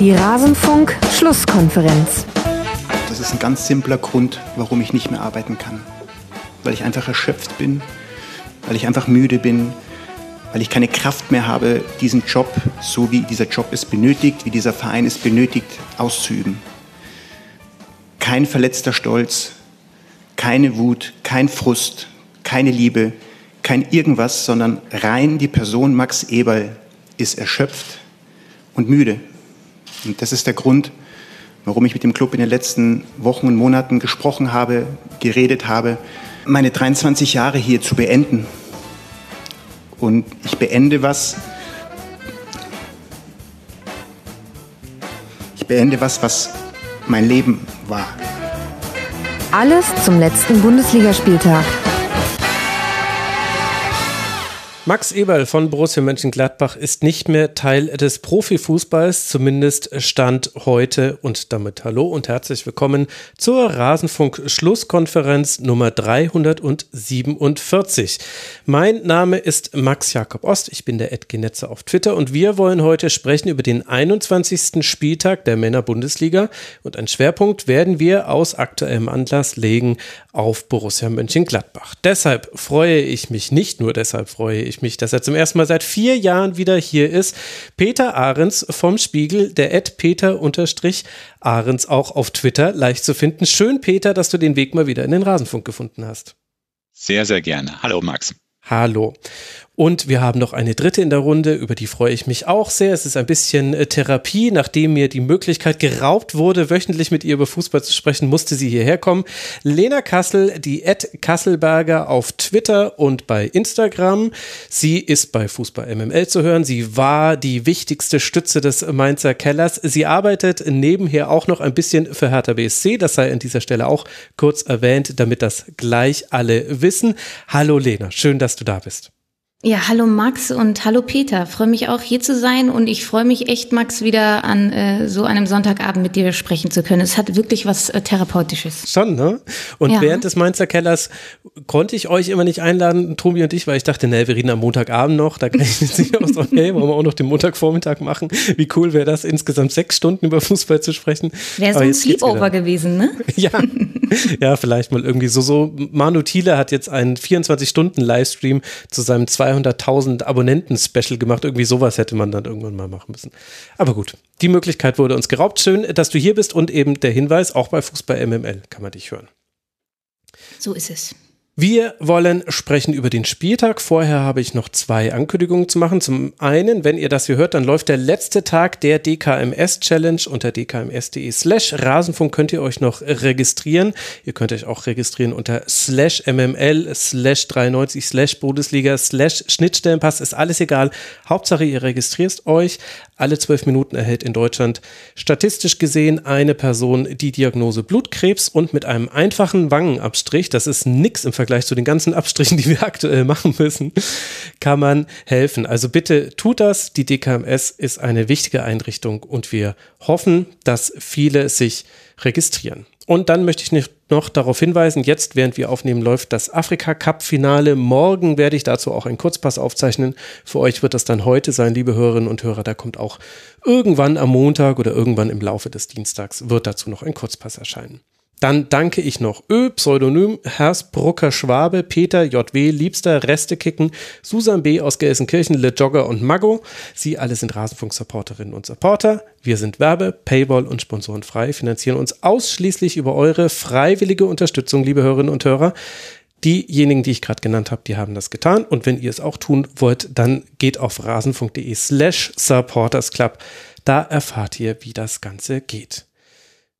Die Rasenfunk-Schlusskonferenz. Das ist ein ganz simpler Grund, warum ich nicht mehr arbeiten kann. Weil ich einfach erschöpft bin, weil ich einfach müde bin, weil ich keine Kraft mehr habe, diesen Job, so wie dieser Job es benötigt, wie dieser Verein es benötigt, auszuüben. Kein verletzter Stolz, keine Wut, kein Frust, keine Liebe, kein irgendwas, sondern rein die Person Max Eberl ist erschöpft und müde. Und das ist der Grund, warum ich mit dem Club in den letzten Wochen und Monaten gesprochen habe, geredet habe, meine 23 Jahre hier zu beenden. Und ich beende was. Ich beende was, was mein Leben war. Alles zum letzten Bundesligaspieltag. Max Eberl von Borussia Mönchengladbach ist nicht mehr Teil des Profifußballs, zumindest Stand heute. Und damit hallo und herzlich willkommen zur Rasenfunk-Schlusskonferenz Nummer 347. Mein Name ist Max Jakob Ost, ich bin der Edgenetzer auf Twitter und wir wollen heute sprechen über den 21. Spieltag der Männer-Bundesliga und einen Schwerpunkt werden wir aus aktuellem Anlass legen auf Borussia Mönchengladbach. Deshalb freue ich mich, nicht nur deshalb freue ich mich, dass er zum ersten Mal seit vier Jahren wieder hier ist. Peter Ahrens vom Spiegel, der Ed Peter Ahrens auch auf Twitter leicht zu finden. Schön, Peter, dass du den Weg mal wieder in den Rasenfunk gefunden hast. Sehr, sehr gerne. Hallo, Max. Hallo. Und wir haben noch eine dritte in der Runde, über die freue ich mich auch sehr. Es ist ein bisschen äh, Therapie. Nachdem mir die Möglichkeit geraubt wurde, wöchentlich mit ihr über Fußball zu sprechen, musste sie hierher kommen. Lena Kassel, die Ed Kasselberger auf Twitter und bei Instagram. Sie ist bei Fußball MML zu hören. Sie war die wichtigste Stütze des Mainzer Kellers. Sie arbeitet nebenher auch noch ein bisschen für Hertha BSC. Das sei an dieser Stelle auch kurz erwähnt, damit das gleich alle wissen. Hallo Lena, schön, dass du da bist. Ja, hallo Max und hallo Peter. Freue mich auch hier zu sein und ich freue mich echt, Max, wieder an äh, so einem Sonntagabend mit dir sprechen zu können. Es hat wirklich was äh, Therapeutisches. Schon, ne? Und ja. während des Mainzer Kellers konnte ich euch immer nicht einladen, Tobi und ich, weil ich dachte, ne, wir reden am Montagabend noch. Da kann ich nicht auch so, hey, wollen wir auch noch den Montagvormittag machen? Wie cool wäre das, insgesamt sechs Stunden über Fußball zu sprechen? Wäre so ein Sleepover gewesen, ne? ja. ja, vielleicht mal irgendwie so. So Manu Thiele hat jetzt einen 24-Stunden-Livestream zu seinem 200.000 Abonnenten-Special gemacht. Irgendwie sowas hätte man dann irgendwann mal machen müssen. Aber gut, die Möglichkeit wurde uns geraubt. Schön, dass du hier bist und eben der Hinweis, auch bei Fußball MML kann man dich hören. So ist es. Wir wollen sprechen über den Spieltag. Vorher habe ich noch zwei Ankündigungen zu machen. Zum einen, wenn ihr das hier hört, dann läuft der letzte Tag der DKMS Challenge unter dkms.de slash Rasenfunk könnt ihr euch noch registrieren. Ihr könnt euch auch registrieren unter slash mml slash 93 slash Bundesliga slash Schnittstellenpass. Ist alles egal. Hauptsache ihr registriert euch. Alle zwölf Minuten erhält in Deutschland statistisch gesehen eine Person die Diagnose Blutkrebs und mit einem einfachen Wangenabstrich, das ist nix im Vergleich zu den ganzen Abstrichen, die wir aktuell machen müssen, kann man helfen. Also bitte tut das. Die DKMS ist eine wichtige Einrichtung und wir hoffen, dass viele sich registrieren. Und dann möchte ich noch darauf hinweisen, jetzt, während wir aufnehmen, läuft das Afrika-Cup-Finale. Morgen werde ich dazu auch einen Kurzpass aufzeichnen. Für euch wird das dann heute sein, liebe Hörerinnen und Hörer. Da kommt auch irgendwann am Montag oder irgendwann im Laufe des Dienstags wird dazu noch ein Kurzpass erscheinen. Dann danke ich noch Ö, Pseudonym, Hersbrucker Schwabe, Peter JW, Liebster, Restekicken, Susan B. aus Gelsenkirchen, Le Jogger und Mago. Sie alle sind Rasenfunk-Supporterinnen und Supporter. Wir sind Werbe, Paywall und Sponsoren frei, finanzieren uns ausschließlich über eure freiwillige Unterstützung, liebe Hörerinnen und Hörer. Diejenigen, die ich gerade genannt habe, die haben das getan. Und wenn ihr es auch tun wollt, dann geht auf rasenfunk.de slash supportersclub. Da erfahrt ihr, wie das Ganze geht.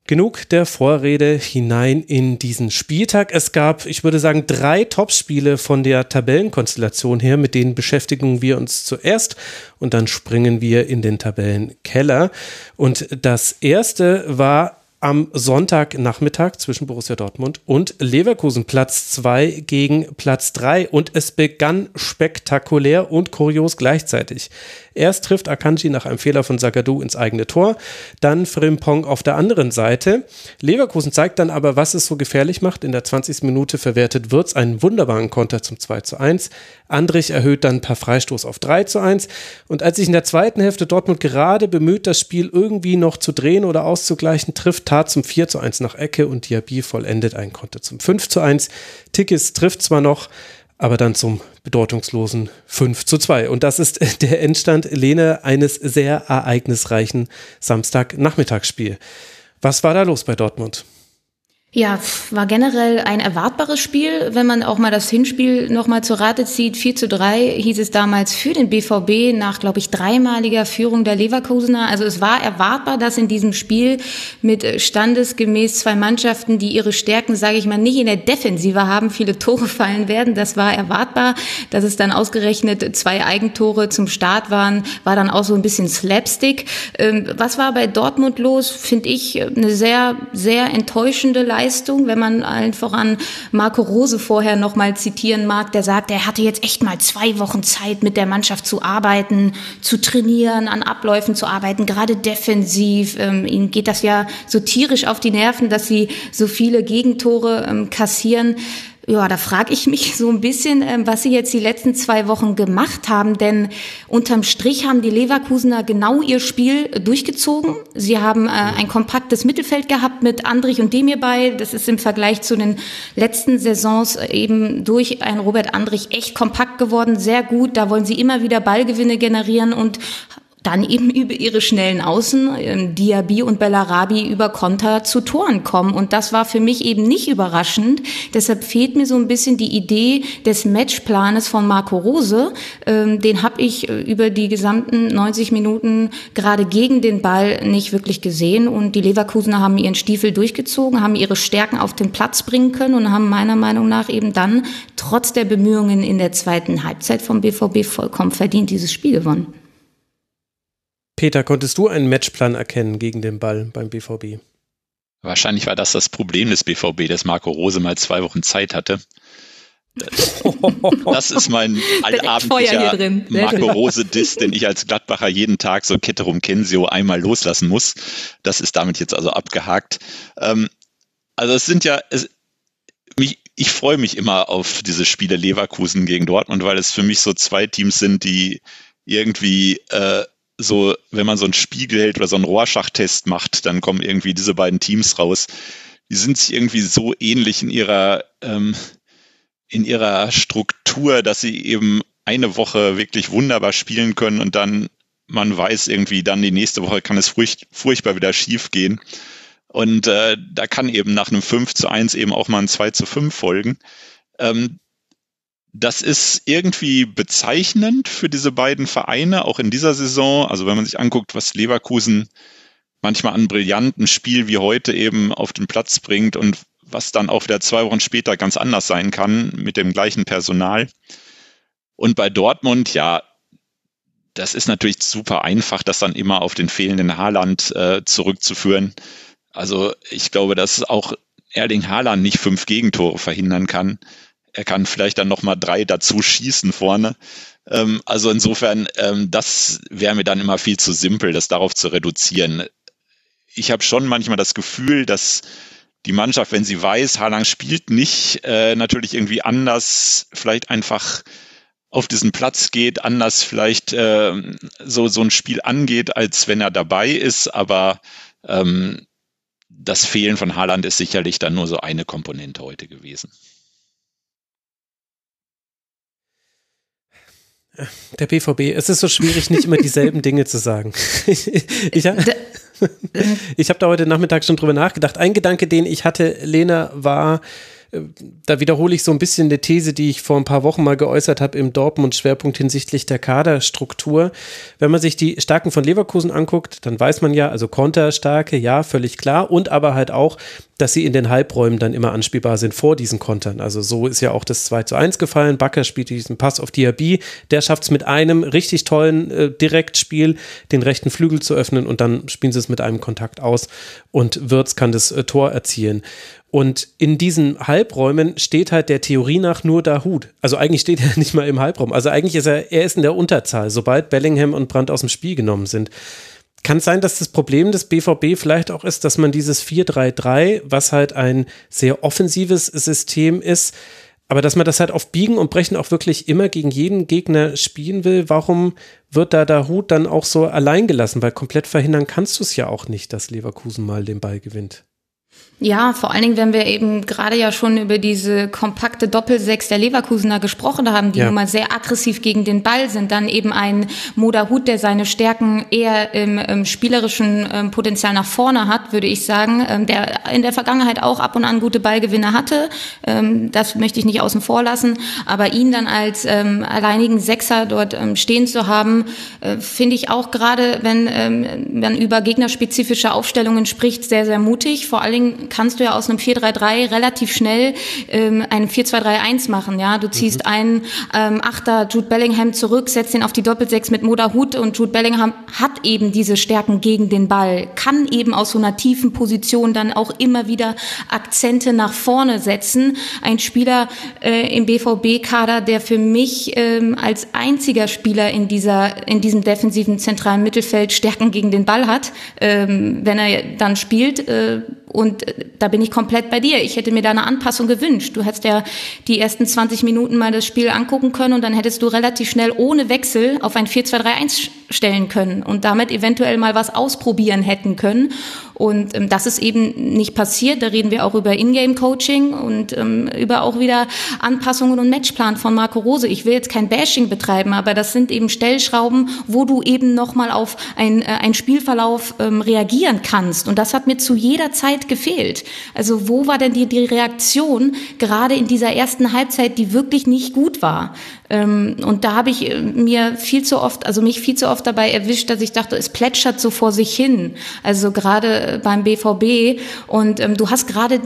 Genug der Vorrede hinein in diesen Spieltag. Es gab, ich würde sagen, drei Topspiele von der Tabellenkonstellation her, mit denen beschäftigen wir uns zuerst und dann springen wir in den Tabellenkeller. Und das erste war am Sonntagnachmittag zwischen Borussia Dortmund und Leverkusen. Platz 2 gegen Platz 3 und es begann spektakulär und kurios gleichzeitig. Erst trifft Akanji nach einem Fehler von Zagadou ins eigene Tor, dann Frimpong auf der anderen Seite. Leverkusen zeigt dann aber, was es so gefährlich macht. In der 20. Minute verwertet Wirtz einen wunderbaren Konter zum 2 zu 1. Andrich erhöht dann per Freistoß auf 3 zu 1. Und als sich in der zweiten Hälfte Dortmund gerade bemüht, das Spiel irgendwie noch zu drehen oder auszugleichen, trifft Tat zum 4 zu 1 nach Ecke und Diaby vollendet einen Konter zum 5 zu 1. Tickets trifft zwar noch, aber dann zum bedeutungslosen 5 zu 2. Und das ist der Endstand, Lene, eines sehr ereignisreichen Samstagnachmittagsspiel. Was war da los bei Dortmund? Ja, war generell ein erwartbares Spiel, wenn man auch mal das Hinspiel nochmal zur Rate zieht. 4 zu 3 hieß es damals für den BVB nach, glaube ich, dreimaliger Führung der Leverkusener. Also es war erwartbar, dass in diesem Spiel mit standesgemäß zwei Mannschaften, die ihre Stärken, sage ich mal, nicht in der Defensive haben, viele Tore fallen werden. Das war erwartbar. Dass es dann ausgerechnet zwei Eigentore zum Start waren, war dann auch so ein bisschen Slapstick. Ähm, was war bei Dortmund los? Finde ich eine sehr, sehr enttäuschende Leistung Leistung, wenn man allen voran Marco Rose vorher noch mal zitieren mag, der sagt, er hatte jetzt echt mal zwei Wochen Zeit, mit der Mannschaft zu arbeiten, zu trainieren, an Abläufen zu arbeiten, gerade defensiv. Ähm, ihnen geht das ja so tierisch auf die Nerven, dass sie so viele Gegentore ähm, kassieren. Ja, da frage ich mich so ein bisschen, ähm, was Sie jetzt die letzten zwei Wochen gemacht haben, denn unterm Strich haben die Leverkusener genau ihr Spiel durchgezogen. Sie haben äh, ein kompaktes Mittelfeld gehabt mit Andrich und Demir bei. Das ist im Vergleich zu den letzten Saisons eben durch ein Robert Andrich echt kompakt geworden, sehr gut. Da wollen sie immer wieder Ballgewinne generieren und dann eben über ihre schnellen Außen, ähm, Diaby und Bellarabi über Konter zu Toren kommen. Und das war für mich eben nicht überraschend. Deshalb fehlt mir so ein bisschen die Idee des Matchplanes von Marco Rose. Ähm, den habe ich äh, über die gesamten 90 Minuten gerade gegen den Ball nicht wirklich gesehen. Und die Leverkusener haben ihren Stiefel durchgezogen, haben ihre Stärken auf den Platz bringen können und haben meiner Meinung nach eben dann trotz der Bemühungen in der zweiten Halbzeit vom BVB vollkommen verdient dieses Spiel gewonnen. Peter, konntest du einen Matchplan erkennen gegen den Ball beim BVB? Wahrscheinlich war das das Problem des BVB, dass Marco Rose mal zwei Wochen Zeit hatte. Das ist mein allabendlicher Marco Rose-Diss, den ich als Gladbacher jeden Tag so Ketterum Kensio einmal loslassen muss. Das ist damit jetzt also abgehakt. Ähm, also es sind ja, es, mich, ich freue mich immer auf diese Spiele Leverkusen gegen Dortmund, weil es für mich so zwei Teams sind, die irgendwie äh, so, wenn man so ein Spiegelheld oder so einen Rohrschachttest macht, dann kommen irgendwie diese beiden Teams raus. Die sind sich irgendwie so ähnlich in ihrer, ähm, in ihrer Struktur, dass sie eben eine Woche wirklich wunderbar spielen können und dann man weiß irgendwie, dann die nächste Woche kann es furcht, furchtbar wieder schief gehen. Und äh, da kann eben nach einem 5 zu 1 eben auch mal ein 2 zu 5 folgen. Ähm, das ist irgendwie bezeichnend für diese beiden Vereine, auch in dieser Saison. Also wenn man sich anguckt, was Leverkusen manchmal an brillanten Spiel wie heute eben auf den Platz bringt und was dann auch wieder zwei Wochen später ganz anders sein kann mit dem gleichen Personal. Und bei Dortmund, ja, das ist natürlich super einfach, das dann immer auf den fehlenden Haaland äh, zurückzuführen. Also ich glaube, dass auch Erling Haaland nicht fünf Gegentore verhindern kann er kann vielleicht dann nochmal drei dazu schießen vorne. Ähm, also insofern, ähm, das wäre mir dann immer viel zu simpel, das darauf zu reduzieren. Ich habe schon manchmal das Gefühl, dass die Mannschaft, wenn sie weiß, Haaland spielt nicht, äh, natürlich irgendwie anders, vielleicht einfach auf diesen Platz geht, anders vielleicht äh, so, so ein Spiel angeht, als wenn er dabei ist. Aber ähm, das Fehlen von Haaland ist sicherlich dann nur so eine Komponente heute gewesen. Der BVB, es ist so schwierig, nicht immer dieselben Dinge zu sagen. ich habe ich hab da heute Nachmittag schon drüber nachgedacht. Ein Gedanke, den ich hatte, Lena, war, da wiederhole ich so ein bisschen eine These, die ich vor ein paar Wochen mal geäußert habe im Dortmund-Schwerpunkt hinsichtlich der Kaderstruktur. Wenn man sich die Starken von Leverkusen anguckt, dann weiß man ja, also Konterstarke, ja, völlig klar. Und aber halt auch, dass sie in den Halbräumen dann immer anspielbar sind vor diesen Kontern. Also so ist ja auch das 2 zu 1 gefallen. Bakker spielt diesen Pass auf Diaby. Der schafft es mit einem richtig tollen äh, Direktspiel, den rechten Flügel zu öffnen und dann spielen sie es mit einem Kontakt aus und Wirtz kann das äh, Tor erzielen. Und in diesen Halbräumen steht halt der Theorie nach nur Dahut. Also eigentlich steht er nicht mal im Halbraum. Also eigentlich ist er, er ist in der Unterzahl, sobald Bellingham und Brandt aus dem Spiel genommen sind. Kann sein, dass das Problem des BVB vielleicht auch ist, dass man dieses 4-3-3, was halt ein sehr offensives System ist, aber dass man das halt auf Biegen und Brechen auch wirklich immer gegen jeden Gegner spielen will, warum wird da der Hut dann auch so allein gelassen? Weil komplett verhindern kannst du es ja auch nicht, dass Leverkusen mal den Ball gewinnt. Ja, vor allen Dingen, wenn wir eben gerade ja schon über diese kompakte Doppelsechs der Leverkusener gesprochen haben, die ja. nun mal sehr aggressiv gegen den Ball sind, dann eben ein Moderhut, der seine Stärken eher im, im spielerischen ähm, Potenzial nach vorne hat, würde ich sagen, ähm, der in der Vergangenheit auch ab und an gute Ballgewinne hatte. Ähm, das möchte ich nicht außen vor lassen. Aber ihn dann als ähm, alleinigen Sechser dort ähm, stehen zu haben, äh, finde ich auch gerade, wenn ähm, man über gegnerspezifische Aufstellungen spricht, sehr, sehr mutig. Vor allen Dingen kannst du ja aus einem 4-3-3 relativ schnell ähm, einen 4-2-3-1 machen. Ja, du ziehst mhm. einen ähm, Achter Jude Bellingham zurück, setzt ihn auf die Doppelsechs mit Moda Hut und Jude Bellingham hat eben diese Stärken gegen den Ball, kann eben aus so einer tiefen Position dann auch immer wieder Akzente nach vorne setzen. Ein Spieler äh, im BVB-Kader, der für mich ähm, als einziger Spieler in dieser in diesem defensiven zentralen Mittelfeld Stärken gegen den Ball hat, ähm, wenn er dann spielt. Äh, und äh, da bin ich komplett bei dir. Ich hätte mir da eine Anpassung gewünscht. Du hättest ja die ersten 20 Minuten mal das Spiel angucken können und dann hättest du relativ schnell ohne Wechsel auf ein 4-2-3-1 stellen können und damit eventuell mal was ausprobieren hätten können. Und ähm, das ist eben nicht passiert. Da reden wir auch über Ingame-Coaching und ähm, über auch wieder Anpassungen und Matchplan von Marco Rose. Ich will jetzt kein Bashing betreiben, aber das sind eben Stellschrauben, wo du eben nochmal auf ein, äh, ein Spielverlauf ähm, reagieren kannst. Und das hat mir zu jeder Zeit gefehlt. Also wo war denn die, die Reaktion gerade in dieser ersten Halbzeit, die wirklich nicht gut war? Ähm, und da habe ich äh, mir viel zu oft, also mich viel zu oft dabei erwischt, dass ich dachte, es plätschert so vor sich hin. Also gerade beim BVB. Und ähm, du hast gerade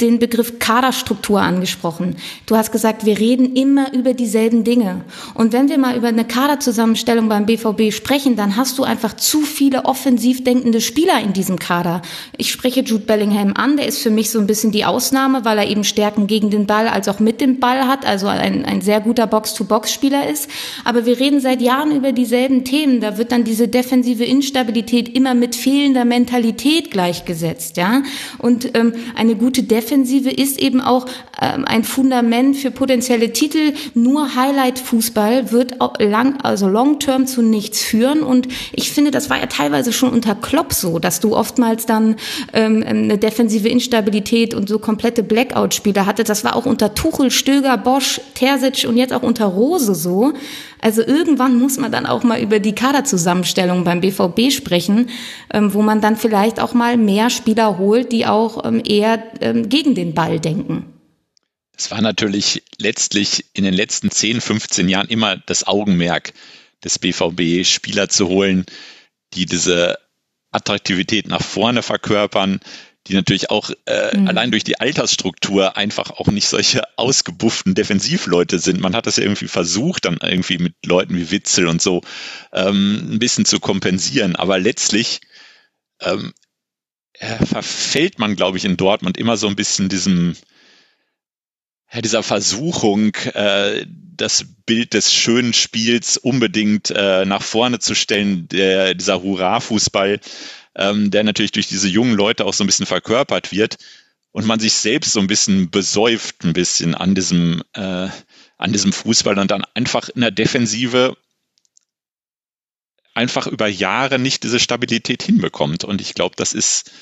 den Begriff Kaderstruktur angesprochen. Du hast gesagt, wir reden immer über dieselben Dinge. Und wenn wir mal über eine Kaderzusammenstellung beim BVB sprechen, dann hast du einfach zu viele offensiv denkende Spieler in diesem Kader. Ich spreche Jude Bellingham an, der ist für mich so ein bisschen die Ausnahme, weil er eben Stärken gegen den Ball als auch mit dem Ball hat, also ein, ein sehr guter Box-to-Box-Spieler ist. Aber wir reden seit Jahren über dieselben Themen. Da wird dann diese defensive Instabilität immer mit fehlender Mentalität gleichgesetzt, ja. Und ähm, eine gute Defensive ist eben auch ähm, ein Fundament für potenzielle Titel. Nur Highlight-Fußball wird lang, also long-term zu nichts führen. Und ich finde, das war ja teilweise schon unter Klopp so, dass du oftmals dann ähm, eine defensive Instabilität und so komplette Blackout-Spiele hatte. Das war auch unter Tuchel, Stöger, Bosch, Terzic und jetzt auch unter Rose so. Also irgendwann muss man dann auch mal über die Kaderzusammenstellung beim BVB sprechen, ähm, wo man dann vielleicht auch mal mehr Spieler holt, die auch ähm, eher ähm, gegen den Ball denken. Es war natürlich letztlich in den letzten 10, 15 Jahren immer das Augenmerk des BVB, Spieler zu holen, die diese Attraktivität nach vorne verkörpern, die natürlich auch äh, mhm. allein durch die Altersstruktur einfach auch nicht solche ausgebufften Defensivleute sind. Man hat das ja irgendwie versucht, dann irgendwie mit Leuten wie Witzel und so ähm, ein bisschen zu kompensieren. Aber letztlich ähm, äh, verfällt man, glaube ich, in Dortmund immer so ein bisschen diesem dieser Versuchung, äh, das Bild des schönen Spiels unbedingt äh, nach vorne zu stellen, der, dieser Hurra-Fußball ähm, der natürlich durch diese jungen Leute auch so ein bisschen verkörpert wird und man sich selbst so ein bisschen besäuft, ein bisschen an diesem, an diesem Fußball und dann einfach in der Defensive einfach über Jahre nicht diese Stabilität hinbekommt. Und ich glaube, das ist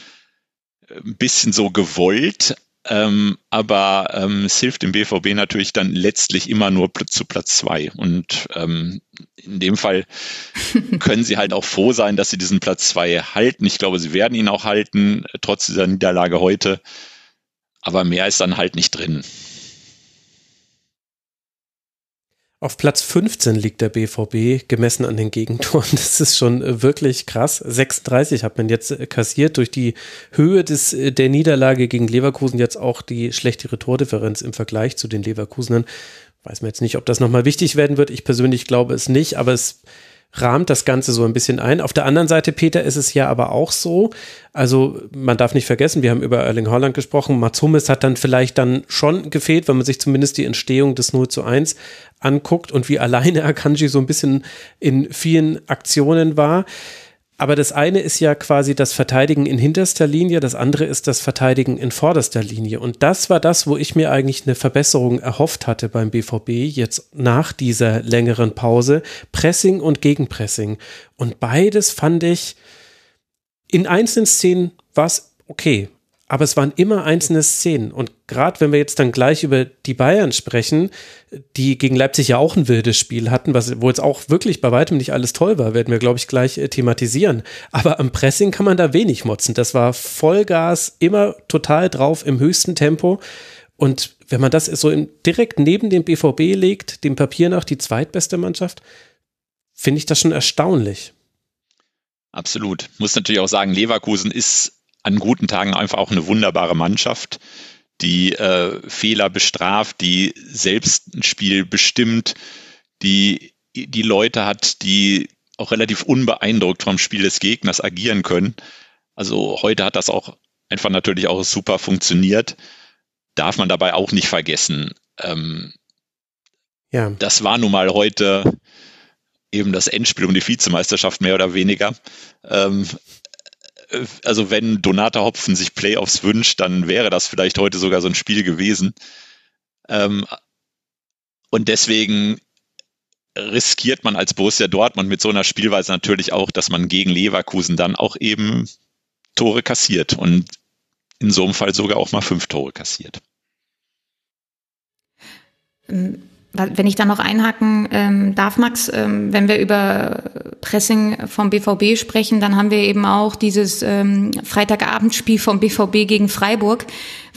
ein bisschen so gewollt, ähm, aber ähm, es hilft dem BVB natürlich dann letztlich immer nur zu Platz zwei. Und ähm, in dem Fall können sie halt auch froh sein, dass sie diesen Platz zwei halten. Ich glaube, sie werden ihn auch halten, trotz dieser Niederlage heute. aber mehr ist dann halt nicht drin. Auf Platz 15 liegt der BVB, gemessen an den Gegentoren. Das ist schon äh, wirklich krass. 36 hat man jetzt äh, kassiert durch die Höhe des, äh, der Niederlage gegen Leverkusen, jetzt auch die schlechtere Tordifferenz im Vergleich zu den Leverkusenern. Weiß man jetzt nicht, ob das nochmal wichtig werden wird. Ich persönlich glaube es nicht, aber es rahmt das Ganze so ein bisschen ein. Auf der anderen Seite, Peter, ist es ja aber auch so, also man darf nicht vergessen, wir haben über Erling Holland gesprochen, Mats Hummels hat dann vielleicht dann schon gefehlt, wenn man sich zumindest die Entstehung des 0 zu 1 anguckt und wie alleine Akanji so ein bisschen in vielen Aktionen war. Aber das eine ist ja quasi das Verteidigen in hinterster Linie, das andere ist das Verteidigen in vorderster Linie. Und das war das, wo ich mir eigentlich eine Verbesserung erhofft hatte beim BVB, jetzt nach dieser längeren Pause. Pressing und Gegenpressing. Und beides fand ich, in einzelnen Szenen war es okay aber es waren immer einzelne Szenen. Und gerade wenn wir jetzt dann gleich über die Bayern sprechen, die gegen Leipzig ja auch ein wildes Spiel hatten, was, wo jetzt auch wirklich bei weitem nicht alles toll war, werden wir, glaube ich, gleich äh, thematisieren. Aber am Pressing kann man da wenig motzen. Das war Vollgas, immer total drauf im höchsten Tempo. Und wenn man das so in, direkt neben dem BVB legt, dem Papier nach die zweitbeste Mannschaft, finde ich das schon erstaunlich. Absolut. Muss natürlich auch sagen, Leverkusen ist an guten Tagen einfach auch eine wunderbare Mannschaft, die äh, Fehler bestraft, die selbst ein Spiel bestimmt, die die Leute hat, die auch relativ unbeeindruckt vom Spiel des Gegners agieren können. Also heute hat das auch einfach natürlich auch super funktioniert. Darf man dabei auch nicht vergessen. Ähm, ja. Das war nun mal heute eben das Endspiel um die Vizemeisterschaft mehr oder weniger. Ähm, also wenn Donata Hopfen sich Playoffs wünscht, dann wäre das vielleicht heute sogar so ein Spiel gewesen. Ähm, und deswegen riskiert man als Borussia Dortmund mit so einer Spielweise natürlich auch, dass man gegen Leverkusen dann auch eben Tore kassiert und in so einem Fall sogar auch mal fünf Tore kassiert. Wenn ich da noch einhaken ähm, darf, Max, ähm, wenn wir über Pressing vom BVB sprechen, dann haben wir eben auch dieses ähm, Freitagabendspiel vom BVB gegen Freiburg,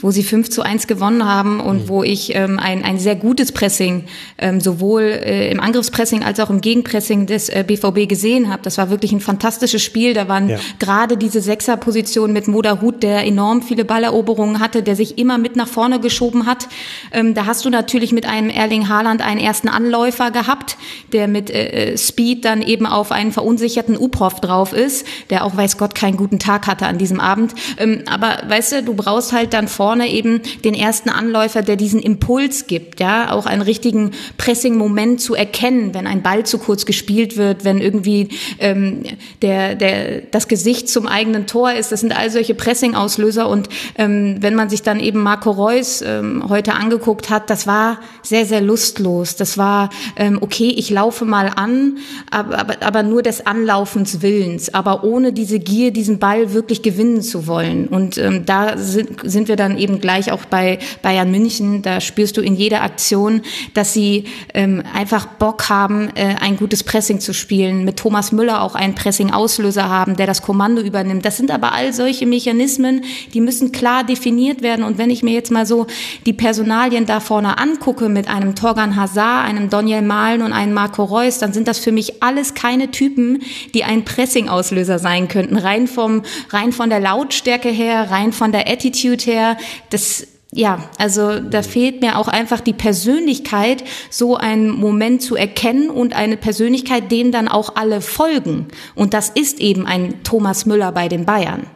wo sie 5 zu 1 gewonnen haben und mhm. wo ich ähm, ein, ein sehr gutes Pressing ähm, sowohl äh, im Angriffspressing als auch im Gegenpressing des äh, BVB gesehen habe. Das war wirklich ein fantastisches Spiel. Da waren ja. gerade diese Sechserposition mit Moda Hut, der enorm viele Balleroberungen hatte, der sich immer mit nach vorne geschoben hat. Ähm, da hast du natürlich mit einem Erling Haaland einen ersten Anläufer gehabt, der mit äh, äh Speed dann eben auf einen verunsicherten Uproff drauf ist, der auch weiß Gott keinen guten Tag hatte an diesem Abend. Ähm, aber weißt du, du brauchst halt dann vor vorne eben den ersten Anläufer, der diesen Impuls gibt, ja, auch einen richtigen Pressing-Moment zu erkennen, wenn ein Ball zu kurz gespielt wird, wenn irgendwie ähm, der, der, das Gesicht zum eigenen Tor ist. Das sind all solche Pressing-Auslöser und ähm, wenn man sich dann eben Marco Reus ähm, heute angeguckt hat, das war sehr, sehr lustlos. Das war, ähm, okay, ich laufe mal an, aber, aber, aber nur des Anlaufens Willens, aber ohne diese Gier, diesen Ball wirklich gewinnen zu wollen. Und ähm, da sind, sind wir dann eben gleich auch bei Bayern München. Da spürst du in jeder Aktion, dass sie ähm, einfach Bock haben, äh, ein gutes Pressing zu spielen. Mit Thomas Müller auch einen Pressing-Auslöser haben, der das Kommando übernimmt. Das sind aber all solche Mechanismen, die müssen klar definiert werden. Und wenn ich mir jetzt mal so die Personalien da vorne angucke mit einem Torgan Hazard, einem Daniel Mahlen und einem Marco Reus, dann sind das für mich alles keine Typen, die ein Pressing-Auslöser sein könnten. Rein vom, rein von der Lautstärke her, rein von der Attitude her, das ja, also da fehlt mir auch einfach die Persönlichkeit, so einen Moment zu erkennen und eine Persönlichkeit, dem dann auch alle folgen. Und das ist eben ein Thomas Müller bei den Bayern.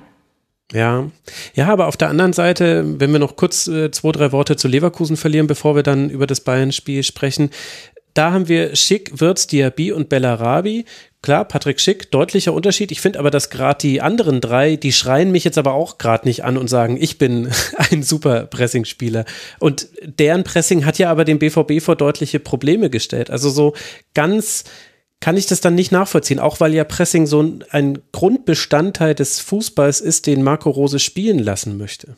Ja, ja, aber auf der anderen Seite, wenn wir noch kurz äh, zwei, drei Worte zu Leverkusen verlieren, bevor wir dann über das Bayern-Spiel sprechen. Da haben wir Schick, Wirtz, Diaby und Bellarabi. Klar, Patrick Schick, deutlicher Unterschied. Ich finde aber, dass gerade die anderen drei, die schreien mich jetzt aber auch gerade nicht an und sagen, ich bin ein super Pressingspieler. Und deren Pressing hat ja aber den BVB vor deutliche Probleme gestellt. Also so ganz kann ich das dann nicht nachvollziehen, auch weil ja Pressing so ein Grundbestandteil des Fußballs ist, den Marco Rose spielen lassen möchte.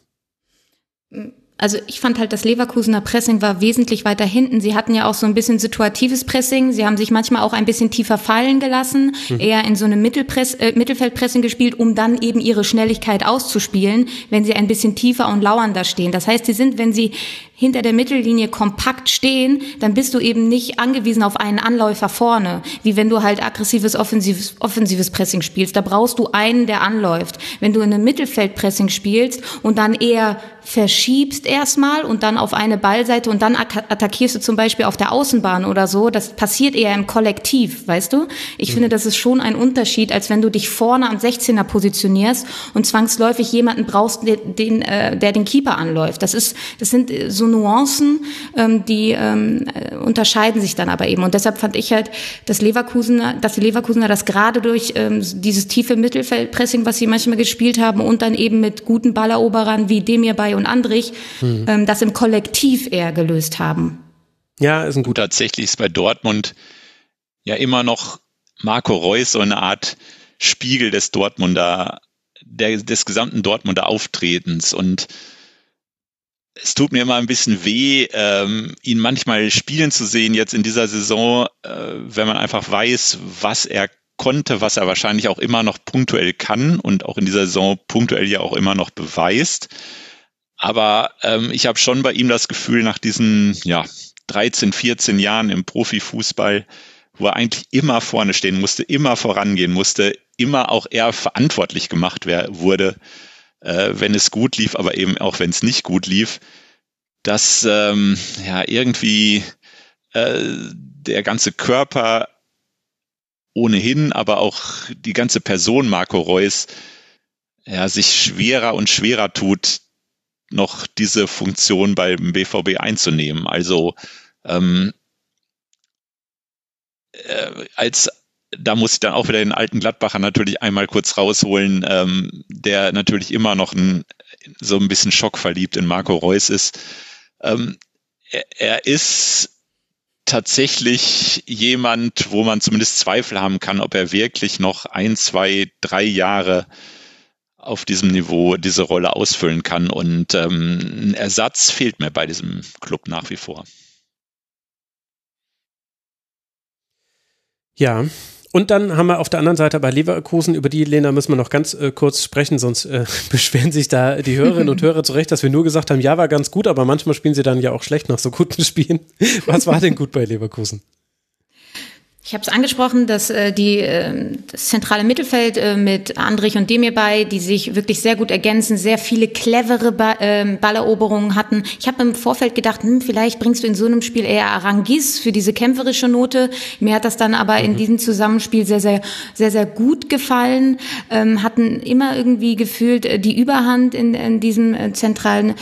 Also ich fand halt, das Leverkusener Pressing war wesentlich weiter hinten. Sie hatten ja auch so ein bisschen situatives Pressing. Sie haben sich manchmal auch ein bisschen tiefer fallen gelassen, mhm. eher in so einem Mittelpress, äh, Mittelfeldpressing gespielt, um dann eben ihre Schnelligkeit auszuspielen, wenn sie ein bisschen tiefer und lauernder stehen. Das heißt, sie sind, wenn sie hinter der Mittellinie kompakt stehen, dann bist du eben nicht angewiesen auf einen Anläufer vorne, wie wenn du halt aggressives offensives, offensives Pressing spielst. Da brauchst du einen, der anläuft. Wenn du in einem Mittelfeldpressing spielst und dann eher verschiebst erstmal und dann auf eine Ballseite und dann attackierst du zum Beispiel auf der Außenbahn oder so. Das passiert eher im Kollektiv, weißt du? Ich mhm. finde, das ist schon ein Unterschied, als wenn du dich vorne am 16er positionierst und zwangsläufig jemanden brauchst, den, den, äh, der den Keeper anläuft. Das ist, das sind so Nuancen, ähm, die ähm, äh, unterscheiden sich dann aber eben. Und deshalb fand ich halt, dass Leverkusener, dass die Leverkusener das gerade durch ähm, dieses tiefe Mittelfeldpressing, was sie manchmal gespielt haben und dann eben mit guten Balleroberern wie Demir bei und Andrich mhm. ähm, das im Kollektiv eher gelöst haben. Ja, ist ein gut. Tatsächlich ist bei Dortmund ja immer noch Marco Reus so eine Art Spiegel des Dortmunder, der, des gesamten Dortmunder Auftretens und es tut mir immer ein bisschen weh, ähm, ihn manchmal spielen zu sehen jetzt in dieser Saison, äh, wenn man einfach weiß, was er konnte, was er wahrscheinlich auch immer noch punktuell kann und auch in dieser Saison punktuell ja auch immer noch beweist. Aber ähm, ich habe schon bei ihm das Gefühl, nach diesen ja, 13, 14 Jahren im Profifußball, wo er eigentlich immer vorne stehen musste, immer vorangehen musste, immer auch er verantwortlich gemacht wurde, äh, wenn es gut lief, aber eben auch wenn es nicht gut lief, dass ähm, ja irgendwie äh, der ganze Körper ohnehin, aber auch die ganze Person Marco Reus ja, sich schwerer und schwerer tut, noch diese Funktion beim BVB einzunehmen. Also ähm, äh, als da muss ich dann auch wieder den alten Gladbacher natürlich einmal kurz rausholen, ähm, der natürlich immer noch ein, so ein bisschen schockverliebt in Marco Reus ist. Ähm, er, er ist tatsächlich jemand, wo man zumindest Zweifel haben kann, ob er wirklich noch ein, zwei, drei Jahre auf diesem Niveau diese Rolle ausfüllen kann. Und ähm, ein Ersatz fehlt mir bei diesem Club nach wie vor. Ja, und dann haben wir auf der anderen Seite bei Leverkusen, über die, Lena, müssen wir noch ganz äh, kurz sprechen, sonst äh, beschweren sich da die Hörerinnen und Hörer zurecht, dass wir nur gesagt haben, ja, war ganz gut, aber manchmal spielen sie dann ja auch schlecht nach so guten Spielen. Was war denn gut bei Leverkusen? Ich habe es angesprochen, dass äh, die, äh, das zentrale Mittelfeld äh, mit Andrich und Demir bei, die sich wirklich sehr gut ergänzen, sehr viele clevere ba äh, Balleroberungen hatten. Ich habe im Vorfeld gedacht, hm, vielleicht bringst du in so einem Spiel eher Arangis für diese kämpferische Note. Mir hat das dann aber mhm. in diesem Zusammenspiel sehr, sehr, sehr, sehr gut gefallen. Ähm, hatten immer irgendwie gefühlt äh, die Überhand in, in diesem äh, zentralen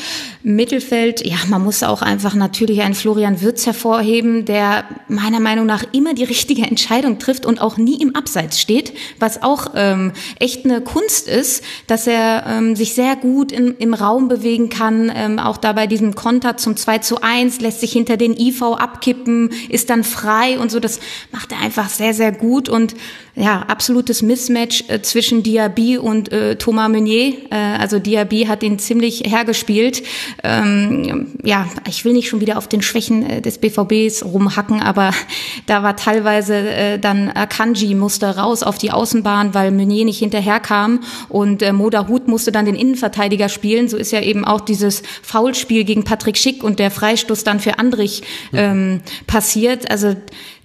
Mittelfeld. Ja, man muss auch einfach natürlich einen Florian Würz hervorheben, der meiner Meinung nach immer die richtige richtige Entscheidung trifft und auch nie im Abseits steht, was auch ähm, echt eine Kunst ist, dass er ähm, sich sehr gut in, im Raum bewegen kann, ähm, auch dabei diesen Konter zum 2 zu 1, lässt sich hinter den IV abkippen, ist dann frei und so, das macht er einfach sehr, sehr gut und ja, absolutes Mismatch äh, zwischen Diaby und äh, Thomas Meunier. Äh, also Diaby hat ihn ziemlich hergespielt. Ähm, ja, ich will nicht schon wieder auf den Schwächen äh, des BVBs rumhacken, aber da war teilweise äh, dann Akanji musste raus auf die Außenbahn, weil Meunier nicht hinterherkam und äh, Moda Hut musste dann den Innenverteidiger spielen. So ist ja eben auch dieses Foulspiel gegen Patrick Schick und der Freistoß dann für Andrich ähm, passiert. Also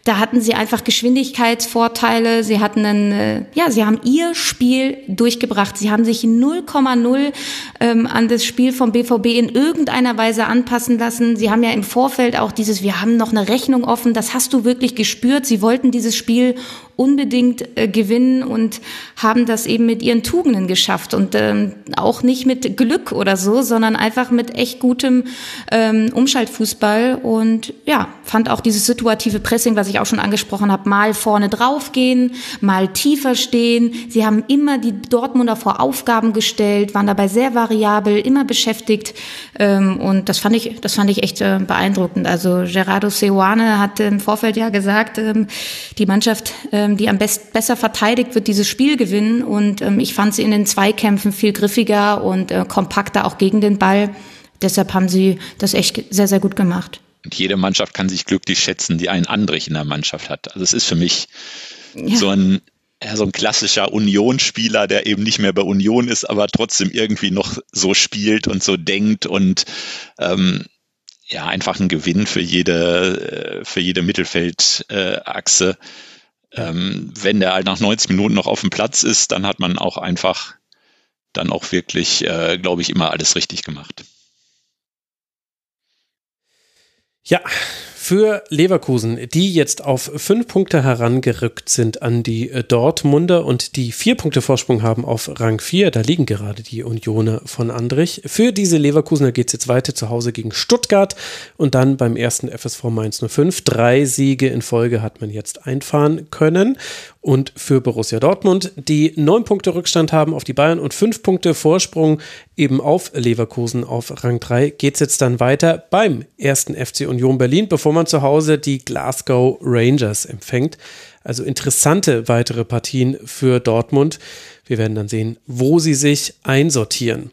da hatten sie einfach Geschwindigkeitsvorteile. Sie hatten einen, äh, ja, sie haben ihr Spiel durchgebracht. Sie haben sich 0,0 ähm, an das Spiel vom BVB in irgendeiner Weise anpassen lassen. Sie haben ja im Vorfeld auch dieses, wir haben noch eine Rechnung offen. Das hast du wirklich gespürt. Sie wollten dieses Spiel unbedingt äh, gewinnen und haben das eben mit ihren Tugenden geschafft und ähm, auch nicht mit Glück oder so, sondern einfach mit echt gutem ähm, Umschaltfußball und ja, fand auch dieses situative Pressing, was ich auch schon angesprochen habe, mal vorne draufgehen, mal tiefer stehen. Sie haben immer die Dortmunder vor Aufgaben gestellt, waren dabei sehr variabel, immer beschäftigt ähm, und das fand ich, das fand ich echt äh, beeindruckend. Also Gerardo Seoane hat im Vorfeld ja gesagt, ähm, die Mannschaft ähm, ähm, die am best besser verteidigt wird, dieses Spiel gewinnen. Und ähm, ich fand sie in den Zweikämpfen viel griffiger und äh, kompakter auch gegen den Ball. deshalb haben sie das echt sehr, sehr gut gemacht. Und jede Mannschaft kann sich glücklich schätzen, die einen Andrich in der Mannschaft hat. Also es ist für mich ja. so ein ja, so ein klassischer Union-Spieler, der eben nicht mehr bei Union ist, aber trotzdem irgendwie noch so spielt und so denkt und ähm, ja, einfach ein Gewinn für jede, äh, für jede Mittelfeldachse. Äh, ähm, wenn der halt nach 90 Minuten noch auf dem Platz ist, dann hat man auch einfach dann auch wirklich, äh, glaube ich, immer alles richtig gemacht. Ja, für Leverkusen, die jetzt auf fünf Punkte herangerückt sind an die äh, Dortmunder und die vier Punkte Vorsprung haben auf Rang 4. Da liegen gerade die Unioner von Andrich. Für diese Leverkusener geht es jetzt weiter zu Hause gegen Stuttgart und dann beim ersten FSV Mainz 05. Drei Siege in Folge hat man jetzt einfahren können. Und für Borussia Dortmund, die neun Punkte Rückstand haben auf die Bayern und fünf Punkte Vorsprung eben auf Leverkusen auf Rang 3, geht es jetzt dann weiter beim ersten FC Union Berlin, bevor man zu Hause die Glasgow Rangers empfängt. Also interessante weitere Partien für Dortmund. Wir werden dann sehen, wo sie sich einsortieren.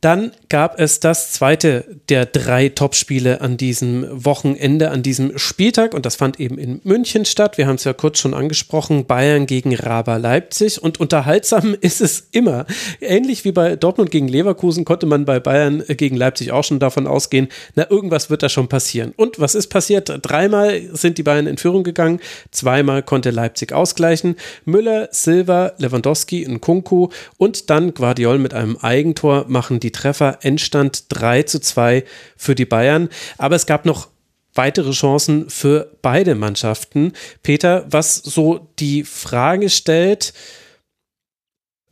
Dann gab es das zweite der drei Topspiele an diesem Wochenende, an diesem Spieltag und das fand eben in München statt. Wir haben es ja kurz schon angesprochen, Bayern gegen Raber Leipzig und unterhaltsam ist es immer. Ähnlich wie bei Dortmund gegen Leverkusen konnte man bei Bayern gegen Leipzig auch schon davon ausgehen, na irgendwas wird da schon passieren. Und was ist passiert? Dreimal sind die Bayern in Führung gegangen, zweimal konnte Leipzig ausgleichen. Müller, Silva, Lewandowski, Nkunku und dann Guardiol mit einem Eigentor machen die die Treffer. Endstand 3 zu 2 für die Bayern. Aber es gab noch weitere Chancen für beide Mannschaften. Peter, was so die Frage stellt,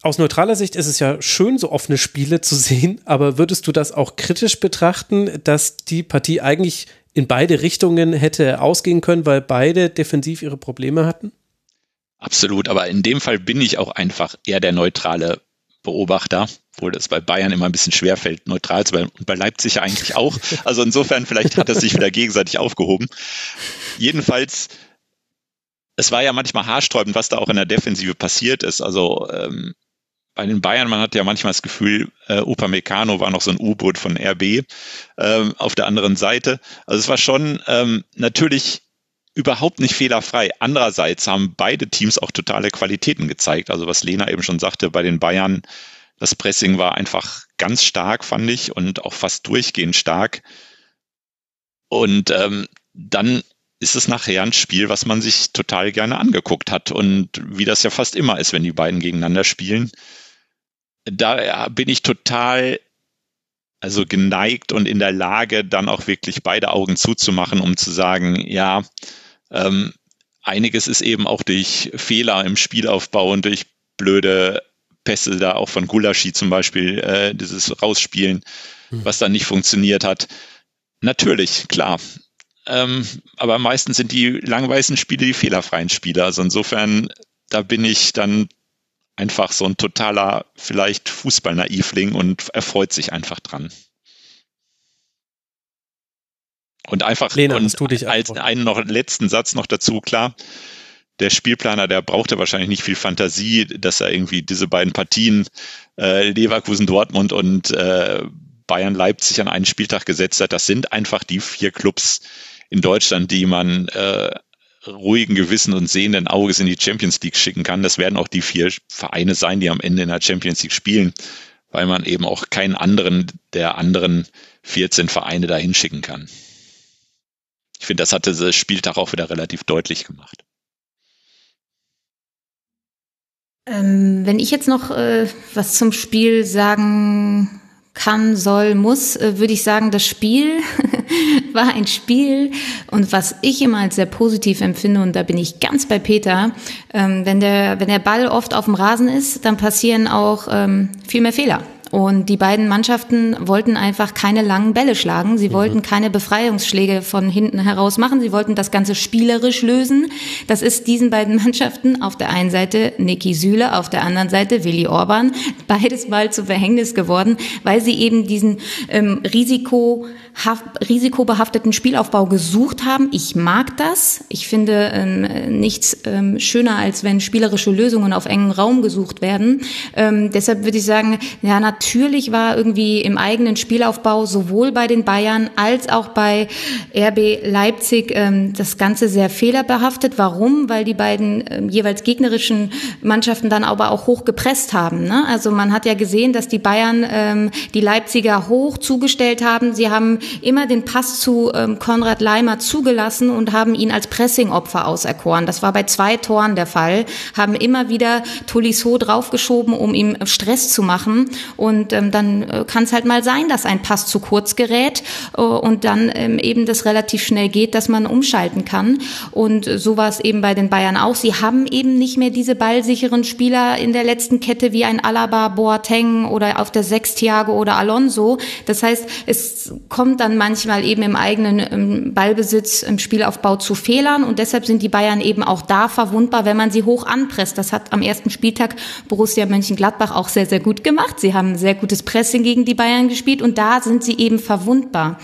aus neutraler Sicht ist es ja schön, so offene Spiele zu sehen, aber würdest du das auch kritisch betrachten, dass die Partie eigentlich in beide Richtungen hätte ausgehen können, weil beide defensiv ihre Probleme hatten? Absolut, aber in dem Fall bin ich auch einfach eher der neutrale Beobachter, obwohl das bei Bayern immer ein bisschen schwerfällt, neutral zu bleiben und bei Leipzig ja eigentlich auch. Also insofern, vielleicht hat es sich wieder gegenseitig aufgehoben. Jedenfalls, es war ja manchmal haarsträubend, was da auch in der Defensive passiert ist. Also ähm, bei den Bayern, man hat ja manchmal das Gefühl, äh, Upamecano war noch so ein U-Boot von RB ähm, auf der anderen Seite. Also es war schon ähm, natürlich überhaupt nicht fehlerfrei. Andererseits haben beide Teams auch totale Qualitäten gezeigt. Also was Lena eben schon sagte, bei den Bayern, das Pressing war einfach ganz stark, fand ich, und auch fast durchgehend stark. Und ähm, dann ist es nachher ein Spiel, was man sich total gerne angeguckt hat. Und wie das ja fast immer ist, wenn die beiden gegeneinander spielen, da bin ich total also geneigt und in der Lage, dann auch wirklich beide Augen zuzumachen, um zu sagen, ja, ähm, einiges ist eben auch durch Fehler im Spielaufbau und durch blöde Pässe da auch von Gulaschi zum Beispiel, äh, dieses Rausspielen, hm. was dann nicht funktioniert hat. Natürlich, klar. Ähm, aber meistens sind die langweißen Spiele die fehlerfreien Spiele. Also insofern, da bin ich dann einfach so ein totaler, vielleicht Fußballnaivling und erfreut sich einfach dran. Und einfach Lena, und du dich als einen noch letzten Satz noch dazu, klar, der Spielplaner, der brauchte wahrscheinlich nicht viel Fantasie, dass er irgendwie diese beiden Partien äh, Leverkusen, Dortmund und äh, Bayern Leipzig an einen Spieltag gesetzt hat. Das sind einfach die vier Clubs in Deutschland, die man äh, ruhigen Gewissen und sehenden Auges in die Champions League schicken kann. Das werden auch die vier Vereine sein, die am Ende in der Champions League spielen, weil man eben auch keinen anderen der anderen 14 Vereine dahin schicken kann. Ich finde, das hatte der Spieltag auch wieder relativ deutlich gemacht. Ähm, wenn ich jetzt noch äh, was zum Spiel sagen kann, soll, muss, äh, würde ich sagen, das Spiel war ein Spiel und was ich immer als sehr positiv empfinde und da bin ich ganz bei Peter, ähm, wenn der wenn der Ball oft auf dem Rasen ist, dann passieren auch ähm, viel mehr Fehler. Und die beiden Mannschaften wollten einfach keine langen Bälle schlagen. Sie mhm. wollten keine Befreiungsschläge von hinten heraus machen. Sie wollten das Ganze spielerisch lösen. Das ist diesen beiden Mannschaften auf der einen Seite Niki Süle, auf der anderen Seite Willi Orban beides mal zu Verhängnis geworden, weil sie eben diesen ähm, Risiko risikobehafteten Spielaufbau gesucht haben. Ich mag das. Ich finde ähm, nichts ähm, schöner, als wenn spielerische Lösungen auf engem Raum gesucht werden. Ähm, deshalb würde ich sagen, ja, na, natürlich war irgendwie im eigenen Spielaufbau sowohl bei den Bayern als auch bei RB Leipzig ähm, das Ganze sehr fehlerbehaftet. Warum? Weil die beiden ähm, jeweils gegnerischen Mannschaften dann aber auch hoch gepresst haben. Ne? Also man hat ja gesehen, dass die Bayern ähm, die Leipziger hoch zugestellt haben. Sie haben immer den Pass zu ähm, Konrad Leimer zugelassen und haben ihn als Pressingopfer auserkoren. Das war bei zwei Toren der Fall. Haben immer wieder Tolisso draufgeschoben, um ihm Stress zu machen. Und ähm, dann äh, kann es halt mal sein, dass ein Pass zu kurz gerät äh, und dann ähm, eben das relativ schnell geht, dass man umschalten kann. Und äh, so war es eben bei den Bayern auch. Sie haben eben nicht mehr diese ballsicheren Spieler in der letzten Kette wie ein Alaba, Boateng oder auf der Sechs Thiago oder Alonso. Das heißt, es kommt dann manchmal eben im eigenen im Ballbesitz, im Spielaufbau zu Fehlern und deshalb sind die Bayern eben auch da verwundbar, wenn man sie hoch anpresst. Das hat am ersten Spieltag Borussia Mönchengladbach auch sehr, sehr gut gemacht. Sie haben sehr gutes Pressing gegen die Bayern gespielt und da sind sie eben verwundbar.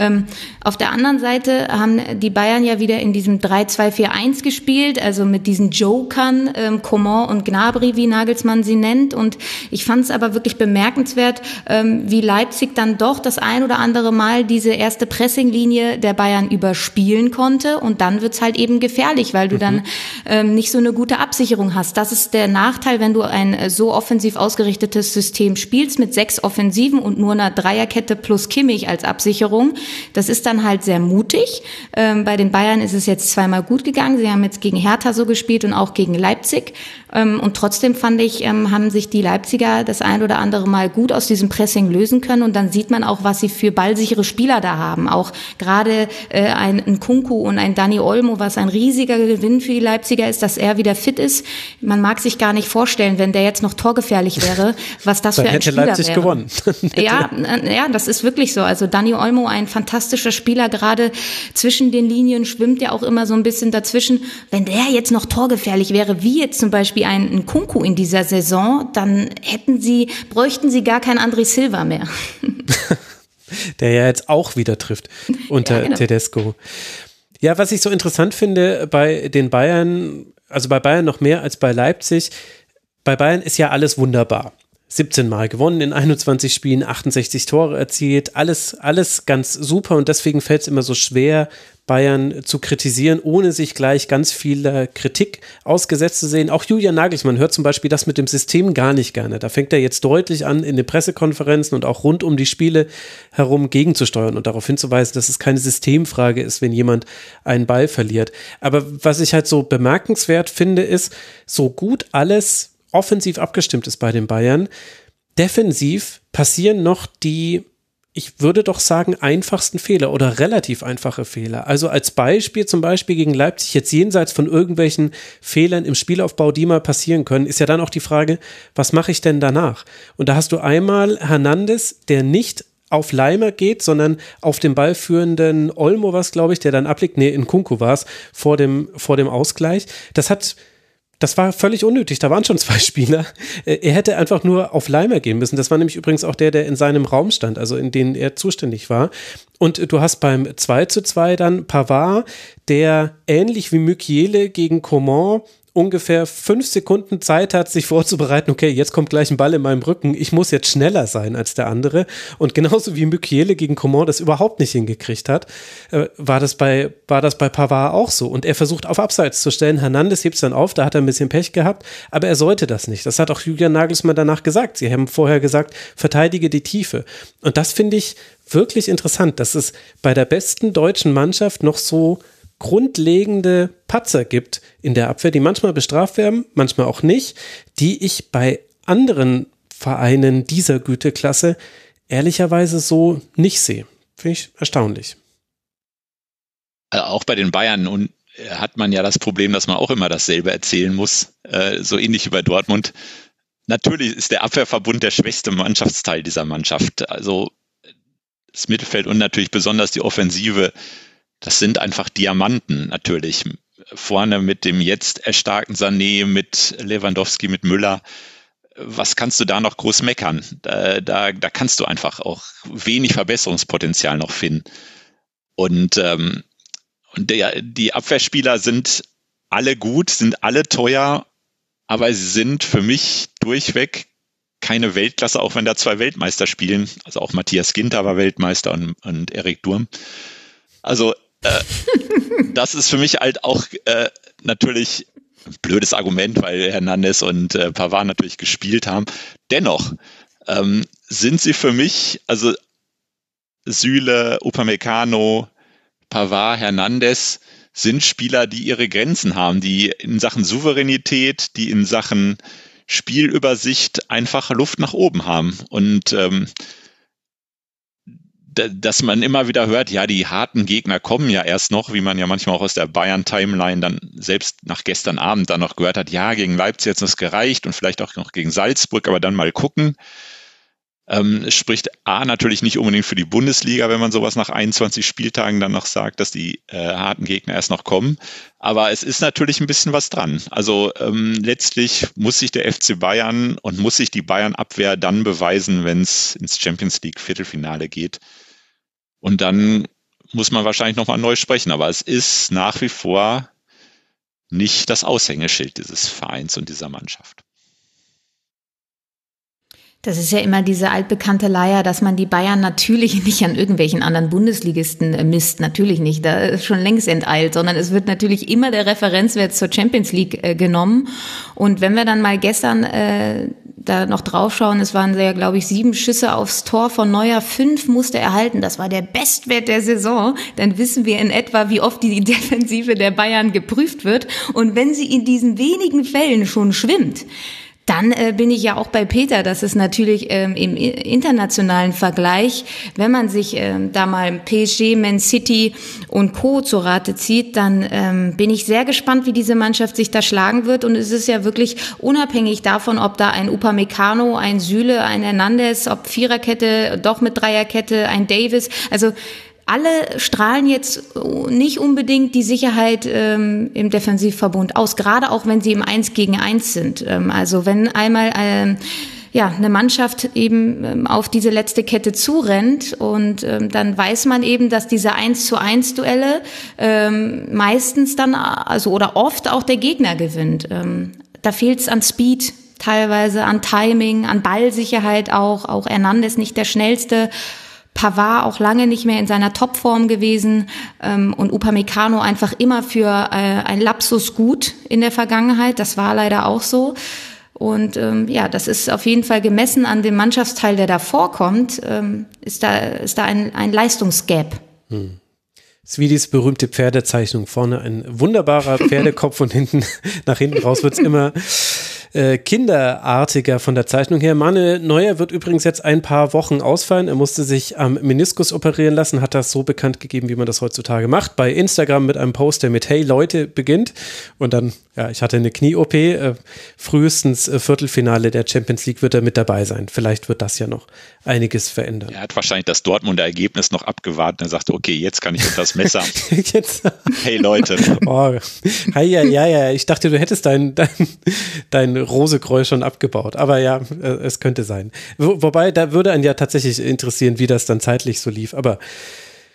Ähm, auf der anderen Seite haben die Bayern ja wieder in diesem 3-2-4-1 gespielt, also mit diesen Jokern, ähm, Coman und Gnabry, wie Nagelsmann sie nennt. Und ich fand es aber wirklich bemerkenswert, ähm, wie Leipzig dann doch das ein oder andere Mal diese erste Pressinglinie der Bayern überspielen konnte. Und dann wird's halt eben gefährlich, weil du mhm. dann ähm, nicht so eine gute Absicherung hast. Das ist der Nachteil, wenn du ein äh, so offensiv ausgerichtetes System spielst mit sechs Offensiven und nur einer Dreierkette plus Kimmich als Absicherung. Das ist dann halt sehr mutig. Ähm, bei den Bayern ist es jetzt zweimal gut gegangen. Sie haben jetzt gegen Hertha so gespielt und auch gegen Leipzig. Ähm, und trotzdem fand ich, ähm, haben sich die Leipziger das ein oder andere Mal gut aus diesem Pressing lösen können. Und dann sieht man auch, was sie für ballsichere Spieler da haben. Auch gerade äh, ein, ein Kunku und ein Dani Olmo, was ein riesiger Gewinn für die Leipziger ist, dass er wieder fit ist. Man mag sich gar nicht vorstellen, wenn der jetzt noch torgefährlich wäre, was das für ein hätte Spieler Leipzig wäre. gewonnen. ja, äh, ja, das ist wirklich so. Also Dani Olmo, ein fantastischer Spieler, gerade zwischen den Linien schwimmt ja auch immer so ein bisschen dazwischen. Wenn der jetzt noch torgefährlich wäre, wie jetzt zum Beispiel ein, Kunku in dieser Saison, dann hätten sie, bräuchten sie gar kein André Silva mehr. der ja jetzt auch wieder trifft unter ja, genau. Tedesco. Ja, was ich so interessant finde bei den Bayern, also bei Bayern noch mehr als bei Leipzig, bei Bayern ist ja alles wunderbar. 17 Mal gewonnen in 21 Spielen, 68 Tore erzielt, alles, alles ganz super und deswegen fällt es immer so schwer, Bayern zu kritisieren, ohne sich gleich ganz viel Kritik ausgesetzt zu sehen. Auch Julian Nagelsmann hört zum Beispiel das mit dem System gar nicht gerne. Da fängt er jetzt deutlich an, in den Pressekonferenzen und auch rund um die Spiele herum gegenzusteuern und darauf hinzuweisen, dass es keine Systemfrage ist, wenn jemand einen Ball verliert. Aber was ich halt so bemerkenswert finde, ist, so gut alles offensiv abgestimmt ist bei den Bayern. Defensiv passieren noch die, ich würde doch sagen, einfachsten Fehler oder relativ einfache Fehler. Also als Beispiel zum Beispiel gegen Leipzig, jetzt jenseits von irgendwelchen Fehlern im Spielaufbau, die mal passieren können, ist ja dann auch die Frage, was mache ich denn danach? Und da hast du einmal Hernandez, der nicht auf Leimer geht, sondern auf den ballführenden Olmo was, glaube ich, der dann abliegt. Nee, in Kunku war es vor dem, vor dem Ausgleich. Das hat das war völlig unnötig. Da waren schon zwei Spieler. Äh, er hätte einfach nur auf Leimer gehen müssen. Das war nämlich übrigens auch der, der in seinem Raum stand, also in dem er zuständig war. Und du hast beim 2 zu 2 dann Pavard, der ähnlich wie Mukiele gegen Coman ungefähr fünf Sekunden Zeit hat, sich vorzubereiten, okay, jetzt kommt gleich ein Ball in meinem Rücken, ich muss jetzt schneller sein als der andere. Und genauso wie Mukiele gegen Coman das überhaupt nicht hingekriegt hat, äh, war, das bei, war das bei Pavard auch so. Und er versucht auf Abseits zu stellen, Hernandez hebt es dann auf, da hat er ein bisschen Pech gehabt, aber er sollte das nicht. Das hat auch Julian Nagelsmann danach gesagt. Sie haben vorher gesagt, verteidige die Tiefe. Und das finde ich wirklich interessant, dass es bei der besten deutschen Mannschaft noch so grundlegende Patzer gibt in der Abwehr, die manchmal bestraft werden, manchmal auch nicht, die ich bei anderen Vereinen dieser Güteklasse ehrlicherweise so nicht sehe. Finde ich erstaunlich. Also auch bei den Bayern und äh, hat man ja das Problem, dass man auch immer dasselbe erzählen muss, äh, so ähnlich wie bei Dortmund. Natürlich ist der Abwehrverbund der schwächste Mannschaftsteil dieser Mannschaft. Also das Mittelfeld und natürlich besonders die Offensive das sind einfach Diamanten natürlich. Vorne mit dem jetzt erstarkten Sané, mit Lewandowski, mit Müller. Was kannst du da noch groß meckern? Da, da, da kannst du einfach auch wenig Verbesserungspotenzial noch finden. Und, ähm, und der, die Abwehrspieler sind alle gut, sind alle teuer, aber sie sind für mich durchweg keine Weltklasse, auch wenn da zwei Weltmeister spielen. Also auch Matthias Ginter war Weltmeister und, und Erik Durm. Also äh, das ist für mich halt auch äh, natürlich ein blödes Argument, weil Hernandez und äh, Pavard natürlich gespielt haben. Dennoch ähm, sind sie für mich, also Süle, Upamecano, Pavard, Hernandez, sind Spieler, die ihre Grenzen haben, die in Sachen Souveränität, die in Sachen Spielübersicht einfach Luft nach oben haben. Und ähm, dass man immer wieder hört, ja, die harten Gegner kommen ja erst noch, wie man ja manchmal auch aus der Bayern-Timeline dann selbst nach gestern Abend dann noch gehört hat, ja, gegen Leipzig jetzt das gereicht und vielleicht auch noch gegen Salzburg, aber dann mal gucken. Ähm, es spricht A natürlich nicht unbedingt für die Bundesliga, wenn man sowas nach 21 Spieltagen dann noch sagt, dass die äh, harten Gegner erst noch kommen. Aber es ist natürlich ein bisschen was dran. Also ähm, letztlich muss sich der FC Bayern und muss sich die Bayern-Abwehr dann beweisen, wenn es ins Champions League Viertelfinale geht. Und dann muss man wahrscheinlich nochmal neu sprechen. Aber es ist nach wie vor nicht das Aushängeschild dieses Vereins und dieser Mannschaft. Das ist ja immer diese altbekannte Leier, dass man die Bayern natürlich nicht an irgendwelchen anderen Bundesligisten äh, misst. Natürlich nicht. Da ist schon längst enteilt, sondern es wird natürlich immer der Referenzwert zur Champions League äh, genommen. Und wenn wir dann mal gestern äh, da noch draufschauen, es waren ja, glaube ich, sieben Schüsse aufs Tor von Neuer, fünf musste er halten. Das war der Bestwert der Saison. Dann wissen wir in etwa, wie oft die Defensive der Bayern geprüft wird. Und wenn sie in diesen wenigen Fällen schon schwimmt, dann äh, bin ich ja auch bei Peter, dass es natürlich ähm, im internationalen Vergleich, wenn man sich ähm, da mal PSG, Man City und Co. zu Rate zieht, dann ähm, bin ich sehr gespannt, wie diese Mannschaft sich da schlagen wird. Und es ist ja wirklich unabhängig davon, ob da ein Upamecano, ein Süle, ein Hernandez, ob Viererkette, doch mit Dreierkette, ein Davis. Also alle strahlen jetzt nicht unbedingt die Sicherheit ähm, im Defensivverbund aus, gerade auch wenn sie im Eins gegen Eins sind. Ähm, also wenn einmal ähm, ja, eine Mannschaft eben ähm, auf diese letzte Kette zurennt und ähm, dann weiß man eben, dass diese Eins zu eins Duelle ähm, meistens dann, also oder oft auch der Gegner gewinnt. Ähm, da fehlt es an Speed, teilweise an Timing, an Ballsicherheit auch. Auch Hernandez nicht der schnellste. Pavard auch lange nicht mehr in seiner Topform gewesen ähm, und Upamecano einfach immer für äh, ein Lapsus gut in der Vergangenheit. Das war leider auch so. Und ähm, ja, das ist auf jeden Fall gemessen an dem Mannschaftsteil, der davor kommt, ähm, ist da, ist da ein, ein Leistungsgap. Hm. Sweeties berühmte Pferdezeichnung. Vorne ein wunderbarer Pferdekopf und hinten, nach hinten raus wird's immer äh, kinderartiger von der Zeichnung her. Manuel Neuer wird übrigens jetzt ein paar Wochen ausfallen. Er musste sich am Meniskus operieren lassen, hat das so bekannt gegeben, wie man das heutzutage macht. Bei Instagram mit einem Post, der mit Hey Leute beginnt. Und dann, ja, ich hatte eine Knie-OP. Äh, frühestens äh, Viertelfinale der Champions League wird er mit dabei sein. Vielleicht wird das ja noch einiges verändern. Er hat wahrscheinlich das Dortmunder Ergebnis noch abgewartet. Er sagte, okay, jetzt kann ich das Messer. Hey Leute. Oh, ja, ja, ja. Ich dachte, du hättest dein, dein, dein Rosekreuz schon abgebaut. Aber ja, äh, es könnte sein. Wo, wobei, da würde einen ja tatsächlich interessieren, wie das dann zeitlich so lief. Aber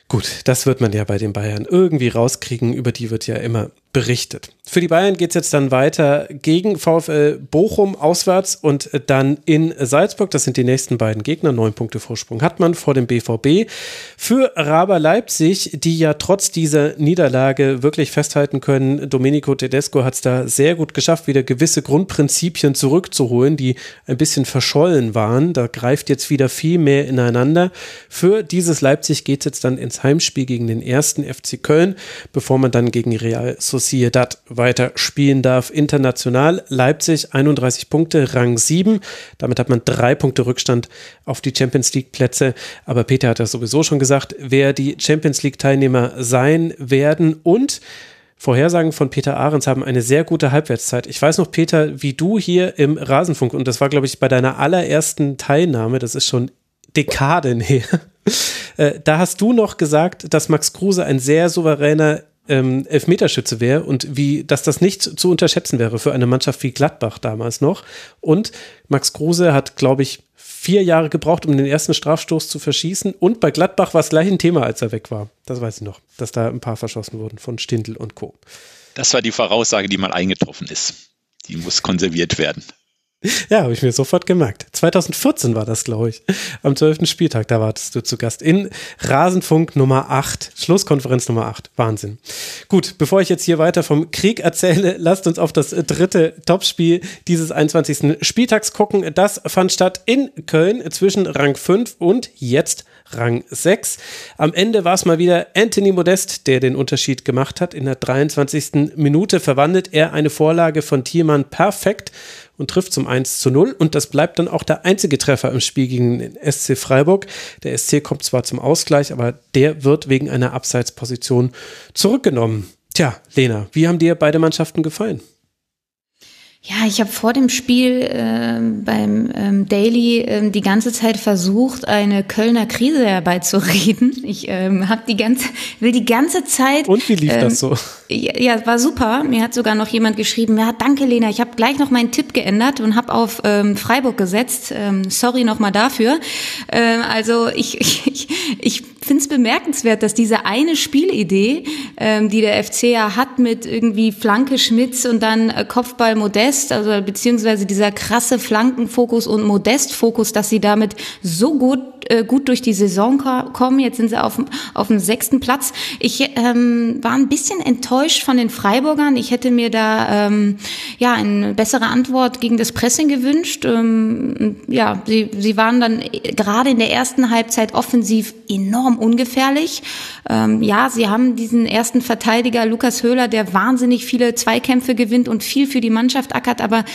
gut, das wird man ja bei den Bayern irgendwie rauskriegen. Über die wird ja immer berichtet. Für die Bayern geht es jetzt dann weiter gegen VfL Bochum auswärts und dann in Salzburg. Das sind die nächsten beiden Gegner. Neun Punkte Vorsprung hat man vor dem BVB. Für Raber Leipzig, die ja trotz dieser Niederlage wirklich festhalten können, Domenico Tedesco hat es da sehr gut geschafft, wieder gewisse Grundprinzipien zurückzuholen, die ein bisschen verschollen waren. Da greift jetzt wieder viel mehr ineinander. Für dieses Leipzig geht es jetzt dann ins Heimspiel gegen den ersten FC Köln, bevor man dann gegen Real Sociedad weiter spielen darf. International Leipzig 31 Punkte, Rang 7. Damit hat man drei Punkte Rückstand auf die Champions League Plätze. Aber Peter hat ja sowieso schon gesagt, wer die Champions League Teilnehmer sein werden und Vorhersagen von Peter Ahrens haben eine sehr gute Halbwertszeit. Ich weiß noch, Peter, wie du hier im Rasenfunk, und das war, glaube ich, bei deiner allerersten Teilnahme, das ist schon Dekaden her, äh, da hast du noch gesagt, dass Max Kruse ein sehr souveräner ähm, Elfmeterschütze wäre und wie, dass das nicht zu unterschätzen wäre für eine Mannschaft wie Gladbach damals noch. Und Max Kruse hat, glaube ich, vier Jahre gebraucht, um den ersten Strafstoß zu verschießen. Und bei Gladbach war es gleich ein Thema, als er weg war. Das weiß ich noch, dass da ein paar verschossen wurden von Stindl und Co. Das war die Voraussage, die mal eingetroffen ist. Die muss konserviert werden. Ja, habe ich mir sofort gemerkt. 2014 war das, glaube ich. Am 12. Spieltag, da wartest du zu Gast. In Rasenfunk Nummer 8. Schlusskonferenz Nummer 8. Wahnsinn. Gut, bevor ich jetzt hier weiter vom Krieg erzähle, lasst uns auf das dritte Topspiel dieses 21. Spieltags gucken. Das fand statt in Köln zwischen Rang 5 und jetzt Rang 6. Am Ende war es mal wieder Anthony Modest, der den Unterschied gemacht hat. In der 23. Minute verwandelt er eine Vorlage von Thielmann perfekt und trifft zum 1 zu 0. Und das bleibt dann auch der einzige Treffer im Spiel gegen den SC Freiburg. Der SC kommt zwar zum Ausgleich, aber der wird wegen einer Abseitsposition zurückgenommen. Tja, Lena, wie haben dir beide Mannschaften gefallen? Ja, ich habe vor dem Spiel äh, beim ähm, Daily äh, die ganze Zeit versucht, eine Kölner Krise herbeizureden. Ich ähm, habe die ganze, will die ganze Zeit. Und wie lief ähm, das so? Ja, ja, war super. Mir hat sogar noch jemand geschrieben: Ja, danke, Lena. Ich habe gleich noch meinen Tipp geändert und habe auf ähm, Freiburg gesetzt. Ähm, sorry nochmal dafür. Ähm, also ich, ich, ich finde es bemerkenswert, dass diese eine Spielidee, ähm, die der FC ja hat mit irgendwie Flanke Schmitz und dann äh, Kopfball Modest, also beziehungsweise dieser krasse Flankenfokus und Modestfokus, dass sie damit so gut äh, gut durch die Saison kommen. Jetzt sind sie auf, auf dem sechsten Platz. Ich ähm, war ein bisschen enttäuscht von den Freiburgern. Ich hätte mir da ähm, ja eine bessere Antwort gegen das Pressing gewünscht. Ähm, ja, sie, sie waren dann gerade in der ersten Halbzeit offensiv enorm ungefährlich. Ähm, ja, sie haben diesen ersten Verteidiger Lukas Höhler, der wahnsinnig viele Zweikämpfe gewinnt und viel für die Mannschaft ackert, aber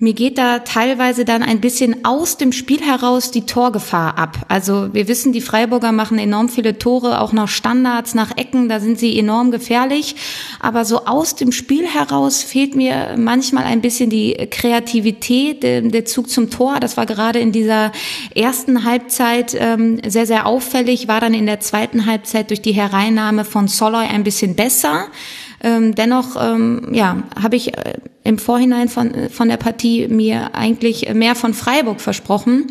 mir geht da teilweise dann ein bisschen aus dem Spiel heraus die Torgefahr ab. Also wir wissen, die Freiburger machen enorm viele Tore, auch nach Standards, nach Ecken, da sind sie enorm gefährlich. Aber so aus dem Spiel heraus fehlt mir manchmal ein bisschen die Kreativität, der, der Zug zum Tor. Das war gerade in dieser ersten Halbzeit ähm, sehr, sehr auffällig, war dann in der zweiten Halbzeit durch die Hereinnahme von Soloy ein bisschen besser. Ähm, dennoch ähm, ja, habe ich äh, im Vorhinein von, von der Partie mir eigentlich mehr von Freiburg versprochen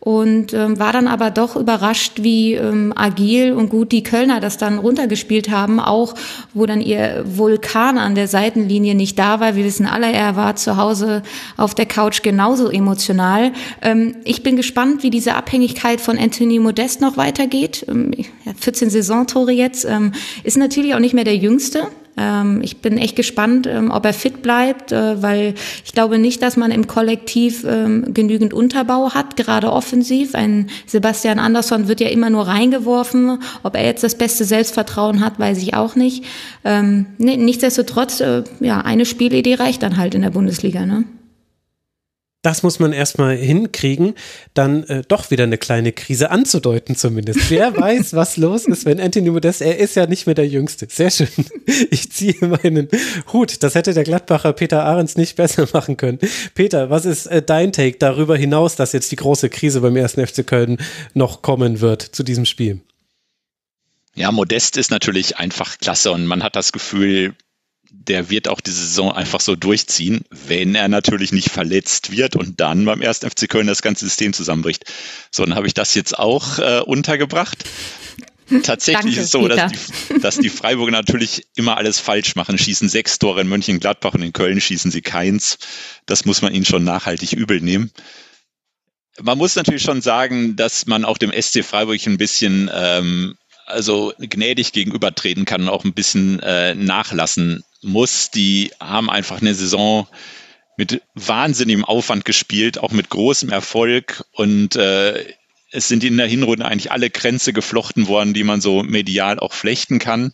und ähm, war dann aber doch überrascht, wie ähm, agil und gut die Kölner das dann runtergespielt haben, auch wo dann ihr Vulkan an der Seitenlinie nicht da war. Wir wissen alle, er war zu Hause auf der Couch genauso emotional. Ähm, ich bin gespannt, wie diese Abhängigkeit von Anthony Modest noch weitergeht. Ähm, 14 Saisontore jetzt, ähm, ist natürlich auch nicht mehr der Jüngste, ähm, ich bin echt gespannt, ähm, ob er fit bleibt, äh, weil ich glaube nicht, dass man im Kollektiv ähm, genügend Unterbau hat, gerade offensiv. Ein Sebastian Andersson wird ja immer nur reingeworfen. Ob er jetzt das beste Selbstvertrauen hat, weiß ich auch nicht. Ähm, nee, nichtsdestotrotz, äh, ja, eine Spielidee reicht dann halt in der Bundesliga, ne? Das muss man erstmal hinkriegen, dann äh, doch wieder eine kleine Krise anzudeuten zumindest. Wer weiß, was los ist, wenn Anthony Modest, er ist ja nicht mehr der Jüngste. Sehr schön. Ich ziehe meinen Hut. Das hätte der Gladbacher Peter Ahrens nicht besser machen können. Peter, was ist äh, dein Take darüber hinaus, dass jetzt die große Krise beim ersten FC Köln noch kommen wird zu diesem Spiel? Ja, Modest ist natürlich einfach klasse und man hat das Gefühl, der wird auch die Saison einfach so durchziehen, wenn er natürlich nicht verletzt wird und dann beim ersten FC Köln das ganze System zusammenbricht. So, dann habe ich das jetzt auch äh, untergebracht. Tatsächlich Danke, ist es so, dass die, dass die Freiburger natürlich immer alles falsch machen. Schießen sechs Tore in Mönchengladbach und in Köln schießen sie keins. Das muss man ihnen schon nachhaltig übel nehmen. Man muss natürlich schon sagen, dass man auch dem SC Freiburg ein bisschen ähm, also gnädig gegenübertreten kann und auch ein bisschen äh, nachlassen muss. Die haben einfach eine Saison mit wahnsinnigem Aufwand gespielt, auch mit großem Erfolg und äh, es sind in der Hinrunde eigentlich alle Grenze geflochten worden, die man so medial auch flechten kann.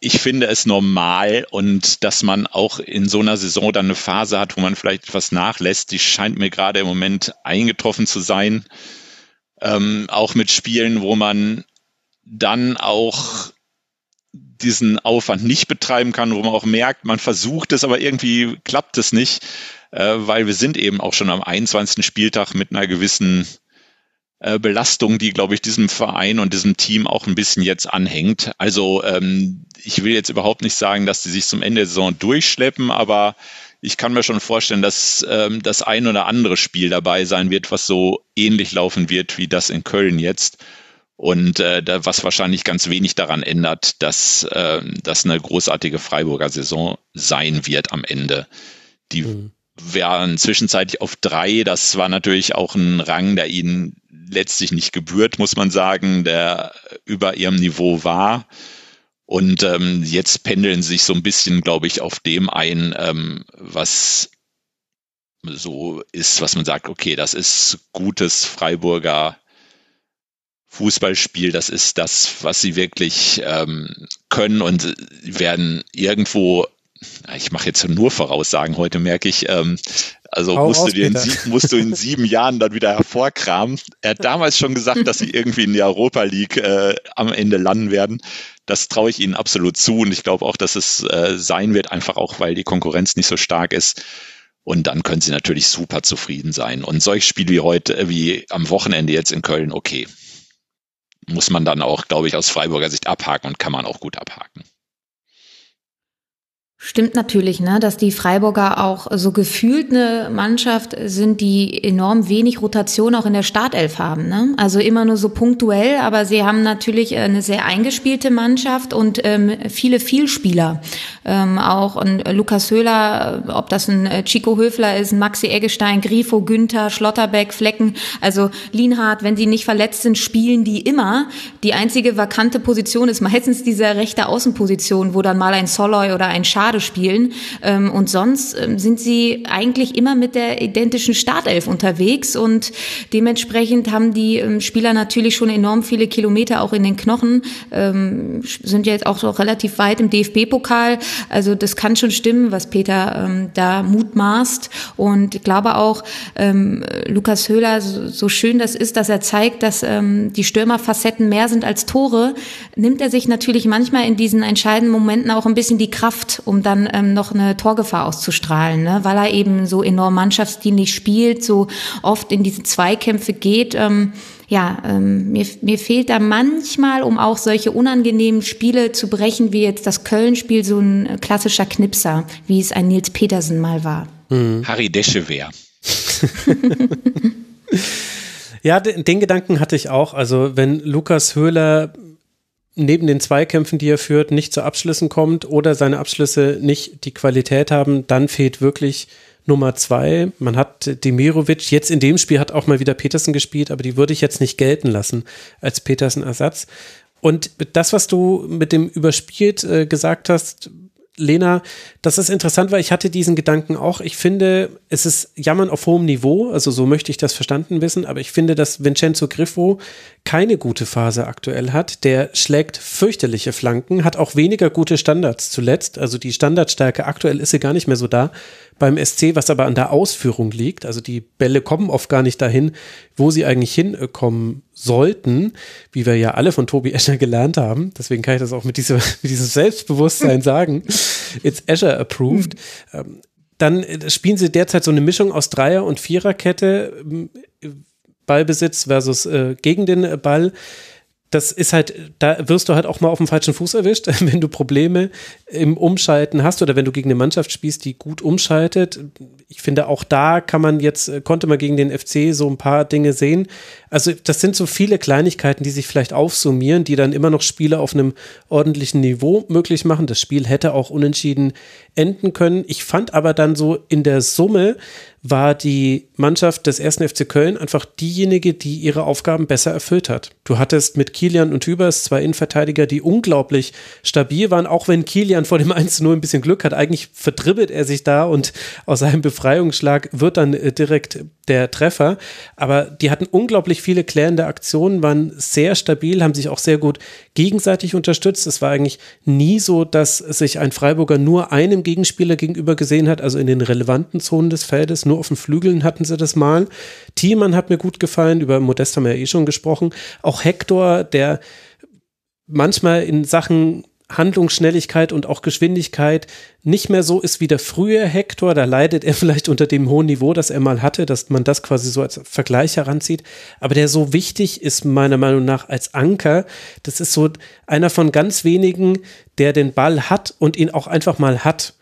Ich finde es normal und dass man auch in so einer Saison dann eine Phase hat, wo man vielleicht etwas nachlässt, die scheint mir gerade im Moment eingetroffen zu sein. Ähm, auch mit Spielen, wo man dann auch diesen Aufwand nicht betreiben kann, wo man auch merkt, man versucht es, aber irgendwie klappt es nicht, äh, weil wir sind eben auch schon am 21. Spieltag mit einer gewissen äh, Belastung, die, glaube ich, diesem Verein und diesem Team auch ein bisschen jetzt anhängt. Also ähm, ich will jetzt überhaupt nicht sagen, dass die sich zum Ende der Saison durchschleppen, aber ich kann mir schon vorstellen, dass ähm, das ein oder andere Spiel dabei sein wird, was so ähnlich laufen wird wie das in Köln jetzt. Und äh, da, was wahrscheinlich ganz wenig daran ändert, dass äh, das eine großartige Freiburger Saison sein wird am Ende. Die mhm. waren zwischenzeitlich auf drei. Das war natürlich auch ein Rang, der ihnen letztlich nicht gebührt, muss man sagen, der über ihrem Niveau war. Und ähm, jetzt pendeln sich so ein bisschen, glaube ich, auf dem ein, ähm, was so ist, was man sagt, okay, das ist gutes Freiburger Fußballspiel, das ist das, was sie wirklich ähm, können und werden irgendwo, ich mache jetzt nur Voraussagen heute, merke ich, ähm, also Hau musst, du dir in sieben, musst du in sieben Jahren dann wieder hervorkramen. Er hat damals schon gesagt, dass sie irgendwie in der Europa League äh, am Ende landen werden. Das traue ich ihnen absolut zu und ich glaube auch, dass es äh, sein wird, einfach auch, weil die Konkurrenz nicht so stark ist. Und dann können sie natürlich super zufrieden sein. Und solche Spiele wie heute, äh, wie am Wochenende jetzt in Köln, okay. Muss man dann auch, glaube ich, aus Freiburger Sicht abhaken und kann man auch gut abhaken. Stimmt natürlich, ne, dass die Freiburger auch so gefühlt eine Mannschaft sind, die enorm wenig Rotation auch in der Startelf haben. Ne? Also immer nur so punktuell, aber sie haben natürlich eine sehr eingespielte Mannschaft und ähm, viele Vielspieler. Ähm, auch ein Lukas Höhler, ob das ein äh, Chico Höfler ist, Maxi Eggestein, Grifo, Günther, Schlotterbeck, Flecken, also Lienhardt, wenn sie nicht verletzt sind, spielen die immer. Die einzige vakante Position ist meistens diese rechte Außenposition, wo dann mal ein Soloy oder ein Schad Brigade spielen. Ähm, und sonst ähm, sind sie eigentlich immer mit der identischen Startelf unterwegs und dementsprechend haben die ähm, Spieler natürlich schon enorm viele Kilometer auch in den Knochen, sind jetzt auch so relativ weit im DFB-Pokal. Also das kann schon stimmen, was Peter da mutmaßt. Und ich glaube auch, Lukas Höhler, so, schön das ist, dass er zeigt, dass die Stürmerfacetten mehr sind als Tore, nimmt er sich natürlich manchmal in diesen entscheidenden Momenten auch ein bisschen die Kraft, um dann ähm, noch eine Torgefahr auszustrahlen, ne? weil er eben so enorm mannschaftsdienlich spielt, so oft in diese Zweikämpfe geht. Ähm, ja, ähm, mir, mir fehlt da manchmal, um auch solche unangenehmen Spiele zu brechen, wie jetzt das Köln-Spiel, so ein klassischer Knipser, wie es ein Nils Petersen mal war. Mhm. Harry Deschewer. ja, den, den Gedanken hatte ich auch. Also wenn Lukas Höhler neben den Zweikämpfen, die er führt, nicht zu Abschlüssen kommt oder seine Abschlüsse nicht die Qualität haben, dann fehlt wirklich Nummer zwei. Man hat Demirovic, jetzt in dem Spiel hat auch mal wieder Petersen gespielt, aber die würde ich jetzt nicht gelten lassen als Petersen-Ersatz. Und das, was du mit dem überspielt äh, gesagt hast, Lena, das ist interessant, weil ich hatte diesen Gedanken auch. Ich finde, es ist Jammern auf hohem Niveau, also so möchte ich das verstanden wissen, aber ich finde, dass Vincenzo Griffo keine gute Phase aktuell hat. Der schlägt fürchterliche Flanken, hat auch weniger gute Standards zuletzt. Also die Standardstärke aktuell ist sie gar nicht mehr so da beim SC, was aber an der Ausführung liegt. Also die Bälle kommen oft gar nicht dahin, wo sie eigentlich hinkommen sollten, wie wir ja alle von Tobi Escher gelernt haben. Deswegen kann ich das auch mit, dieser, mit diesem Selbstbewusstsein sagen. It's Escher approved. Mhm. Dann äh, spielen sie derzeit so eine Mischung aus Dreier- und Viererkette. Ballbesitz versus äh, gegen den Ball das ist halt, da wirst du halt auch mal auf dem falschen Fuß erwischt, wenn du Probleme im Umschalten hast oder wenn du gegen eine Mannschaft spielst, die gut umschaltet. Ich finde, auch da kann man jetzt, konnte man gegen den FC so ein paar Dinge sehen. Also, das sind so viele Kleinigkeiten, die sich vielleicht aufsummieren, die dann immer noch Spiele auf einem ordentlichen Niveau möglich machen. Das Spiel hätte auch unentschieden enden können. Ich fand aber dann so in der Summe, war die Mannschaft des ersten FC Köln einfach diejenige, die ihre Aufgaben besser erfüllt hat. Du hattest mit Kilian und Hübers zwei Innenverteidiger, die unglaublich stabil waren, auch wenn Kilian vor dem 1-0 ein bisschen Glück hat. Eigentlich verdribbelt er sich da und aus seinem Befreiungsschlag wird dann äh, direkt der Treffer. Aber die hatten unglaublich viele klärende Aktionen, waren sehr stabil, haben sich auch sehr gut gegenseitig unterstützt. Es war eigentlich nie so, dass sich ein Freiburger nur einem Gegenspieler gegenüber gesehen hat, also in den relevanten Zonen des Feldes. Nur auf den Flügeln hatten sie das mal. Thiemann hat mir gut gefallen, über Modest haben wir ja eh schon gesprochen. Auch Hector, der manchmal in Sachen Handlungsschnelligkeit und auch Geschwindigkeit nicht mehr so ist wie der frühe Hector. Da leidet er vielleicht unter dem hohen Niveau, das er mal hatte, dass man das quasi so als Vergleich heranzieht. Aber der so wichtig ist meiner Meinung nach als Anker. Das ist so einer von ganz wenigen, der den Ball hat und ihn auch einfach mal hat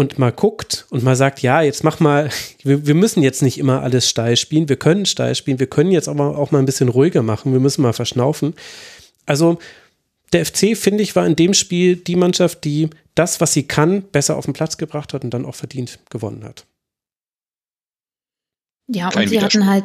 und mal guckt und mal sagt, ja, jetzt mach mal, wir, wir, müssen jetzt nicht immer alles steil spielen, wir können steil spielen, wir können jetzt aber auch mal ein bisschen ruhiger machen, wir müssen mal verschnaufen. Also der FC, finde ich, war in dem Spiel die Mannschaft, die das, was sie kann, besser auf den Platz gebracht hat und dann auch verdient gewonnen hat. Ja, und sie hatten halt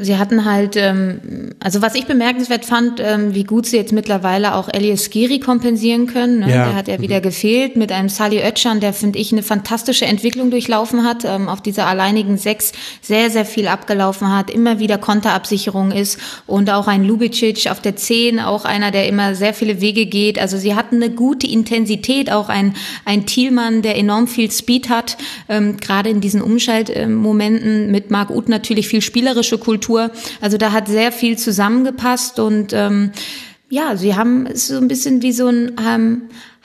sie hatten halt, ähm, also was ich bemerkenswert fand, ähm, wie gut sie jetzt mittlerweile auch Elias Giri kompensieren können. Ne? Ja. Der hat ja wieder mhm. gefehlt mit einem Sali Özcan, der finde ich eine fantastische Entwicklung durchlaufen hat, ähm, auf dieser alleinigen Sechs sehr, sehr viel abgelaufen hat, immer wieder Konterabsicherung ist und auch ein Lubicic auf der Zehn, auch einer, der immer sehr viele Wege geht. Also sie hatten eine gute Intensität, auch ein, ein Thielmann, der enorm viel Speed hat, ähm, gerade in diesen Umschaltmomenten mit Marc Uth natürlich viel spielerische Kultur. Also da hat sehr viel zusammengepasst und ähm, ja, sie haben es so ein bisschen wie so ein ähm,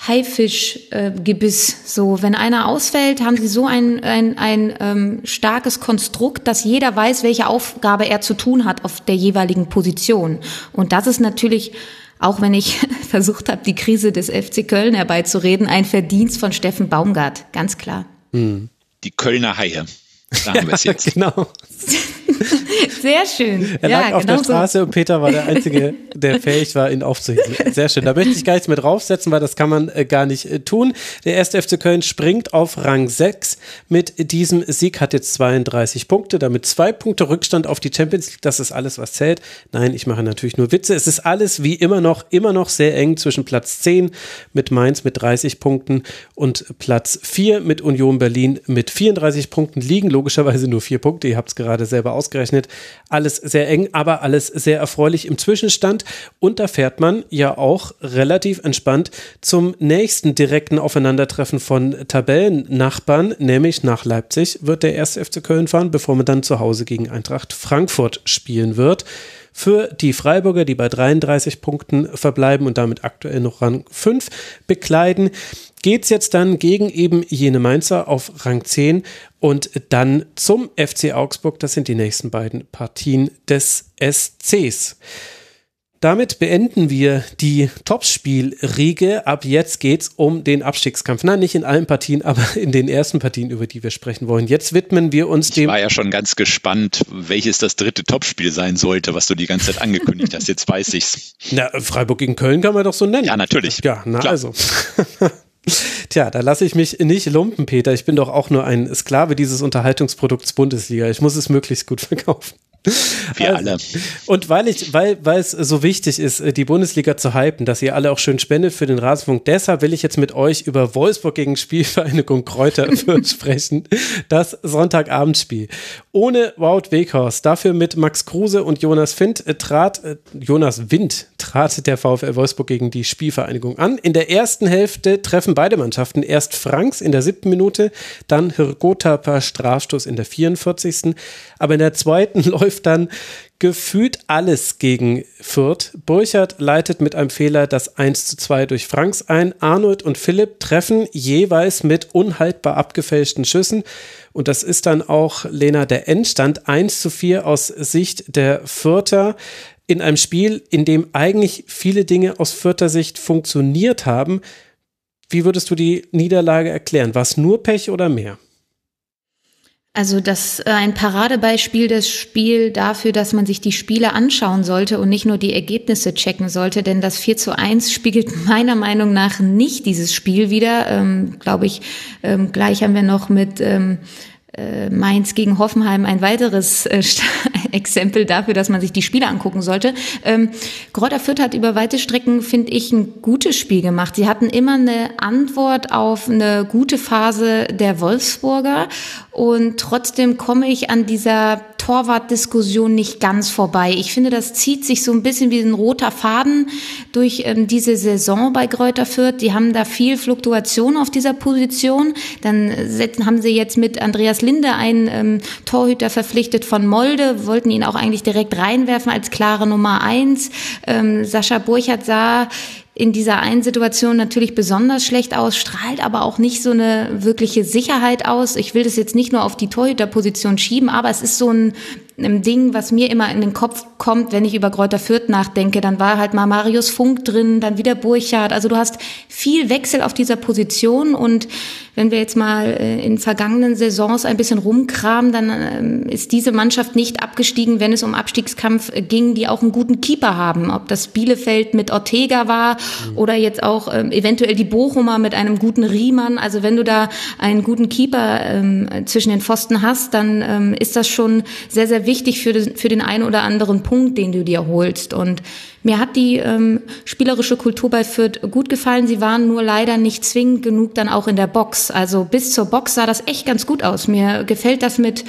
Haifischgebiss. Äh, so, wenn einer ausfällt, haben sie so ein, ein, ein ähm, starkes Konstrukt, dass jeder weiß, welche Aufgabe er zu tun hat auf der jeweiligen Position. Und das ist natürlich auch wenn ich versucht habe, die Krise des FC Köln herbeizureden, ein Verdienst von Steffen Baumgart, ganz klar. Hm. Die Kölner Haie. Da haben wir es jetzt. genau. Sehr schön. Er lag ja, auf genau der Straße so. und Peter war der Einzige, der fähig war, ihn aufzuheben. Sehr schön. Da möchte ich gar nichts mehr draufsetzen, weil das kann man äh, gar nicht äh, tun. Der erste FC Köln springt auf Rang 6 mit diesem Sieg, hat jetzt 32 Punkte, damit zwei Punkte Rückstand auf die Champions League. Das ist alles, was zählt. Nein, ich mache natürlich nur Witze. Es ist alles wie immer noch, immer noch sehr eng zwischen Platz 10 mit Mainz mit 30 Punkten und Platz 4 mit Union Berlin mit 34 Punkten liegen logischerweise nur vier Punkte. Ihr habt es gerade selber ausgerechnet. Alles sehr eng, aber alles sehr erfreulich im Zwischenstand. Und da fährt man ja auch relativ entspannt zum nächsten direkten Aufeinandertreffen von Tabellennachbarn, nämlich nach Leipzig wird der erste FC Köln fahren, bevor man dann zu Hause gegen Eintracht Frankfurt spielen wird. Für die Freiburger, die bei 33 Punkten verbleiben und damit aktuell noch Rang 5 bekleiden, geht es jetzt dann gegen eben jene Mainzer auf Rang 10 und dann zum FC Augsburg. Das sind die nächsten beiden Partien des SCs. Damit beenden wir die Topspielriege. Ab jetzt geht's um den Abstiegskampf. Nein, nicht in allen Partien, aber in den ersten Partien, über die wir sprechen wollen. Jetzt widmen wir uns dem. Ich war ja schon ganz gespannt, welches das dritte Topspiel sein sollte, was du die ganze Zeit angekündigt hast. Jetzt weiß ich's. Na, Freiburg gegen Köln kann man doch so nennen. Ja, natürlich. Ja, na Klar. also. Tja, da lasse ich mich nicht lumpen, Peter. Ich bin doch auch nur ein Sklave dieses Unterhaltungsprodukts Bundesliga. Ich muss es möglichst gut verkaufen. Wir also, alle. Und weil ich, weil, weil es so wichtig ist, äh, die Bundesliga zu hypen, dass ihr alle auch schön spendet für den Rasenfunk, deshalb will ich jetzt mit euch über Wolfsburg gegen Spielvereinigung Kräuter sprechen. Das Sonntagabendspiel. Ohne Wout Weghorst, dafür mit Max Kruse und Jonas Find äh, trat, äh, Jonas Wind trat der VfL Wolfsburg gegen die Spielvereinigung an. In der ersten Hälfte treffen beide Mannschaften erst Franks in der siebten Minute, dann Hirgota per Strafstoß in der 44. Aber in der zweiten läuft läuft dann gefühlt alles gegen Fürth. Burchard leitet mit einem Fehler das 1 zu 2 durch Franks ein. Arnold und Philipp treffen jeweils mit unhaltbar abgefälschten Schüssen. Und das ist dann auch, Lena, der Endstand 1 zu 4 aus Sicht der Fürther in einem Spiel, in dem eigentlich viele Dinge aus Fürther Sicht funktioniert haben. Wie würdest du die Niederlage erklären? War es nur Pech oder mehr? Also das äh, ein Paradebeispiel das Spiel dafür, dass man sich die Spiele anschauen sollte und nicht nur die Ergebnisse checken sollte, denn das 4 zu 1 spiegelt meiner Meinung nach nicht dieses Spiel wieder. Ähm, Glaube ich, ähm, gleich haben wir noch mit ähm, äh, Mainz gegen Hoffenheim ein weiteres äh, Exempel dafür, dass man sich die Spiele angucken sollte. Ähm, Gräuter Fürth hat über weite Strecken, finde ich, ein gutes Spiel gemacht. Sie hatten immer eine Antwort auf eine gute Phase der Wolfsburger und trotzdem komme ich an dieser Torwartdiskussion nicht ganz vorbei. Ich finde, das zieht sich so ein bisschen wie ein roter Faden durch ähm, diese Saison bei Kräuter Fürth. Die haben da viel Fluktuation auf dieser Position. Dann setzen, haben sie jetzt mit Andreas Linde einen ähm, Torhüter verpflichtet von Molde, wollten ihn auch eigentlich direkt reinwerfen als klare Nummer eins. Ähm, Sascha Burchardt sah in dieser einen Situation natürlich besonders schlecht aus, strahlt aber auch nicht so eine wirkliche Sicherheit aus. Ich will das jetzt nicht nur auf die Torhüterposition schieben, aber es ist so ein, ein Ding, was mir immer in den Kopf kommt, wenn ich über Kräuter Fürth nachdenke. Dann war halt mal Marius Funk drin, dann wieder Burchardt. Also du hast viel Wechsel auf dieser Position und wenn wir jetzt mal äh, in vergangenen Saisons ein bisschen rumkramen, dann ähm, ist diese Mannschaft nicht abgestiegen, wenn es um Abstiegskampf ging, die auch einen guten Keeper haben. Ob das Bielefeld mit Ortega war mhm. oder jetzt auch ähm, eventuell die Bochumer mit einem guten Riemann. Also wenn du da einen guten Keeper ähm, zwischen den Pfosten hast, dann ist das schon sehr, sehr wichtig für, den, für den einen oder anderen Punkt, den du dir holst. Und mir hat die ähm, spielerische Kultur bei Fürth gut gefallen. Sie waren nur leider nicht zwingend genug dann auch in der Box. Also bis zur Box sah das echt ganz gut aus. Mir gefällt das mit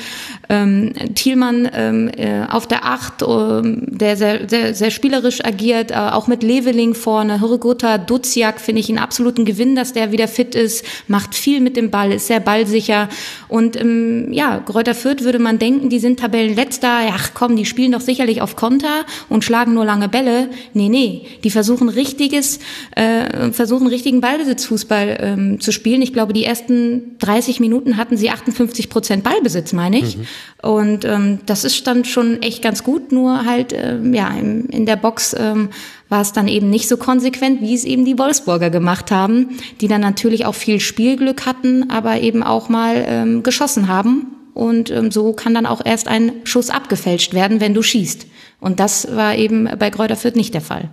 ähm, Thielmann ähm, äh, auf der Acht, ähm, der sehr, sehr, sehr spielerisch agiert, äh, auch mit Leveling vorne. Hurugota Duziak finde ich einen absoluten Gewinn, dass der wieder fit ist, macht viel mit dem Ball, ist sehr ballsicher. Und ähm, ja, Gräuter Fürth würde man denken, die sind Tabellenletzter. Ja, komm, die spielen doch sicherlich auf Konter und schlagen nur lange Bälle nee, nee, die versuchen richtiges, äh, versuchen richtigen Ballbesitzfußball ähm, zu spielen. Ich glaube, die ersten 30 Minuten hatten sie 58 Prozent Ballbesitz, meine ich. Mhm. Und ähm, das ist dann schon echt ganz gut, nur halt, ähm, ja, in, in der Box ähm, war es dann eben nicht so konsequent, wie es eben die Wolfsburger gemacht haben, die dann natürlich auch viel Spielglück hatten, aber eben auch mal ähm, geschossen haben. Und ähm, so kann dann auch erst ein Schuss abgefälscht werden, wenn du schießt. Und das war eben bei Kräuter Fürth nicht der Fall.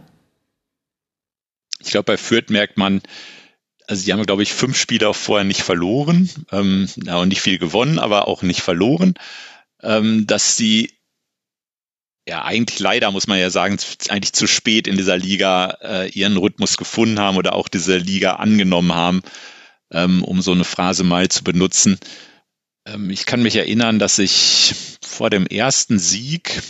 Ich glaube, bei Fürth merkt man, also die haben, glaube ich, fünf Spiele auch vorher nicht verloren, ähm, ja, und nicht viel gewonnen, aber auch nicht verloren, ähm, dass sie ja eigentlich leider, muss man ja sagen, eigentlich zu spät in dieser Liga äh, ihren Rhythmus gefunden haben oder auch diese Liga angenommen haben, ähm, um so eine Phrase mal zu benutzen. Ähm, ich kann mich erinnern, dass ich vor dem ersten Sieg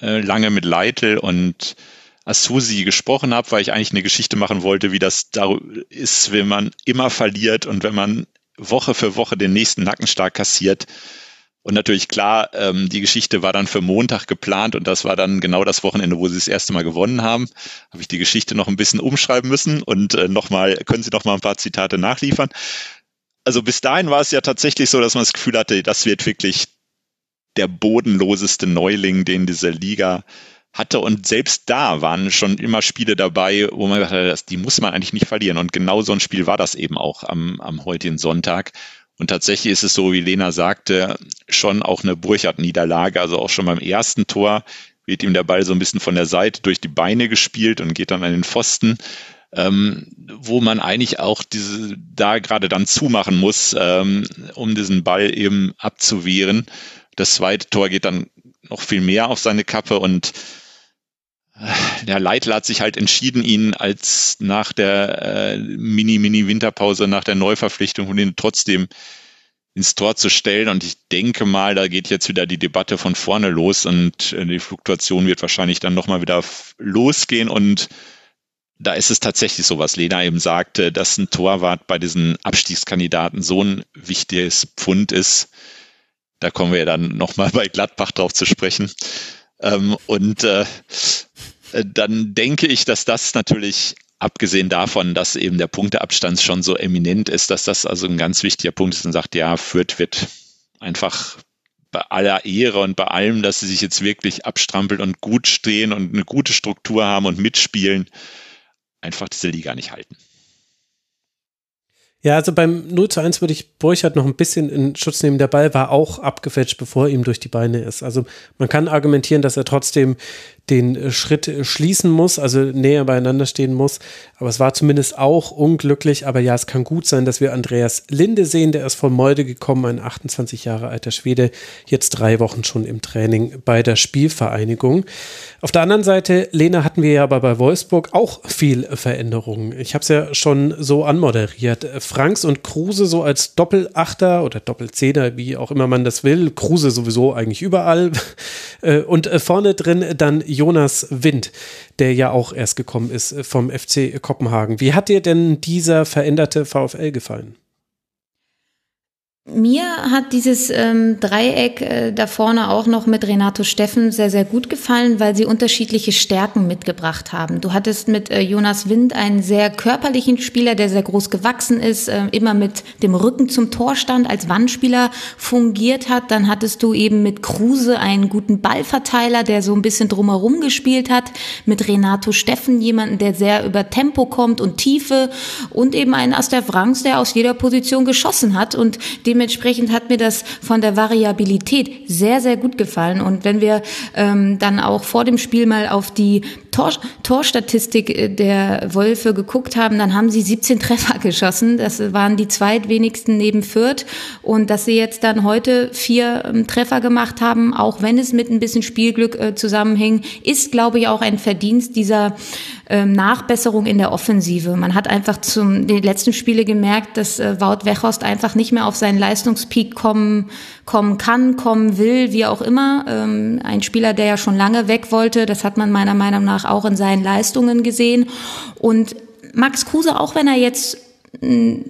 äh, lange mit Leitl und Asusi gesprochen habe, weil ich eigentlich eine Geschichte machen wollte, wie das da ist, wenn man immer verliert und wenn man Woche für Woche den nächsten Nackenstark kassiert. Und natürlich klar, ähm, die Geschichte war dann für Montag geplant und das war dann genau das Wochenende, wo sie das erste Mal gewonnen haben. Habe ich die Geschichte noch ein bisschen umschreiben müssen und äh, nochmal, können Sie noch mal ein paar Zitate nachliefern. Also bis dahin war es ja tatsächlich so, dass man das Gefühl hatte, das wird wirklich der bodenloseste Neuling, den diese Liga hatte. Und selbst da waren schon immer Spiele dabei, wo man hat, die muss man eigentlich nicht verlieren. Und genau so ein Spiel war das eben auch am, am heutigen Sonntag. Und tatsächlich ist es so, wie Lena sagte, schon auch eine Burchard-Niederlage. Also auch schon beim ersten Tor wird ihm der Ball so ein bisschen von der Seite durch die Beine gespielt und geht dann an den Pfosten. Ähm, wo man eigentlich auch diese da gerade dann zumachen muss, ähm, um diesen Ball eben abzuwehren. Das zweite Tor geht dann noch viel mehr auf seine Kappe und äh, der Leitler hat sich halt entschieden, ihn als nach der äh, Mini-Mini-Winterpause, nach der Neuverpflichtung und ihn trotzdem ins Tor zu stellen. Und ich denke mal, da geht jetzt wieder die Debatte von vorne los und äh, die Fluktuation wird wahrscheinlich dann nochmal wieder losgehen. Und da ist es tatsächlich so, was Lena eben sagte, dass ein Torwart bei diesen Abstiegskandidaten so ein wichtiges Pfund ist, da kommen wir dann nochmal bei Gladbach drauf zu sprechen. Ähm, und äh, dann denke ich, dass das natürlich, abgesehen davon, dass eben der Punkteabstand schon so eminent ist, dass das also ein ganz wichtiger Punkt ist und sagt, ja, Fürth wird einfach bei aller Ehre und bei allem, dass sie sich jetzt wirklich abstrampeln und gut stehen und eine gute Struktur haben und mitspielen, einfach diese Liga nicht halten. Ja, also beim 0 zu 1 würde ich Burchardt noch ein bisschen in Schutz nehmen. Der Ball war auch abgefälscht, bevor ihm durch die Beine ist. Also man kann argumentieren, dass er trotzdem den äh, Schritt äh, schließen muss, also näher beieinander stehen muss. Aber es war zumindest auch unglücklich. Aber ja, es kann gut sein, dass wir Andreas Linde sehen. Der ist von Molde gekommen, ein 28 Jahre alter Schwede, jetzt drei Wochen schon im Training bei der Spielvereinigung. Auf der anderen Seite, Lena, hatten wir ja aber bei Wolfsburg auch viel Veränderungen. Ich habe es ja schon so anmoderiert. Franks und Kruse so als Doppelachter oder Doppelzehner, wie auch immer man das will. Kruse sowieso eigentlich überall. Äh, und vorne drin dann Jonas Wind, der ja auch erst gekommen ist äh, vom FC Kopenhagen. Wie hat dir denn dieser veränderte VfL gefallen? Mir hat dieses ähm, Dreieck äh, da vorne auch noch mit Renato Steffen sehr, sehr gut gefallen, weil sie unterschiedliche Stärken mitgebracht haben. Du hattest mit äh, Jonas Wind einen sehr körperlichen Spieler, der sehr groß gewachsen ist, äh, immer mit dem Rücken zum Torstand als Wandspieler fungiert hat. Dann hattest du eben mit Kruse einen guten Ballverteiler, der so ein bisschen drumherum gespielt hat. Mit Renato Steffen jemanden, der sehr über Tempo kommt und Tiefe und eben einen Aster Franks, der aus jeder Position geschossen hat und dementsprechend hat mir das von der Variabilität sehr, sehr gut gefallen. Und wenn wir ähm, dann auch vor dem Spiel mal auf die Tor, Torstatistik äh, der Wölfe geguckt haben, dann haben sie 17 Treffer geschossen. Das waren die zweitwenigsten neben Fürth. Und dass sie jetzt dann heute vier ähm, Treffer gemacht haben, auch wenn es mit ein bisschen Spielglück äh, zusammenhing, ist, glaube ich, auch ein Verdienst dieser ähm, Nachbesserung in der Offensive. Man hat einfach zum den letzten Spiele gemerkt, dass äh, Wout Weghorst einfach nicht mehr auf seinen Leistungspeak kommen, kommen kann, kommen will, wie auch immer. Ähm, ein Spieler, der ja schon lange weg wollte, das hat man meiner Meinung nach auch in seinen Leistungen gesehen. Und Max Kruse, auch wenn er jetzt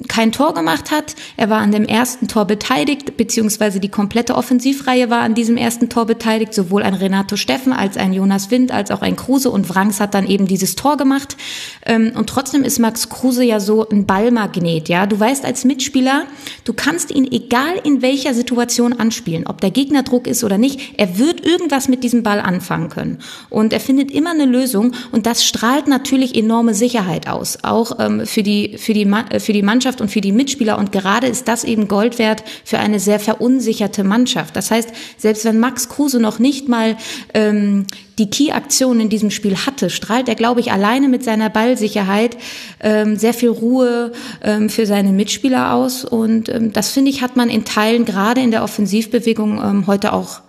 kein Tor gemacht hat. Er war an dem ersten Tor beteiligt, beziehungsweise die komplette Offensivreihe war an diesem ersten Tor beteiligt, sowohl ein Renato Steffen als ein Jonas Wind als auch ein Kruse und Wrangs hat dann eben dieses Tor gemacht. Ähm, und trotzdem ist Max Kruse ja so ein Ballmagnet, ja. Du weißt als Mitspieler, du kannst ihn egal in welcher Situation anspielen, ob der Gegner Druck ist oder nicht, er wird irgendwas mit diesem Ball anfangen können. Und er findet immer eine Lösung und das strahlt natürlich enorme Sicherheit aus, auch ähm, für die, für die äh, für die Mannschaft und für die Mitspieler. Und gerade ist das eben Gold wert für eine sehr verunsicherte Mannschaft. Das heißt, selbst wenn Max Kruse noch nicht mal ähm, die Key-Aktion in diesem Spiel hatte, strahlt er, glaube ich, alleine mit seiner Ballsicherheit ähm, sehr viel Ruhe ähm, für seine Mitspieler aus. Und ähm, das, finde ich, hat man in Teilen gerade in der Offensivbewegung ähm, heute auch,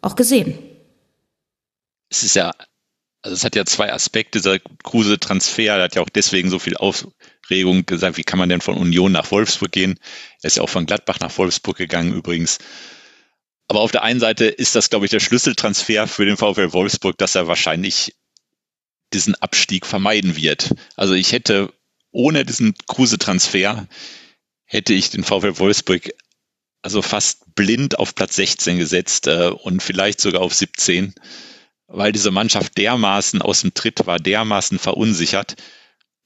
auch gesehen. Es ist ja also es hat ja zwei Aspekte, dieser Kruse-Transfer, der hat ja auch deswegen so viel Aufregung gesagt, wie kann man denn von Union nach Wolfsburg gehen? Er ist ja auch von Gladbach nach Wolfsburg gegangen übrigens. Aber auf der einen Seite ist das, glaube ich, der Schlüsseltransfer für den VfL Wolfsburg, dass er wahrscheinlich diesen Abstieg vermeiden wird. Also ich hätte ohne diesen Kruse-Transfer hätte ich den VfL Wolfsburg also fast blind auf Platz 16 gesetzt äh, und vielleicht sogar auf 17 weil diese Mannschaft dermaßen aus dem Tritt war, dermaßen verunsichert.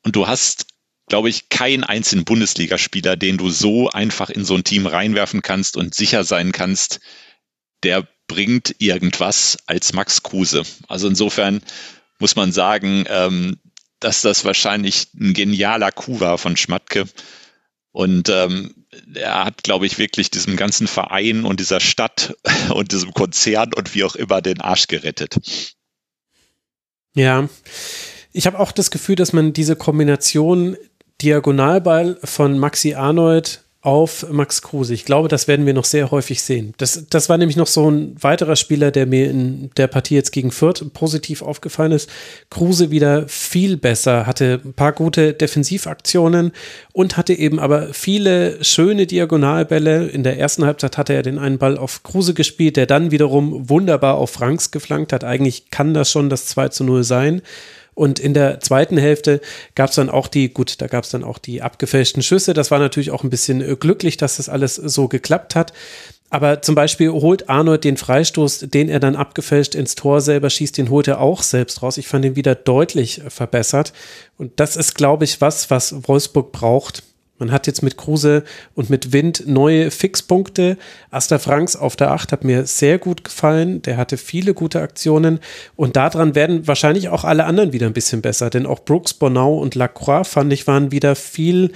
Und du hast, glaube ich, keinen einzigen Bundesligaspieler, den du so einfach in so ein Team reinwerfen kannst und sicher sein kannst, der bringt irgendwas als Max Kruse. Also insofern muss man sagen, ähm, dass das wahrscheinlich ein genialer Coup war von Schmatke. Und ähm, er hat, glaube ich, wirklich diesem ganzen Verein und dieser Stadt und diesem Konzern und wie auch immer den Arsch gerettet. Ja, ich habe auch das Gefühl, dass man diese Kombination Diagonalball von Maxi Arnold auf Max Kruse. Ich glaube, das werden wir noch sehr häufig sehen. Das, das war nämlich noch so ein weiterer Spieler, der mir in der Partie jetzt gegen Fürth positiv aufgefallen ist. Kruse wieder viel besser, hatte ein paar gute Defensivaktionen und hatte eben aber viele schöne Diagonalbälle. In der ersten Halbzeit hatte er den einen Ball auf Kruse gespielt, der dann wiederum wunderbar auf Franks geflankt hat. Eigentlich kann das schon das 2 zu 0 sein. Und in der zweiten Hälfte gab es dann auch die, gut, da gab es dann auch die abgefälschten Schüsse. Das war natürlich auch ein bisschen äh, glücklich, dass das alles so geklappt hat. Aber zum Beispiel holt Arnold den Freistoß, den er dann abgefälscht ins Tor selber schießt, den holt er auch selbst raus. Ich fand ihn wieder deutlich verbessert. Und das ist, glaube ich, was, was Wolfsburg braucht. Man hat jetzt mit Kruse und mit Wind neue Fixpunkte. Asta Franks auf der Acht hat mir sehr gut gefallen. Der hatte viele gute Aktionen. Und daran werden wahrscheinlich auch alle anderen wieder ein bisschen besser. Denn auch Brooks, Bonau und Lacroix, fand ich, waren wieder viel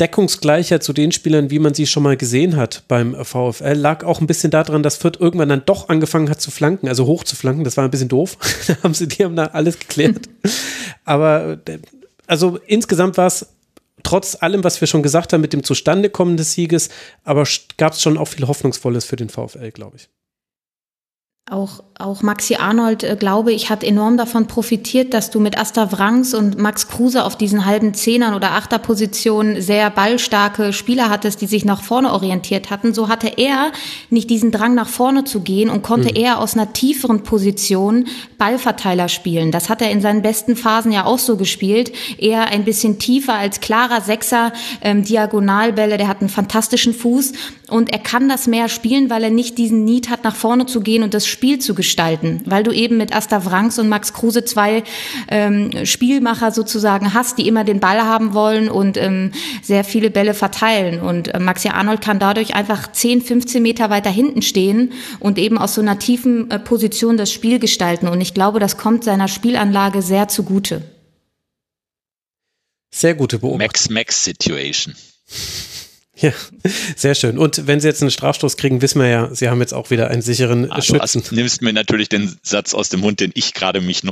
deckungsgleicher zu den Spielern, wie man sie schon mal gesehen hat beim VfL. Lag auch ein bisschen daran, dass Fürth irgendwann dann doch angefangen hat zu flanken, also hoch zu flanken. Das war ein bisschen doof. da haben sie, die haben da alles geklärt. Aber also insgesamt war es trotz allem, was wir schon gesagt haben mit dem Zustandekommen des Sieges, aber gab es schon auch viel Hoffnungsvolles für den VfL, glaube ich. Auch, auch Maxi Arnold, äh, glaube ich, hat enorm davon profitiert, dass du mit Asta Wrangs und Max Kruse auf diesen halben Zehnern oder Achterpositionen sehr ballstarke Spieler hattest, die sich nach vorne orientiert hatten. So hatte er nicht diesen Drang nach vorne zu gehen und konnte mhm. eher aus einer tieferen Position Ballverteiler spielen. Das hat er in seinen besten Phasen ja auch so gespielt. Eher ein bisschen tiefer als klarer Sechser, ähm, Diagonalbälle. Der hat einen fantastischen Fuß und er kann das mehr spielen, weil er nicht diesen Need hat, nach vorne zu gehen und das Spiel zu gestalten, weil du eben mit Asta Wrangs und Max Kruse zwei ähm, Spielmacher sozusagen hast, die immer den Ball haben wollen und ähm, sehr viele Bälle verteilen. Und äh, Maxi Arnold kann dadurch einfach 10, 15 Meter weiter hinten stehen und eben aus so einer tiefen äh, Position das Spiel gestalten. Und ich glaube, das kommt seiner Spielanlage sehr zugute. Sehr gute Beobachtung. Max-Max-Situation. Ja, sehr schön. Und wenn Sie jetzt einen Strafstoß kriegen, wissen wir ja, Sie haben jetzt auch wieder einen sicheren ah, Schützen. Du nimmst mir natürlich den Satz aus dem Mund, den ich gerade mich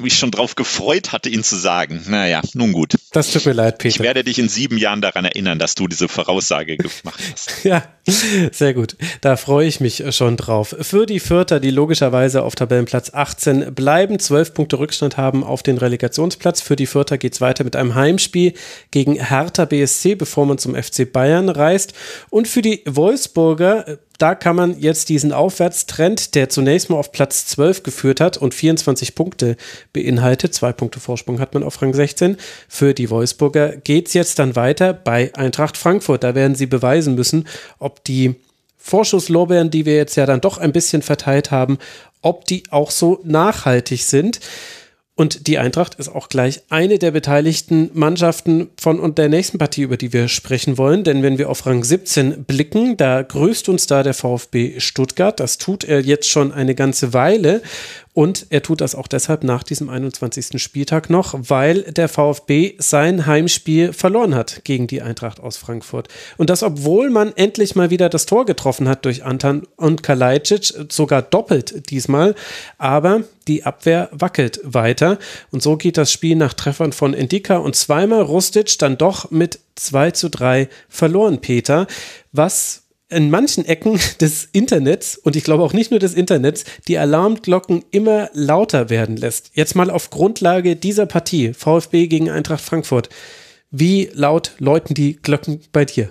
mich schon drauf gefreut hatte, ihn zu sagen. Naja, nun gut. Das tut mir leid, Peter. Ich werde dich in sieben Jahren daran erinnern, dass du diese Voraussage gemacht hast. ja, sehr gut. Da freue ich mich schon drauf. Für die Vierter, die logischerweise auf Tabellenplatz 18 bleiben, zwölf Punkte Rückstand haben auf den Relegationsplatz. Für die Vierter geht es weiter mit einem Heimspiel gegen Hertha BSC, bevor man zum FC Bayern reist. Und für die Wolfsburger da kann man jetzt diesen Aufwärtstrend, der zunächst mal auf Platz 12 geführt hat und 24 Punkte beinhaltet, zwei Punkte Vorsprung hat man auf Rang 16, für die Wolfsburger geht es jetzt dann weiter bei Eintracht Frankfurt. Da werden sie beweisen müssen, ob die Vorschusslorbeeren, die wir jetzt ja dann doch ein bisschen verteilt haben, ob die auch so nachhaltig sind. Und die Eintracht ist auch gleich eine der beteiligten Mannschaften von und der nächsten Partie, über die wir sprechen wollen. Denn wenn wir auf Rang 17 blicken, da grüßt uns da der VfB Stuttgart. Das tut er jetzt schon eine ganze Weile. Und er tut das auch deshalb nach diesem 21. Spieltag noch, weil der VfB sein Heimspiel verloren hat gegen die Eintracht aus Frankfurt. Und das, obwohl man endlich mal wieder das Tor getroffen hat durch Antan und Kalajdzic, sogar doppelt diesmal. Aber die Abwehr wackelt weiter. Und so geht das Spiel nach Treffern von Endika und zweimal Rustic dann doch mit 2 zu 3 verloren, Peter. Was in manchen Ecken des Internets und ich glaube auch nicht nur des Internets die Alarmglocken immer lauter werden lässt. Jetzt mal auf Grundlage dieser Partie VfB gegen Eintracht Frankfurt. Wie laut läuten die Glocken bei dir?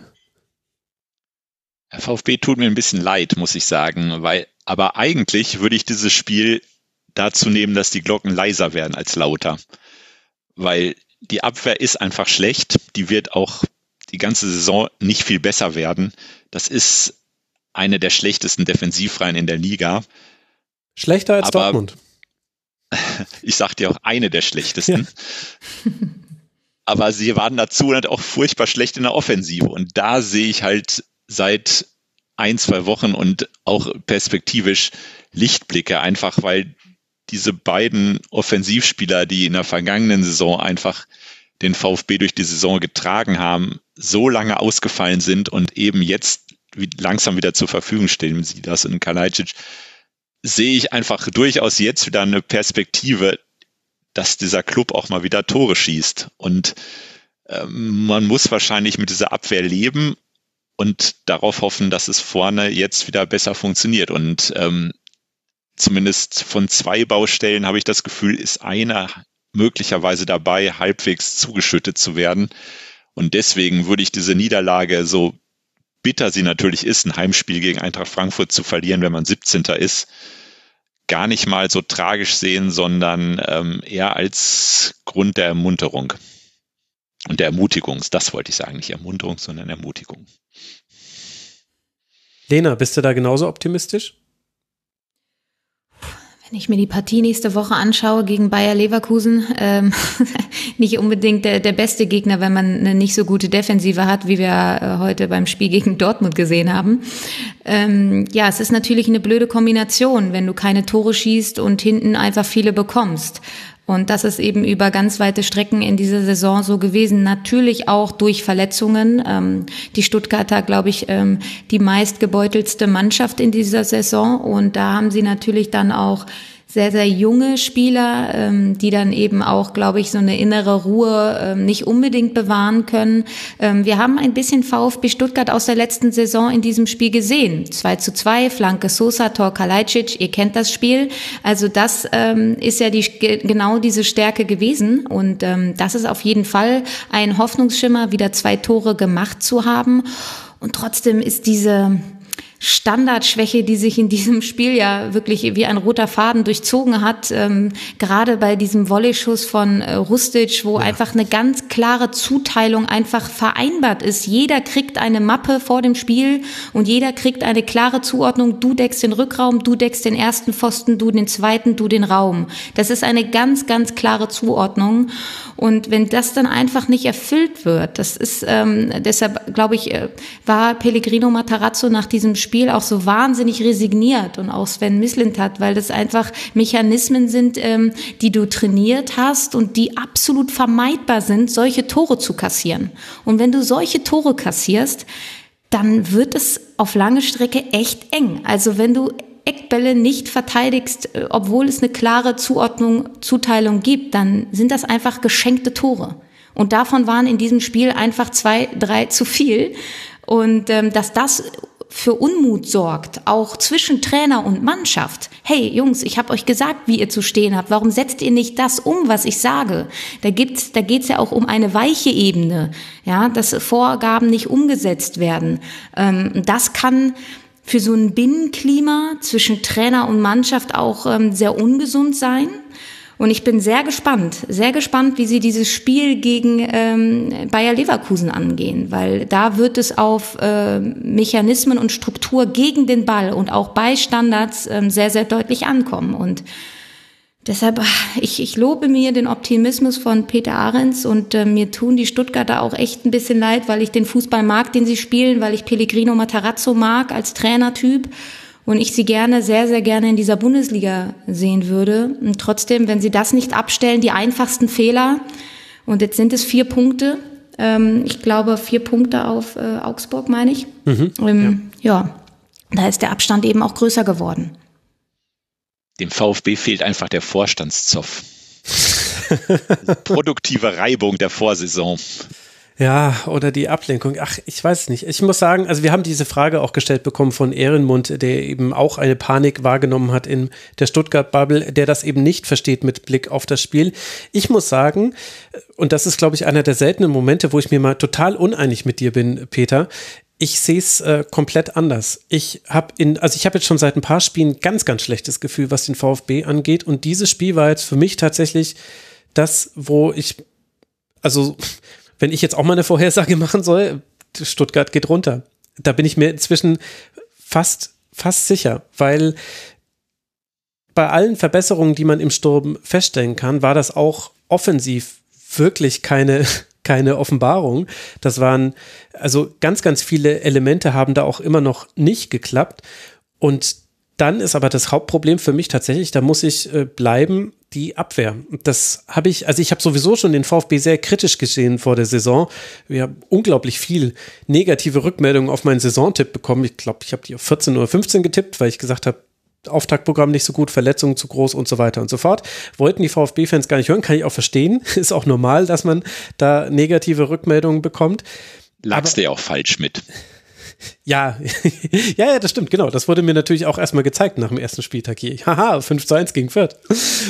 VfB tut mir ein bisschen leid, muss ich sagen, weil aber eigentlich würde ich dieses Spiel dazu nehmen, dass die Glocken leiser werden als lauter, weil die Abwehr ist einfach schlecht, die wird auch die ganze Saison nicht viel besser werden. Das ist eine der schlechtesten Defensivreihen in der Liga. Schlechter als Aber, Dortmund. ich sag dir auch eine der schlechtesten. Ja. Aber sie waren dazu halt auch furchtbar schlecht in der Offensive. Und da sehe ich halt seit ein, zwei Wochen und auch perspektivisch Lichtblicke, einfach weil diese beiden Offensivspieler, die in der vergangenen Saison einfach den VfB durch die Saison getragen haben, so lange ausgefallen sind und eben jetzt langsam wieder zur Verfügung stehen, sie das in Kalajdzic, sehe ich einfach durchaus jetzt wieder eine Perspektive, dass dieser Club auch mal wieder Tore schießt. Und ähm, man muss wahrscheinlich mit dieser Abwehr leben und darauf hoffen, dass es vorne jetzt wieder besser funktioniert. Und ähm, zumindest von zwei Baustellen habe ich das Gefühl, ist einer möglicherweise dabei, halbwegs zugeschüttet zu werden. Und deswegen würde ich diese Niederlage, so bitter sie natürlich ist, ein Heimspiel gegen Eintracht Frankfurt zu verlieren, wenn man 17. ist, gar nicht mal so tragisch sehen, sondern ähm, eher als Grund der Ermunterung und der Ermutigung. Das wollte ich sagen, nicht Ermunterung, sondern Ermutigung. Lena, bist du da genauso optimistisch? Wenn ich mir die Partie nächste Woche anschaue gegen Bayer Leverkusen, ähm, nicht unbedingt der, der beste Gegner, wenn man eine nicht so gute Defensive hat, wie wir äh, heute beim Spiel gegen Dortmund gesehen haben. Ähm, ja, es ist natürlich eine blöde Kombination, wenn du keine Tore schießt und hinten einfach viele bekommst. Und das ist eben über ganz weite Strecken in dieser Saison so gewesen. Natürlich auch durch Verletzungen. Ähm, die Stuttgarter, glaube ich, ähm, die meistgebeutelste Mannschaft in dieser Saison. Und da haben sie natürlich dann auch sehr, sehr junge Spieler, ähm, die dann eben auch, glaube ich, so eine innere Ruhe ähm, nicht unbedingt bewahren können. Ähm, wir haben ein bisschen VfB Stuttgart aus der letzten Saison in diesem Spiel gesehen. 2 zu 2, Flanke Sosa, Tor Kalajdzic, ihr kennt das Spiel. Also das ähm, ist ja die, genau diese Stärke gewesen und ähm, das ist auf jeden Fall ein Hoffnungsschimmer, wieder zwei Tore gemacht zu haben. Und trotzdem ist diese, Standardschwäche, die sich in diesem Spiel ja wirklich wie ein roter Faden durchzogen hat. Ähm, gerade bei diesem Volley-Schuss von äh, Rustic, wo ja. einfach eine ganz klare Zuteilung einfach vereinbart ist. Jeder kriegt eine Mappe vor dem Spiel und jeder kriegt eine klare Zuordnung. Du deckst den Rückraum, du deckst den ersten Pfosten, du den zweiten, du den Raum. Das ist eine ganz, ganz klare Zuordnung. Und wenn das dann einfach nicht erfüllt wird, das ist ähm, deshalb, glaube ich, äh, war Pellegrino Matarazzo nach diesem Spiel Spiel auch so wahnsinnig resigniert und auch Sven Mislint hat, weil das einfach Mechanismen sind, ähm, die du trainiert hast und die absolut vermeidbar sind, solche Tore zu kassieren. Und wenn du solche Tore kassierst, dann wird es auf lange Strecke echt eng. Also wenn du Eckbälle nicht verteidigst, äh, obwohl es eine klare Zuordnung, Zuteilung gibt, dann sind das einfach geschenkte Tore. Und davon waren in diesem Spiel einfach zwei, drei zu viel. Und ähm, dass das für Unmut sorgt, auch zwischen Trainer und Mannschaft. Hey Jungs, ich habe euch gesagt, wie ihr zu stehen habt. Warum setzt ihr nicht das um, was ich sage? Da gibt's, da geht's ja auch um eine weiche Ebene, ja, dass Vorgaben nicht umgesetzt werden. Ähm, das kann für so ein Binnenklima zwischen Trainer und Mannschaft auch ähm, sehr ungesund sein. Und ich bin sehr gespannt, sehr gespannt, wie sie dieses Spiel gegen ähm, Bayer Leverkusen angehen, weil da wird es auf äh, Mechanismen und Struktur gegen den Ball und auch bei Standards ähm, sehr, sehr deutlich ankommen. Und Deshalb, ich, ich lobe mir den Optimismus von Peter Ahrens und äh, mir tun die Stuttgarter auch echt ein bisschen leid, weil ich den Fußball mag, den sie spielen, weil ich Pellegrino Matarazzo mag als Trainertyp und ich sie gerne, sehr, sehr gerne in dieser Bundesliga sehen würde. Und trotzdem, wenn sie das nicht abstellen, die einfachsten Fehler, und jetzt sind es vier Punkte, ähm, ich glaube vier Punkte auf äh, Augsburg, meine ich. Mhm, ähm, ja. ja, da ist der Abstand eben auch größer geworden. Dem VfB fehlt einfach der Vorstandszoff. Produktive Reibung der Vorsaison. Ja, oder die Ablenkung. Ach, ich weiß nicht. Ich muss sagen, also wir haben diese Frage auch gestellt bekommen von Ehrenmund, der eben auch eine Panik wahrgenommen hat in der Stuttgart-Bubble, der das eben nicht versteht mit Blick auf das Spiel. Ich muss sagen, und das ist, glaube ich, einer der seltenen Momente, wo ich mir mal total uneinig mit dir bin, Peter. Ich sehe es äh, komplett anders. Ich habe in, also ich habe jetzt schon seit ein paar Spielen ganz, ganz schlechtes Gefühl, was den VfB angeht. Und dieses Spiel war jetzt für mich tatsächlich das, wo ich, also wenn ich jetzt auch mal eine Vorhersage machen soll, Stuttgart geht runter. Da bin ich mir inzwischen fast, fast sicher, weil bei allen Verbesserungen, die man im Sturm feststellen kann, war das auch offensiv wirklich keine, keine Offenbarung. Das waren, also ganz, ganz viele Elemente haben da auch immer noch nicht geklappt. Und dann ist aber das Hauptproblem für mich tatsächlich, da muss ich äh, bleiben, die Abwehr. Das habe ich, also ich habe sowieso schon den VfB sehr kritisch gesehen vor der Saison. Wir haben unglaublich viel negative Rückmeldungen auf meinen Saisontipp bekommen. Ich glaube, ich habe die auf 14 oder 15 getippt, weil ich gesagt habe, Auftaktprogramm nicht so gut, Verletzungen zu groß und so weiter und so fort. Wollten die VfB-Fans gar nicht hören, kann ich auch verstehen. Ist auch normal, dass man da negative Rückmeldungen bekommt. Lagst du ja auch falsch mit. Ja, ja, ja, das stimmt, genau. Das wurde mir natürlich auch erstmal gezeigt nach dem ersten Spieltag hier. Haha, 5 zu 1 gegen Fürth.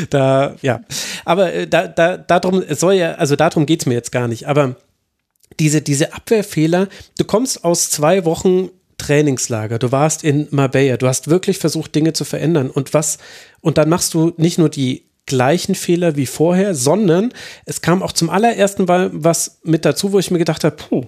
Da, ja. Aber äh, da, da, darum soll ja, also darum geht's mir jetzt gar nicht. Aber diese, diese Abwehrfehler, du kommst aus zwei Wochen Trainingslager, du warst in Marbella, du hast wirklich versucht, Dinge zu verändern. Und was, und dann machst du nicht nur die gleichen Fehler wie vorher, sondern es kam auch zum allerersten Mal was mit dazu, wo ich mir gedacht habe, puh,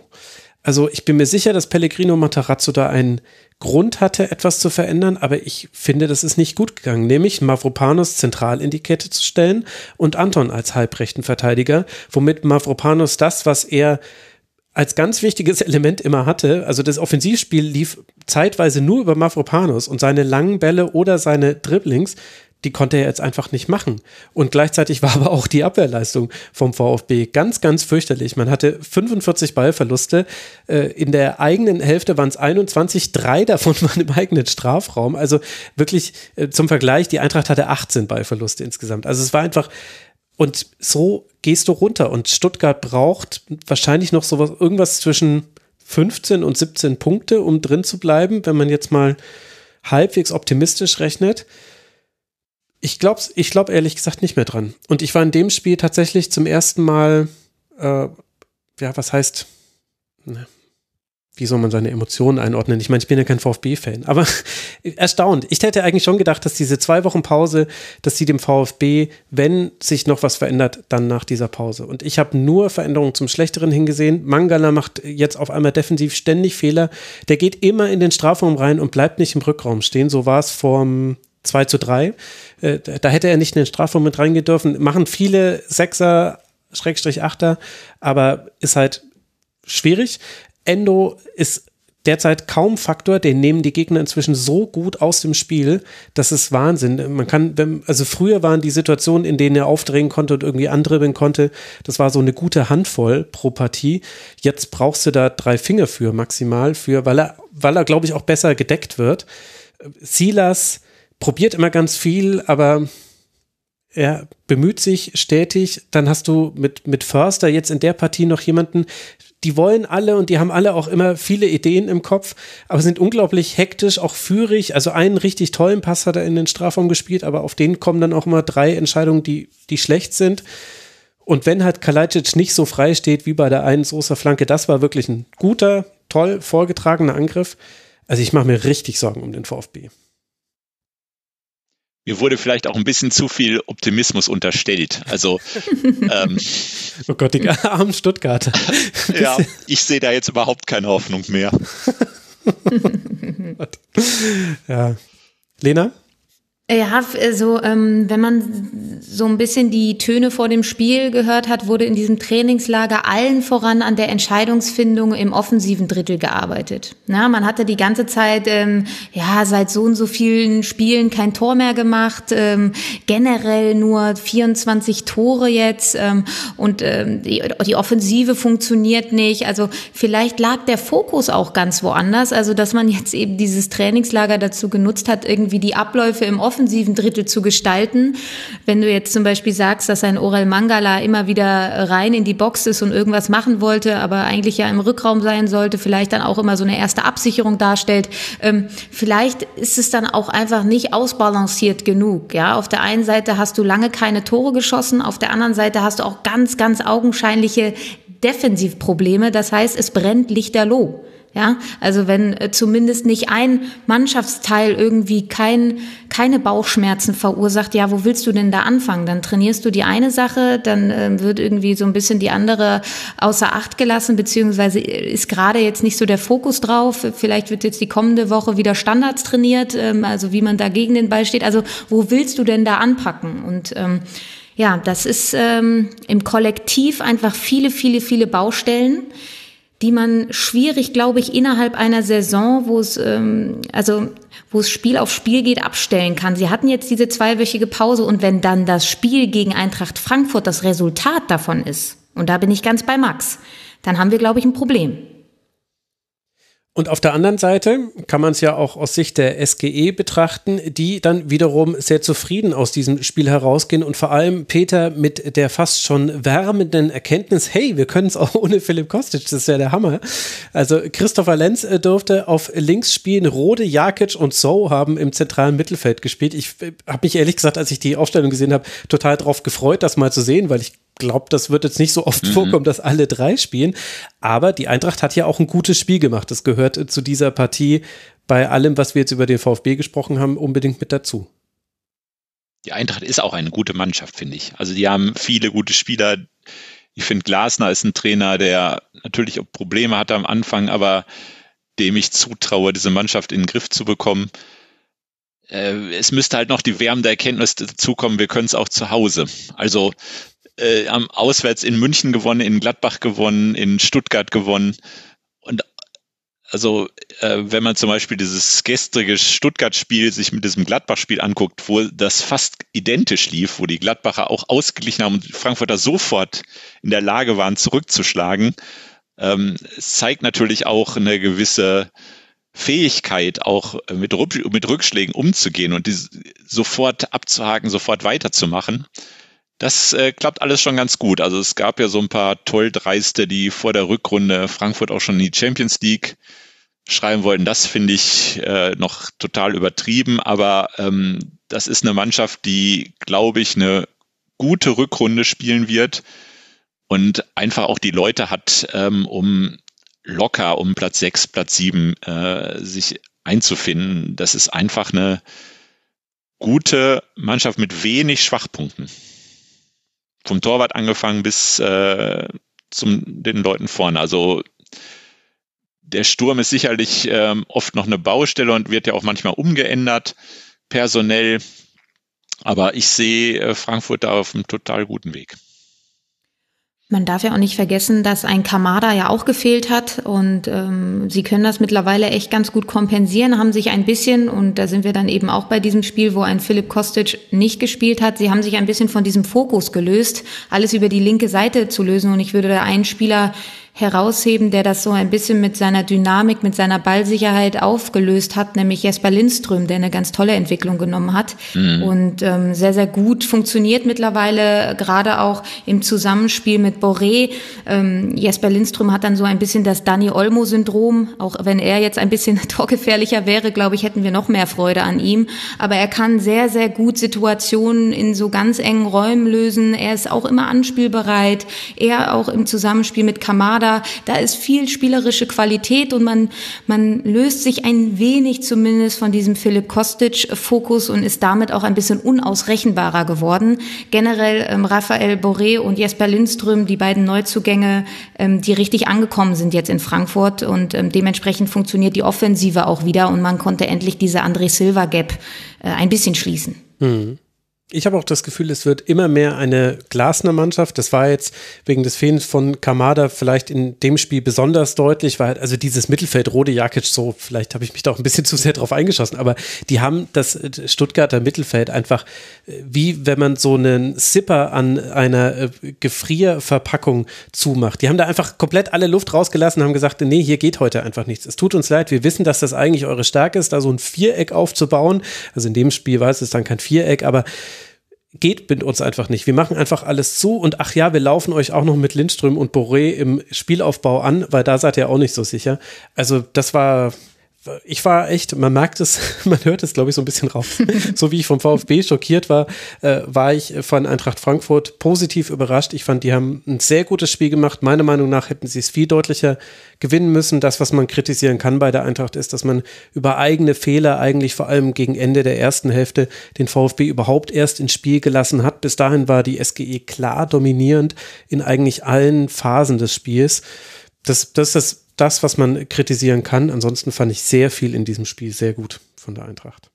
also ich bin mir sicher, dass Pellegrino Matarazzo da einen Grund hatte, etwas zu verändern, aber ich finde, das ist nicht gut gegangen, nämlich Mavropanos zentral in die Kette zu stellen und Anton als halbrechten Verteidiger, womit Mavropanos das, was er als ganz wichtiges Element immer hatte, also das Offensivspiel lief zeitweise nur über Mavropanos und seine langen Bälle oder seine Dribblings, die konnte er jetzt einfach nicht machen. Und gleichzeitig war aber auch die Abwehrleistung vom VfB ganz, ganz fürchterlich. Man hatte 45 Ballverluste. Äh, in der eigenen Hälfte waren es 21, drei davon waren im eigenen Strafraum. Also wirklich äh, zum Vergleich, die Eintracht hatte 18 Ballverluste insgesamt. Also es war einfach, und so gehst du runter. Und Stuttgart braucht wahrscheinlich noch sowas, irgendwas zwischen 15 und 17 Punkte, um drin zu bleiben, wenn man jetzt mal halbwegs optimistisch rechnet. Ich glaube ich glaub ehrlich gesagt nicht mehr dran. Und ich war in dem Spiel tatsächlich zum ersten Mal, äh, ja, was heißt, ne, wie soll man seine Emotionen einordnen? Ich meine, ich bin ja kein VfB-Fan, aber erstaunt. Ich hätte eigentlich schon gedacht, dass diese zwei Wochen Pause, dass sie dem VfB, wenn sich noch was verändert, dann nach dieser Pause. Und ich habe nur Veränderungen zum Schlechteren hingesehen. Mangala macht jetzt auf einmal defensiv ständig Fehler. Der geht immer in den Strafraum rein und bleibt nicht im Rückraum stehen. So war es vorm 2 zu 3. Äh, da hätte er nicht in den Strafraum mit reingehen dürfen. Machen viele Sechser, Schrägstrich Achter, aber ist halt schwierig. Endo ist derzeit kaum Faktor, den nehmen die Gegner inzwischen so gut aus dem Spiel, das ist Wahnsinn. Man kann, also früher waren die Situationen, in denen er aufdrehen konnte und irgendwie andribbeln konnte, das war so eine gute Handvoll pro Partie. Jetzt brauchst du da drei Finger für maximal für, weil er, weil er glaube ich auch besser gedeckt wird. Silas probiert immer ganz viel, aber er bemüht sich stetig. Dann hast du mit, mit Förster jetzt in der Partie noch jemanden, die wollen alle und die haben alle auch immer viele Ideen im Kopf, aber sind unglaublich hektisch, auch führig. Also einen richtig tollen Pass hat er in den Strafraum gespielt, aber auf den kommen dann auch immer drei Entscheidungen, die, die schlecht sind. Und wenn halt Kalajdzic nicht so frei steht wie bei der einen Soßer Flanke, das war wirklich ein guter, toll vorgetragener Angriff. Also ich mache mir richtig Sorgen um den VfB mir wurde vielleicht auch ein bisschen zu viel Optimismus unterstellt. Also ähm, oh Gott, die armen Stuttgarter. ja, ich sehe da jetzt überhaupt keine Hoffnung mehr. ja. Lena? Ja, also ähm, wenn man so ein bisschen die Töne vor dem Spiel gehört hat, wurde in diesem Trainingslager allen voran an der Entscheidungsfindung im offensiven Drittel gearbeitet. Na, man hatte die ganze Zeit, ähm, ja, seit so und so vielen Spielen kein Tor mehr gemacht, ähm, generell nur 24 Tore jetzt ähm, und ähm, die, die Offensive funktioniert nicht. Also vielleicht lag der Fokus auch ganz woanders, also dass man jetzt eben dieses Trainingslager dazu genutzt hat, irgendwie die Abläufe im offensiven offensiven Drittel zu gestalten. Wenn du jetzt zum Beispiel sagst, dass ein Orel Mangala immer wieder rein in die Box ist und irgendwas machen wollte, aber eigentlich ja im Rückraum sein sollte, vielleicht dann auch immer so eine erste Absicherung darstellt. Ähm, vielleicht ist es dann auch einfach nicht ausbalanciert genug. Ja, auf der einen Seite hast du lange keine Tore geschossen, auf der anderen Seite hast du auch ganz, ganz augenscheinliche Defensivprobleme. Das heißt, es brennt lichterloh. Ja, also wenn äh, zumindest nicht ein Mannschaftsteil irgendwie kein, keine Bauchschmerzen verursacht, ja, wo willst du denn da anfangen? Dann trainierst du die eine Sache, dann äh, wird irgendwie so ein bisschen die andere außer Acht gelassen, beziehungsweise ist gerade jetzt nicht so der Fokus drauf. Vielleicht wird jetzt die kommende Woche wieder Standards trainiert, ähm, also wie man da gegen den Ball steht. Also wo willst du denn da anpacken? Und ähm, ja, das ist ähm, im Kollektiv einfach viele, viele, viele Baustellen die man schwierig, glaube ich, innerhalb einer Saison, wo es ähm, also wo es Spiel auf Spiel geht, abstellen kann. Sie hatten jetzt diese zweiwöchige Pause und wenn dann das Spiel gegen Eintracht Frankfurt das Resultat davon ist, und da bin ich ganz bei Max, dann haben wir, glaube ich, ein Problem. Und auf der anderen Seite kann man es ja auch aus Sicht der SGE betrachten, die dann wiederum sehr zufrieden aus diesem Spiel herausgehen und vor allem Peter mit der fast schon wärmenden Erkenntnis, hey, wir können es auch ohne Philipp Kostic, das ist ja der Hammer. Also Christopher Lenz äh, durfte auf links spielen, Rode, Jakic und So haben im zentralen Mittelfeld gespielt. Ich äh, habe mich ehrlich gesagt, als ich die Aufstellung gesehen habe, total darauf gefreut, das mal zu sehen, weil ich glaube, das wird jetzt nicht so oft mhm. vorkommen, dass alle drei spielen. Aber die Eintracht hat ja auch ein gutes Spiel gemacht. Das gehört äh, zu dieser Partie bei allem, was wir jetzt über den VfB gesprochen haben, unbedingt mit dazu. Die Eintracht ist auch eine gute Mannschaft, finde ich. Also die haben viele gute Spieler. Ich finde, Glasner ist ein Trainer, der natürlich auch Probleme hatte am Anfang, aber dem ich zutraue, diese Mannschaft in den Griff zu bekommen. Äh, es müsste halt noch die wärmende Erkenntnis dazukommen, wir können es auch zu Hause. Also äh, am auswärts in München gewonnen, in Gladbach gewonnen, in Stuttgart gewonnen. Und also äh, wenn man zum Beispiel dieses gestrige Stuttgart-Spiel sich mit diesem Gladbach-Spiel anguckt, wo das fast identisch lief, wo die Gladbacher auch ausgeglichen haben und die Frankfurter sofort in der Lage waren, zurückzuschlagen, ähm, es zeigt natürlich auch eine gewisse Fähigkeit, auch mit, mit Rückschlägen umzugehen und die sofort abzuhaken, sofort weiterzumachen. Das äh, klappt alles schon ganz gut. Also es gab ja so ein paar Tolldreiste, die vor der Rückrunde Frankfurt auch schon in die Champions League schreiben wollten. Das finde ich äh, noch total übertrieben, aber ähm, das ist eine Mannschaft, die, glaube ich, eine gute Rückrunde spielen wird und einfach auch die Leute hat, ähm, um locker um Platz 6, Platz 7 äh, sich einzufinden. Das ist einfach eine gute Mannschaft mit wenig Schwachpunkten. Vom Torwart angefangen bis äh, zum den Leuten vorne. Also der Sturm ist sicherlich ähm, oft noch eine Baustelle und wird ja auch manchmal umgeändert, personell. Aber ich sehe äh, Frankfurt da auf einem total guten Weg. Man darf ja auch nicht vergessen, dass ein Kamada ja auch gefehlt hat und ähm, sie können das mittlerweile echt ganz gut kompensieren, haben sich ein bisschen, und da sind wir dann eben auch bei diesem Spiel, wo ein Philipp Kostic nicht gespielt hat, sie haben sich ein bisschen von diesem Fokus gelöst, alles über die linke Seite zu lösen und ich würde da einen Spieler herausheben, der das so ein bisschen mit seiner Dynamik, mit seiner Ballsicherheit aufgelöst hat, nämlich Jesper Lindström, der eine ganz tolle Entwicklung genommen hat mhm. und ähm, sehr, sehr gut funktioniert mittlerweile, gerade auch im Zusammenspiel mit Boré. Ähm, Jesper Lindström hat dann so ein bisschen das Dani Olmo-Syndrom, auch wenn er jetzt ein bisschen torgefährlicher wäre, glaube ich, hätten wir noch mehr Freude an ihm. Aber er kann sehr, sehr gut Situationen in so ganz engen Räumen lösen. Er ist auch immer anspielbereit. Er auch im Zusammenspiel mit Kamada Kader. Da ist viel spielerische Qualität und man, man löst sich ein wenig zumindest von diesem Philipp Kostic-Fokus und ist damit auch ein bisschen unausrechenbarer geworden. Generell ähm, Raphael Boré und Jesper Lindström, die beiden Neuzugänge, ähm, die richtig angekommen sind jetzt in Frankfurt und ähm, dementsprechend funktioniert die Offensive auch wieder und man konnte endlich diese André Silva Gap äh, ein bisschen schließen. Mhm. Ich habe auch das Gefühl, es wird immer mehr eine Glasner-Mannschaft. Das war jetzt wegen des Fehlens von Kamada vielleicht in dem Spiel besonders deutlich, weil also dieses Mittelfeld Rode Jakic so, vielleicht habe ich mich da auch ein bisschen zu sehr drauf eingeschossen, aber die haben das Stuttgarter Mittelfeld einfach wie wenn man so einen Zipper an einer äh, Gefrierverpackung zumacht. Die haben da einfach komplett alle Luft rausgelassen, haben gesagt, nee, hier geht heute einfach nichts. Es tut uns leid, wir wissen, dass das eigentlich eure Stärke ist, da so ein Viereck aufzubauen. Also in dem Spiel war es dann kein Viereck, aber geht mit uns einfach nicht. Wir machen einfach alles zu und ach ja, wir laufen euch auch noch mit Lindström und Boré im Spielaufbau an, weil da seid ihr auch nicht so sicher. Also das war ich war echt, man merkt es, man hört es, glaube ich, so ein bisschen raus. so wie ich vom VfB schockiert war, äh, war ich von Eintracht Frankfurt positiv überrascht. Ich fand, die haben ein sehr gutes Spiel gemacht. Meiner Meinung nach hätten sie es viel deutlicher gewinnen müssen. Das, was man kritisieren kann bei der Eintracht, ist, dass man über eigene Fehler eigentlich vor allem gegen Ende der ersten Hälfte den VfB überhaupt erst ins Spiel gelassen hat. Bis dahin war die SGE klar dominierend in eigentlich allen Phasen des Spiels. Das, das ist das was man kritisieren kann. Ansonsten fand ich sehr viel in diesem Spiel sehr gut von der Eintracht.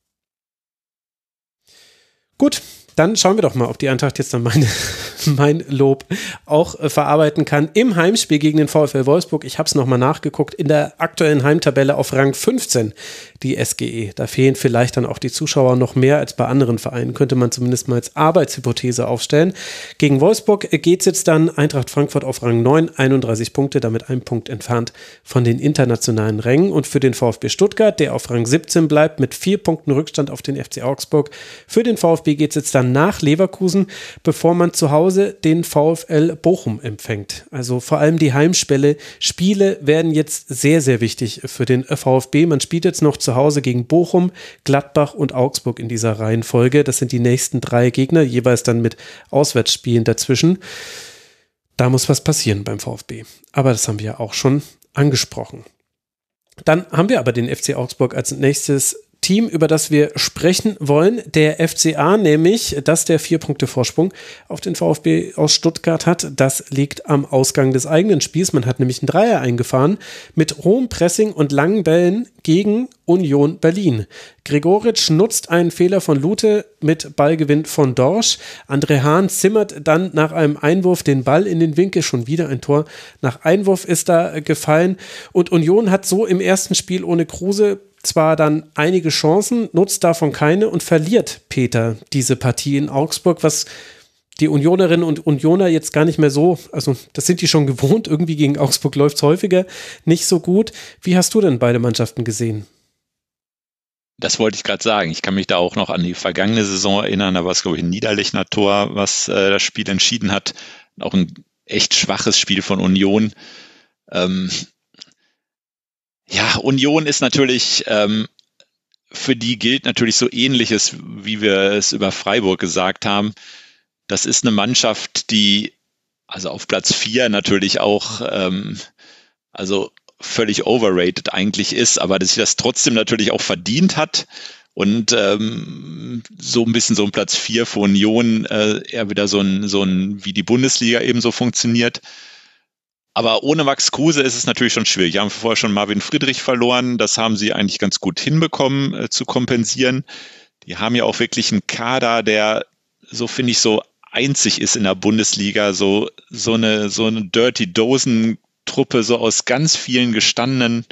Gut, dann schauen wir doch mal, ob die Eintracht jetzt dann meine, mein Lob auch äh, verarbeiten kann. Im Heimspiel gegen den VfL Wolfsburg, ich habe es nochmal nachgeguckt, in der aktuellen Heimtabelle auf Rang 15 die SGE. Da fehlen vielleicht dann auch die Zuschauer noch mehr als bei anderen Vereinen, könnte man zumindest mal als Arbeitshypothese aufstellen. Gegen Wolfsburg geht es jetzt dann Eintracht Frankfurt auf Rang 9, 31 Punkte, damit ein Punkt entfernt von den internationalen Rängen. Und für den VfB Stuttgart, der auf Rang 17 bleibt, mit vier Punkten Rückstand auf den FC Augsburg. Für den VfB geht es jetzt dann nach Leverkusen, bevor man zu Hause den VfL Bochum empfängt. Also vor allem die Heimspiele Spiele werden jetzt sehr, sehr wichtig für den VfB. Man spielt jetzt noch zu Hause gegen Bochum, Gladbach und Augsburg in dieser Reihenfolge. Das sind die nächsten drei Gegner, jeweils dann mit Auswärtsspielen dazwischen. Da muss was passieren beim VfB. Aber das haben wir ja auch schon angesprochen. Dann haben wir aber den FC Augsburg als nächstes Team, über das wir sprechen wollen, der FCA, nämlich, dass der vier Punkte Vorsprung auf den VfB aus Stuttgart hat. Das liegt am Ausgang des eigenen Spiels. Man hat nämlich einen Dreier eingefahren mit hohem Pressing und langen Bällen gegen Union Berlin. Gregoritsch nutzt einen Fehler von Lute mit Ballgewinn von Dorsch. André Hahn zimmert dann nach einem Einwurf den Ball in den Winkel. Schon wieder ein Tor nach Einwurf ist da gefallen. Und Union hat so im ersten Spiel ohne Kruse zwar dann einige Chancen, nutzt davon keine und verliert Peter diese Partie in Augsburg, was die Unionerinnen und Unioner jetzt gar nicht mehr so, also das sind die schon gewohnt, irgendwie gegen Augsburg läuft es häufiger nicht so gut. Wie hast du denn beide Mannschaften gesehen? Das wollte ich gerade sagen. Ich kann mich da auch noch an die vergangene Saison erinnern. Da war es, glaube ich, ein Niederlechner Tor, was äh, das Spiel entschieden hat. Auch ein echt schwaches Spiel von Union. Ähm, ja, Union ist natürlich, ähm, für die gilt natürlich so ähnliches, wie wir es über Freiburg gesagt haben. Das ist eine Mannschaft, die also auf Platz vier natürlich auch, ähm, also völlig overrated eigentlich ist, aber dass sie das trotzdem natürlich auch verdient hat und ähm, so ein bisschen so ein Platz vier für Union äh, eher wieder so ein, so ein, wie die Bundesliga eben so funktioniert. Aber ohne Max Kruse ist es natürlich schon schwierig. Wir haben vorher schon Marvin Friedrich verloren. Das haben sie eigentlich ganz gut hinbekommen äh, zu kompensieren. Die haben ja auch wirklich einen Kader, der, so finde ich, so einzig ist in der Bundesliga. So, so eine, so eine Dirty Dosen Truppe, so aus ganz vielen gestandenen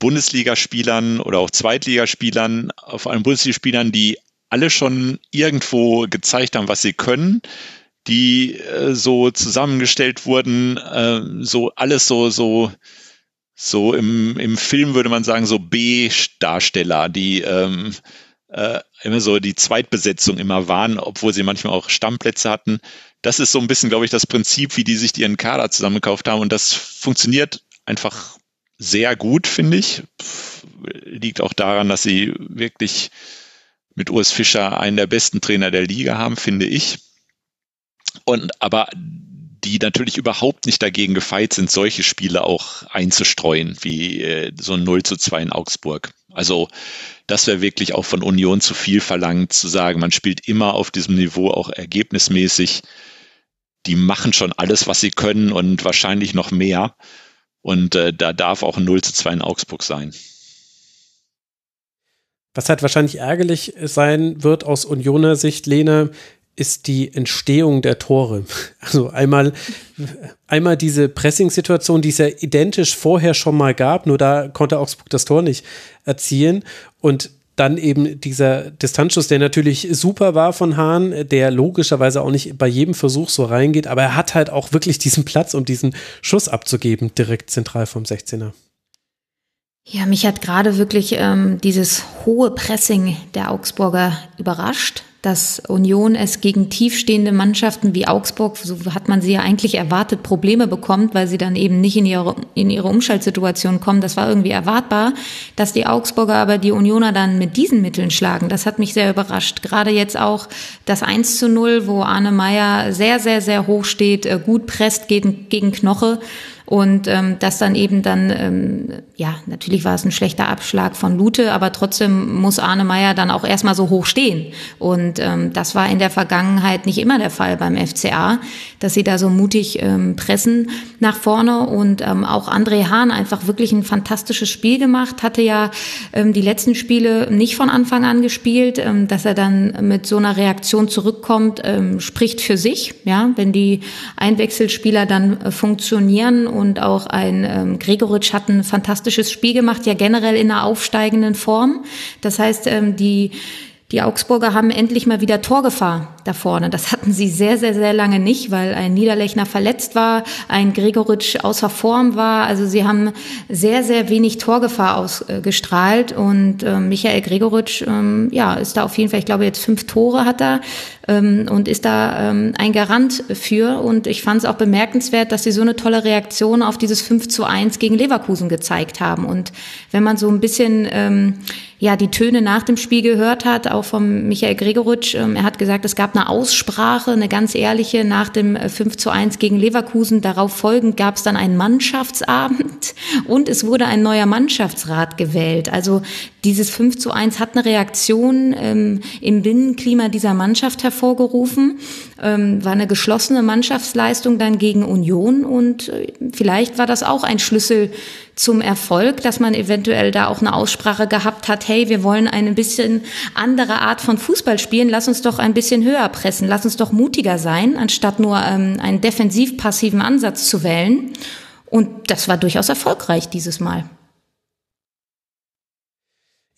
Bundesligaspielern oder auch Zweitligaspielern, vor allem Bundesligaspielern, die alle schon irgendwo gezeigt haben, was sie können die äh, so zusammengestellt wurden, äh, so alles so, so, so im, im Film würde man sagen, so B-Darsteller, die ähm, äh, immer so die Zweitbesetzung immer waren, obwohl sie manchmal auch Stammplätze hatten. Das ist so ein bisschen, glaube ich, das Prinzip, wie die sich ihren Kader zusammengekauft haben. Und das funktioniert einfach sehr gut, finde ich. Liegt auch daran, dass sie wirklich mit Urs Fischer einen der besten Trainer der Liga haben, finde ich. Und aber die natürlich überhaupt nicht dagegen gefeit sind, solche Spiele auch einzustreuen, wie äh, so ein 0 zu 2 in Augsburg. Also das wäre wirklich auch von Union zu viel verlangt, zu sagen, man spielt immer auf diesem Niveau auch ergebnismäßig. Die machen schon alles, was sie können und wahrscheinlich noch mehr. Und äh, da darf auch ein 0 zu 2 in Augsburg sein. Was halt wahrscheinlich ärgerlich sein wird aus Unioner Sicht, Lena, ist die Entstehung der Tore. Also einmal, einmal diese Pressing-Situation, die es ja identisch vorher schon mal gab, nur da konnte Augsburg das Tor nicht erzielen. Und dann eben dieser Distanzschuss, der natürlich super war von Hahn, der logischerweise auch nicht bei jedem Versuch so reingeht, aber er hat halt auch wirklich diesen Platz, um diesen Schuss abzugeben, direkt zentral vom 16er. Ja, mich hat gerade wirklich ähm, dieses hohe Pressing der Augsburger überrascht dass Union es gegen tiefstehende Mannschaften wie Augsburg, so hat man sie ja eigentlich erwartet, Probleme bekommt, weil sie dann eben nicht in ihre, in ihre Umschaltsituation kommen. Das war irgendwie erwartbar. Dass die Augsburger aber die Unioner dann mit diesen Mitteln schlagen, das hat mich sehr überrascht. Gerade jetzt auch das 1 zu 0, wo Arne Meyer sehr, sehr, sehr hoch steht, äh, gut presst gegen, gegen Knoche. Und ähm, das dann eben dann, ähm, ja, natürlich war es ein schlechter Abschlag von Lute, aber trotzdem muss Arne Meyer dann auch erstmal so hoch stehen. Und ähm, das war in der Vergangenheit nicht immer der Fall beim FCA, dass sie da so mutig ähm, pressen nach vorne. Und ähm, auch André Hahn einfach wirklich ein fantastisches Spiel gemacht, hatte ja ähm, die letzten Spiele nicht von Anfang an gespielt, ähm, dass er dann mit so einer Reaktion zurückkommt, ähm, spricht für sich. Ja, wenn die Einwechselspieler dann äh, funktionieren und auch ein ähm, Gregoritsch hat ein fantastisches Spiel gemacht, ja generell in einer aufsteigenden Form. Das heißt, ähm, die die Augsburger haben endlich mal wieder Torgefahr da vorne. Das hatten sie sehr, sehr, sehr lange nicht, weil ein Niederlechner verletzt war, ein Gregoritsch außer Form war. Also sie haben sehr, sehr wenig Torgefahr ausgestrahlt und äh, Michael Gregoritsch, ähm, ja, ist da auf jeden Fall, ich glaube jetzt fünf Tore hat er ähm, und ist da ähm, ein Garant für. Und ich fand es auch bemerkenswert, dass sie so eine tolle Reaktion auf dieses 5 zu 1 gegen Leverkusen gezeigt haben. Und wenn man so ein bisschen ähm, ja die Töne nach dem Spiel gehört hat, auch vom Michael Gregoritsch, ähm, er hat gesagt, es gab eine Aussprache, eine ganz ehrliche nach dem 5 äh, zu 1 gegen Leverkusen. Darauf folgend gab es dann einen Mannschaftsabend und es wurde ein neuer Mannschaftsrat gewählt. Also Dieses 5 zu 1 hat eine Reaktion ähm, im Binnenklima dieser Mannschaft hervorgerufen, ähm, war eine geschlossene Mannschaftsleistung dann gegen Union und äh, vielleicht war das auch ein Schlüssel zum Erfolg, dass man eventuell da auch eine Aussprache gehabt hat, hey, wir wollen eine bisschen andere Art von Fußball spielen, lass uns doch ein bisschen höher pressen, lass uns doch mutiger sein, anstatt nur ähm, einen defensiv-passiven Ansatz zu wählen. Und das war durchaus erfolgreich dieses Mal.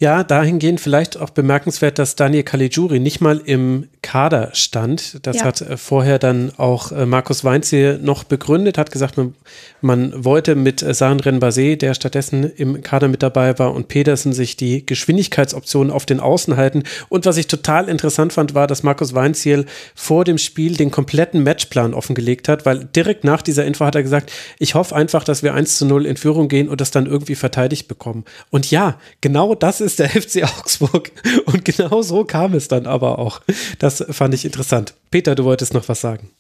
Ja, dahingehend vielleicht auch bemerkenswert, dass Daniel Caligiuri nicht mal im Kader stand. Das ja. hat äh, vorher dann auch äh, Markus Weinziel noch begründet, hat gesagt, man, man wollte mit äh, Sandren Basé, der stattdessen im Kader mit dabei war, und Pedersen sich die Geschwindigkeitsoptionen auf den Außen halten. Und was ich total interessant fand, war, dass Markus Weinziel vor dem Spiel den kompletten Matchplan offengelegt hat, weil direkt nach dieser Info hat er gesagt, ich hoffe einfach, dass wir 1 zu 0 in Führung gehen und das dann irgendwie verteidigt bekommen. Und ja, genau das ist der FC Augsburg. Und genau so kam es dann aber auch. Das fand ich interessant. Peter, du wolltest noch was sagen.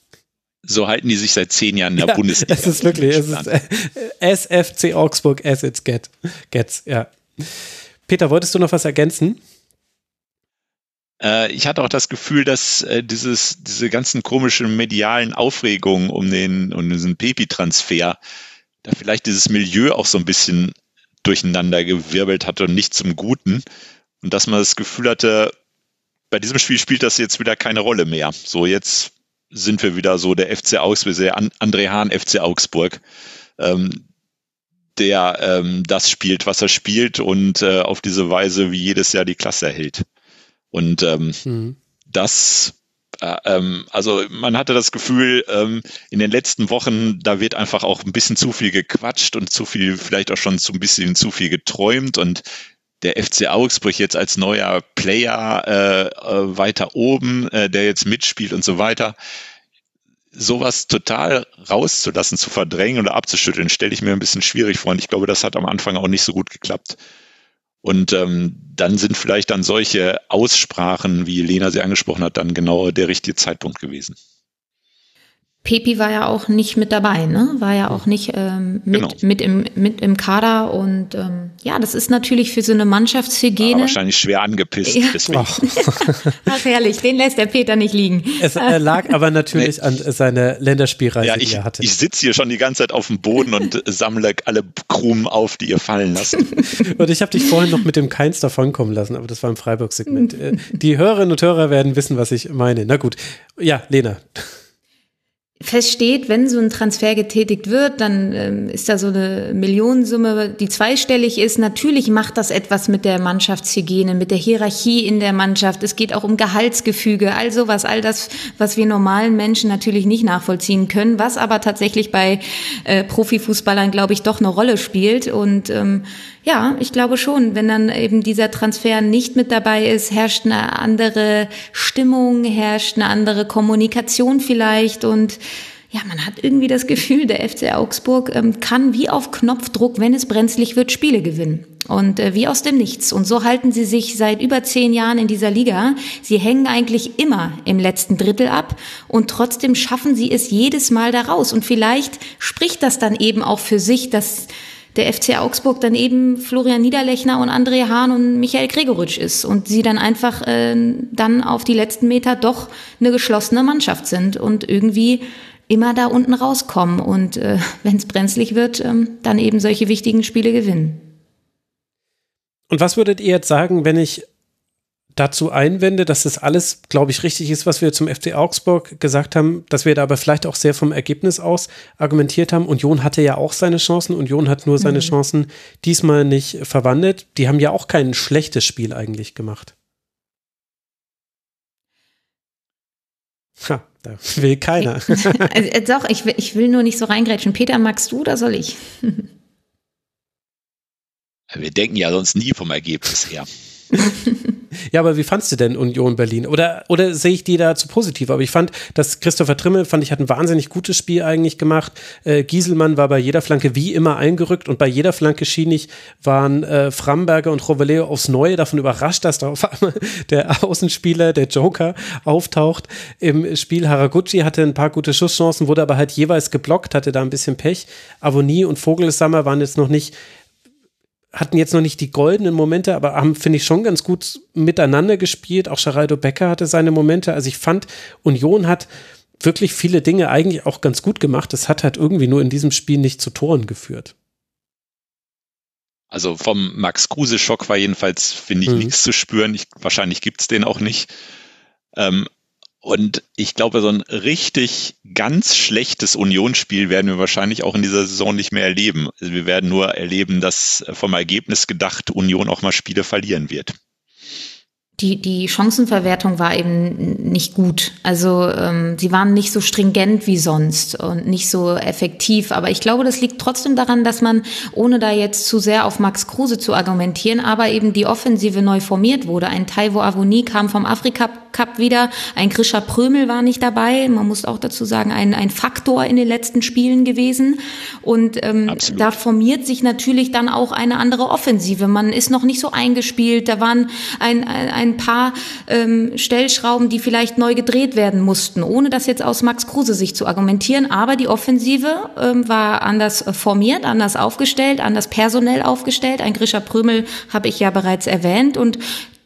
So halten die sich seit zehn Jahren in der ja, Bundesliga. Es ist wirklich, es ist äh, SFC Augsburg as it get, gets, ja. Peter, wolltest du noch was ergänzen? Äh, ich hatte auch das Gefühl, dass äh, dieses, diese ganzen komischen medialen Aufregungen um den, um diesen Pepi-Transfer, da vielleicht dieses Milieu auch so ein bisschen durcheinander gewirbelt hatte und nicht zum Guten. Und dass man das Gefühl hatte, bei diesem Spiel spielt das jetzt wieder keine Rolle mehr. So, jetzt sind wir wieder so der FC Augsburg, der André Hahn FC Augsburg, ähm, der ähm, das spielt, was er spielt und äh, auf diese Weise wie jedes Jahr die Klasse erhält. Und ähm, mhm. das äh, ähm, also man hatte das Gefühl, ähm, in den letzten Wochen, da wird einfach auch ein bisschen zu viel gequatscht und zu viel, vielleicht auch schon zu ein bisschen zu viel geträumt und der FC Augsburg jetzt als neuer Player äh, äh, weiter oben, äh, der jetzt mitspielt und so weiter. Sowas total rauszulassen, zu verdrängen oder abzuschütteln, stelle ich mir ein bisschen schwierig vor. Und ich glaube, das hat am Anfang auch nicht so gut geklappt. Und ähm, dann sind vielleicht dann solche Aussprachen, wie Lena sie angesprochen hat, dann genau der richtige Zeitpunkt gewesen. Pepi war ja auch nicht mit dabei, ne? War ja auch nicht ähm, mit, genau. mit, im, mit im Kader und ähm, ja, das ist natürlich für so eine Mannschaftshygiene. War wahrscheinlich schwer angepisst, ja. deswegen. Ach, herrlich, den lässt der Peter nicht liegen. Es äh, lag aber natürlich nee. an seiner Länderspielreise, ja, ich, die er hatte. Ich sitze hier schon die ganze Zeit auf dem Boden und sammle alle Krumen auf, die ihr fallen lassen. und ich habe dich vorhin noch mit dem Keins davonkommen lassen, aber das war im Freiburg-Segment. Äh, die Hörerinnen und Hörer werden wissen, was ich meine. Na gut. Ja, Lena feststeht, wenn so ein Transfer getätigt wird, dann ähm, ist da so eine Millionensumme, die zweistellig ist. Natürlich macht das etwas mit der Mannschaftshygiene, mit der Hierarchie in der Mannschaft. Es geht auch um Gehaltsgefüge, all sowas, all das, was wir normalen Menschen natürlich nicht nachvollziehen können, was aber tatsächlich bei äh, Profifußballern, glaube ich, doch eine Rolle spielt. Und ähm, ja, ich glaube schon, wenn dann eben dieser Transfer nicht mit dabei ist, herrscht eine andere Stimmung, herrscht eine andere Kommunikation vielleicht und ja, man hat irgendwie das Gefühl, der FC Augsburg ähm, kann wie auf Knopfdruck, wenn es brenzlig wird, Spiele gewinnen. Und äh, wie aus dem Nichts. Und so halten sie sich seit über zehn Jahren in dieser Liga. Sie hängen eigentlich immer im letzten Drittel ab und trotzdem schaffen sie es jedes Mal da raus. Und vielleicht spricht das dann eben auch für sich, dass der FC Augsburg dann eben Florian Niederlechner und André Hahn und Michael Gregoritsch ist und sie dann einfach äh, dann auf die letzten Meter doch eine geschlossene Mannschaft sind und irgendwie immer da unten rauskommen und äh, wenn es brenzlig wird, äh, dann eben solche wichtigen Spiele gewinnen. Und was würdet ihr jetzt sagen, wenn ich dazu einwende, dass das alles, glaube ich, richtig ist, was wir zum FC Augsburg gesagt haben, dass wir da aber vielleicht auch sehr vom Ergebnis aus argumentiert haben. Union hatte ja auch seine Chancen. Union hat nur seine mhm. Chancen diesmal nicht verwandelt. Die haben ja auch kein schlechtes Spiel eigentlich gemacht. Ha, da will keiner. also, äh, doch, ich will, ich will nur nicht so reingrätschen. Peter, magst du oder soll ich? Wir denken ja sonst nie vom Ergebnis her. ja, aber wie fandst du denn Union Berlin? Oder, oder sehe ich die da zu positiv? Aber ich fand, dass Christopher Trimmel, fand ich, hat ein wahnsinnig gutes Spiel eigentlich gemacht. Äh, Gieselmann war bei jeder Flanke wie immer eingerückt und bei jeder Flanke schien ich, waren äh, Framberger und Roveleo aufs Neue davon überrascht, dass da auf einmal der Außenspieler, der Joker, auftaucht im Spiel. Haraguchi hatte ein paar gute Schusschancen, wurde aber halt jeweils geblockt, hatte da ein bisschen Pech. Avoni und Vogelsammer waren jetzt noch nicht hatten jetzt noch nicht die goldenen Momente, aber haben, finde ich, schon ganz gut miteinander gespielt. Auch Geraldo Becker hatte seine Momente. Also ich fand, Union hat wirklich viele Dinge eigentlich auch ganz gut gemacht. Es hat halt irgendwie nur in diesem Spiel nicht zu Toren geführt. Also vom Max Kruse-Schock war jedenfalls, finde ich, mhm. nichts zu spüren. Ich, wahrscheinlich gibt es den auch nicht. Ähm, und ich glaube, so ein richtig ganz schlechtes Unionsspiel werden wir wahrscheinlich auch in dieser Saison nicht mehr erleben. Also wir werden nur erleben, dass vom Ergebnis gedacht Union auch mal Spiele verlieren wird die, die Chancenverwertung war eben nicht gut. Also ähm, sie waren nicht so stringent wie sonst und nicht so effektiv. Aber ich glaube, das liegt trotzdem daran, dass man, ohne da jetzt zu sehr auf Max Kruse zu argumentieren, aber eben die Offensive neu formiert wurde. Ein Taiwo Avoni kam vom Afrika Cup wieder, ein Grisha Prömel war nicht dabei. Man muss auch dazu sagen, ein, ein Faktor in den letzten Spielen gewesen. Und ähm, da formiert sich natürlich dann auch eine andere Offensive. Man ist noch nicht so eingespielt. Da waren ein, ein, ein ein paar ähm, Stellschrauben, die vielleicht neu gedreht werden mussten, ohne das jetzt aus Max Kruse sich zu argumentieren. Aber die Offensive ähm, war anders formiert, anders aufgestellt, anders personell aufgestellt. Ein Grisha Prömel habe ich ja bereits erwähnt und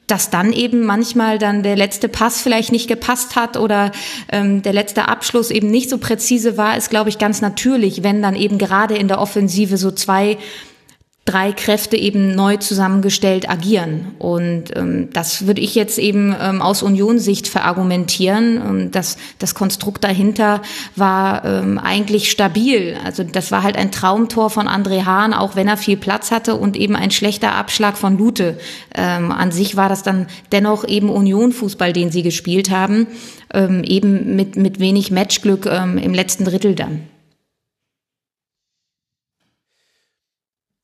dass dann eben manchmal dann der letzte Pass vielleicht nicht gepasst hat oder ähm, der letzte Abschluss eben nicht so präzise war, ist, glaube ich, ganz natürlich, wenn dann eben gerade in der Offensive so zwei drei Kräfte eben neu zusammengestellt agieren. Und ähm, das würde ich jetzt eben ähm, aus Unionssicht verargumentieren. Ähm, das, das Konstrukt dahinter war ähm, eigentlich stabil. Also das war halt ein Traumtor von André Hahn, auch wenn er viel Platz hatte und eben ein schlechter Abschlag von Lute. Ähm, an sich war das dann dennoch eben Union-Fußball, den sie gespielt haben, ähm, eben mit, mit wenig Matchglück ähm, im letzten Drittel dann.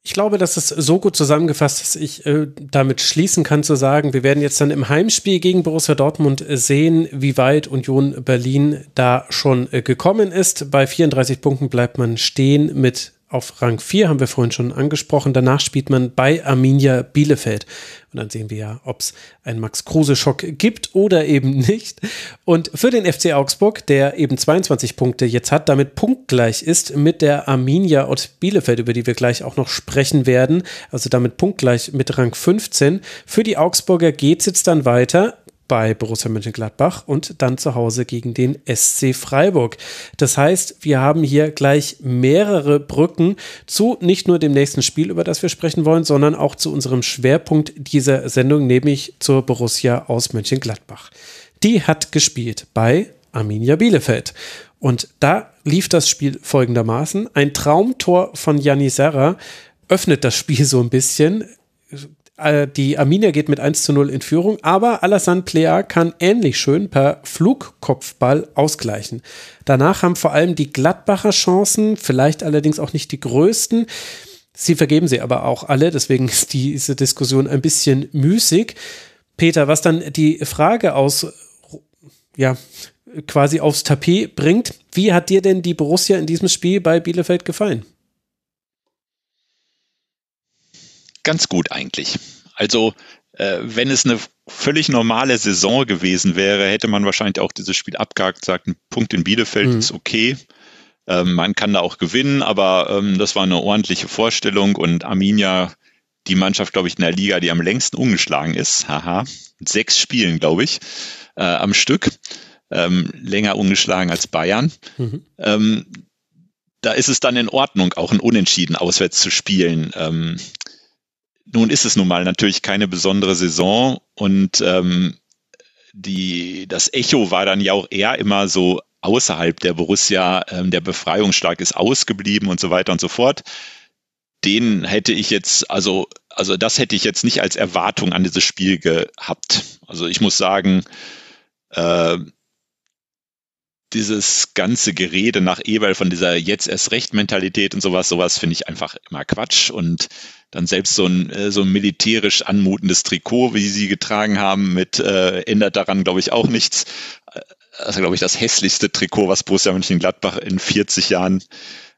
Ich glaube, das ist so gut zusammengefasst, dass ich äh, damit schließen kann zu sagen, wir werden jetzt dann im Heimspiel gegen Borussia Dortmund sehen, wie weit Union Berlin da schon äh, gekommen ist. Bei 34 Punkten bleibt man stehen mit auf Rang 4, haben wir vorhin schon angesprochen. Danach spielt man bei Arminia Bielefeld. Und dann sehen wir ja, ob es einen Max-Kruse-Schock gibt oder eben nicht. Und für den FC Augsburg, der eben 22 Punkte jetzt hat, damit punktgleich ist mit der Arminia und Bielefeld, über die wir gleich auch noch sprechen werden, also damit punktgleich mit Rang 15. Für die Augsburger geht es jetzt dann weiter bei Borussia Mönchengladbach und dann zu Hause gegen den SC Freiburg. Das heißt, wir haben hier gleich mehrere Brücken zu nicht nur dem nächsten Spiel, über das wir sprechen wollen, sondern auch zu unserem Schwerpunkt dieser Sendung, nämlich zur Borussia aus Mönchengladbach. Die hat gespielt bei Arminia Bielefeld. Und da lief das Spiel folgendermaßen. Ein Traumtor von Janni Serra öffnet das Spiel so ein bisschen äh, die Arminia geht mit 1 zu 0 in Führung, aber Alassane Plea kann ähnlich schön per Flugkopfball ausgleichen. Danach haben vor allem die Gladbacher Chancen, vielleicht allerdings auch nicht die größten. Sie vergeben sie aber auch alle, deswegen ist diese Diskussion ein bisschen müßig. Peter, was dann die Frage aus, ja, quasi aufs Tapet bringt, wie hat dir denn die Borussia in diesem Spiel bei Bielefeld gefallen? Ganz gut eigentlich. Also äh, wenn es eine völlig normale Saison gewesen wäre, hätte man wahrscheinlich auch dieses Spiel abgehakt, gesagt, ein Punkt in Bielefeld mhm. ist okay. Ähm, man kann da auch gewinnen, aber ähm, das war eine ordentliche Vorstellung und Arminia, die Mannschaft, glaube ich, in der Liga, die am längsten umgeschlagen ist, haha, sechs Spielen, glaube ich, äh, am Stück, ähm, länger umgeschlagen als Bayern. Mhm. Ähm, da ist es dann in Ordnung, auch ein Unentschieden auswärts zu spielen. Nun ist es nun mal natürlich keine besondere Saison und ähm, die, das Echo war dann ja auch eher immer so außerhalb der Borussia, ähm, der Befreiungsschlag ist ausgeblieben und so weiter und so fort. Den hätte ich jetzt, also, also das hätte ich jetzt nicht als Erwartung an dieses Spiel gehabt. Also ich muss sagen, äh, dieses ganze Gerede nach Eberl von dieser jetzt erst recht Mentalität und sowas, sowas finde ich einfach immer Quatsch und dann selbst so ein, äh, so ein militärisch anmutendes Trikot, wie sie getragen haben, mit äh, ändert daran, glaube ich, auch nichts. Also, glaube ich, das hässlichste Trikot, was Borussia Mönchengladbach in 40 Jahren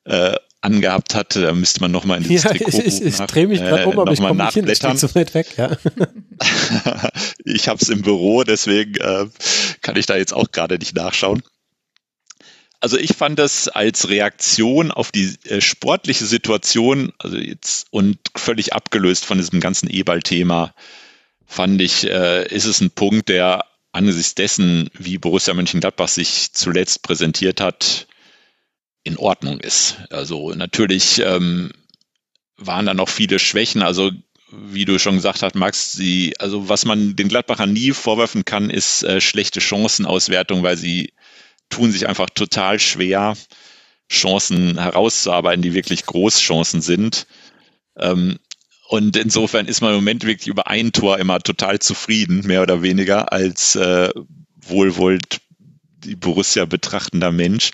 äh, angehabt hatte. Da müsste man nochmal in dieses ja, Trikot Ich, ich, ich drehe mich gerade äh, um, aber ich komme nicht hin, steht so weit weg. Ja. ich habe es im Büro, deswegen äh, kann ich da jetzt auch gerade nicht nachschauen. Also ich fand das als Reaktion auf die äh, sportliche Situation, also jetzt und völlig abgelöst von diesem ganzen E-Ball-Thema, fand ich, äh, ist es ein Punkt, der angesichts dessen, wie Borussia Mönchengladbach sich zuletzt präsentiert hat, in Ordnung ist. Also natürlich ähm, waren da noch viele Schwächen. Also wie du schon gesagt hast, Max, sie, also was man den Gladbachern nie vorwerfen kann, ist äh, schlechte Chancenauswertung, weil sie tun sich einfach total schwer, Chancen herauszuarbeiten, die wirklich Großchancen sind. Ähm, und insofern ist man im Moment wirklich über ein Tor immer total zufrieden, mehr oder weniger, als äh, wohlwollend die Borussia betrachtender Mensch.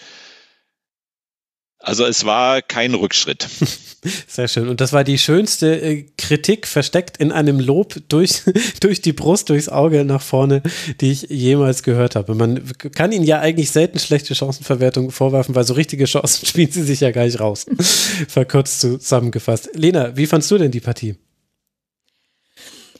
Also es war kein Rückschritt. Sehr schön. Und das war die schönste äh, Kritik versteckt in einem Lob durch, durch die Brust, durchs Auge nach vorne, die ich jemals gehört habe. Man kann ihnen ja eigentlich selten schlechte Chancenverwertung vorwerfen, weil so richtige Chancen spielen sie sich ja gar nicht raus. Verkürzt zusammengefasst. Lena, wie fandst du denn die Partie?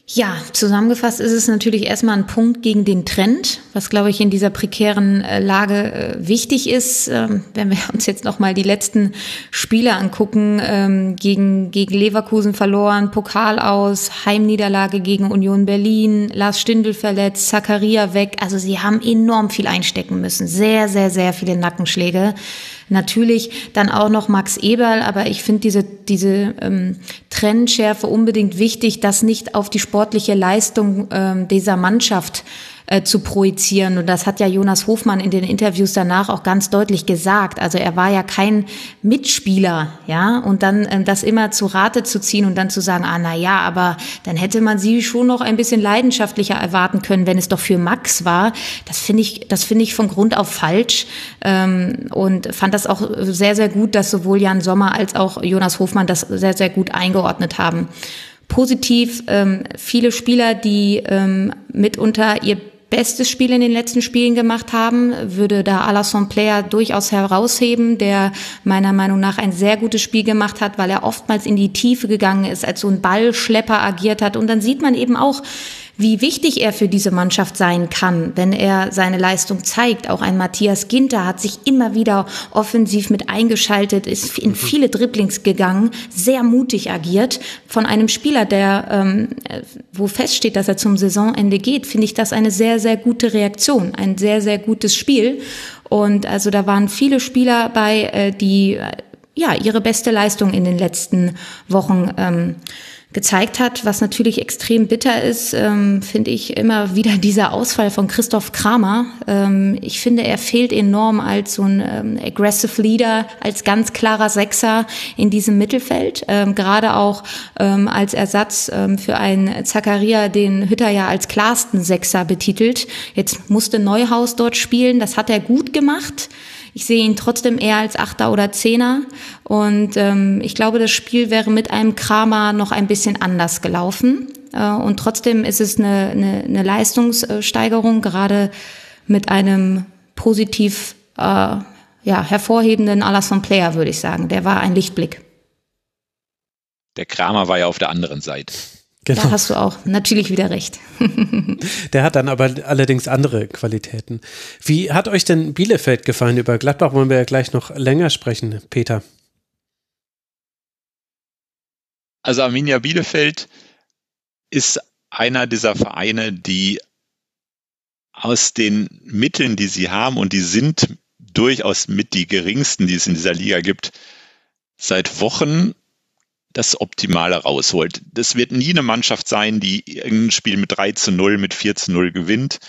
Ja, zusammengefasst ist es natürlich erstmal ein Punkt gegen den Trend, was glaube ich in dieser prekären äh, Lage äh, wichtig ist. Ähm, wenn wir uns jetzt nochmal die letzten Spiele angucken, ähm, gegen, gegen Leverkusen verloren, Pokal aus, Heimniederlage gegen Union Berlin, Lars Stindl verletzt, Zakaria weg. Also sie haben enorm viel einstecken müssen. Sehr, sehr, sehr viele Nackenschläge. Natürlich dann auch noch Max Eberl, aber ich finde diese, diese ähm, Trennschärfe unbedingt wichtig, dass nicht auf die sportliche Leistung ähm, dieser Mannschaft äh, zu projizieren. Und das hat ja Jonas Hofmann in den Interviews danach auch ganz deutlich gesagt. Also er war ja kein Mitspieler, ja, und dann äh, das immer zu Rate zu ziehen und dann zu sagen, ah, na ja, aber dann hätte man sie schon noch ein bisschen leidenschaftlicher erwarten können, wenn es doch für Max war. Das finde ich, das finde ich von Grund auf falsch ähm, und fand das auch sehr, sehr gut, dass sowohl Jan Sommer als auch Jonas Hofmann das sehr, sehr gut eingeordnet haben positiv ähm, viele Spieler, die ähm, mitunter ihr bestes Spiel in den letzten Spielen gemacht haben, würde da Alasson Player durchaus herausheben, der meiner Meinung nach ein sehr gutes Spiel gemacht hat, weil er oftmals in die Tiefe gegangen ist, als so ein Ballschlepper agiert hat. Und dann sieht man eben auch, wie wichtig er für diese Mannschaft sein kann, wenn er seine Leistung zeigt. Auch ein Matthias Ginter hat sich immer wieder offensiv mit eingeschaltet, ist in mhm. viele Dribblings gegangen, sehr mutig agiert. Von einem Spieler, der, ähm, wo feststeht, dass er zum Saisonende geht, finde ich das eine sehr, sehr gute Reaktion, ein sehr, sehr gutes Spiel. Und also da waren viele Spieler bei, äh, die ja ihre beste Leistung in den letzten Wochen ähm, gezeigt hat. Was natürlich extrem bitter ist, ähm, finde ich immer wieder dieser Ausfall von Christoph Kramer. Ähm, ich finde, er fehlt enorm als so ein ähm, aggressive Leader, als ganz klarer Sechser in diesem Mittelfeld. Ähm, gerade auch ähm, als Ersatz ähm, für einen Zakaria, den Hütter ja als klarsten Sechser betitelt. Jetzt musste Neuhaus dort spielen. Das hat er gut gemacht. Ich sehe ihn trotzdem eher als Achter oder Zehner. Und ähm, ich glaube, das Spiel wäre mit einem Kramer noch ein bisschen anders gelaufen. Äh, und trotzdem ist es eine, eine, eine Leistungssteigerung, gerade mit einem positiv äh, ja, hervorhebenden Alasson Player, würde ich sagen. Der war ein Lichtblick. Der Kramer war ja auf der anderen Seite. Genau. Da hast du auch natürlich wieder recht. Der hat dann aber allerdings andere Qualitäten. Wie hat euch denn Bielefeld gefallen? Über Gladbach wollen wir ja gleich noch länger sprechen, Peter. Also Arminia Bielefeld ist einer dieser Vereine, die aus den Mitteln, die sie haben, und die sind durchaus mit die geringsten, die es in dieser Liga gibt, seit Wochen das Optimale rausholt. Das wird nie eine Mannschaft sein, die irgendein Spiel mit 3 zu 0, mit 4 zu 0 gewinnt.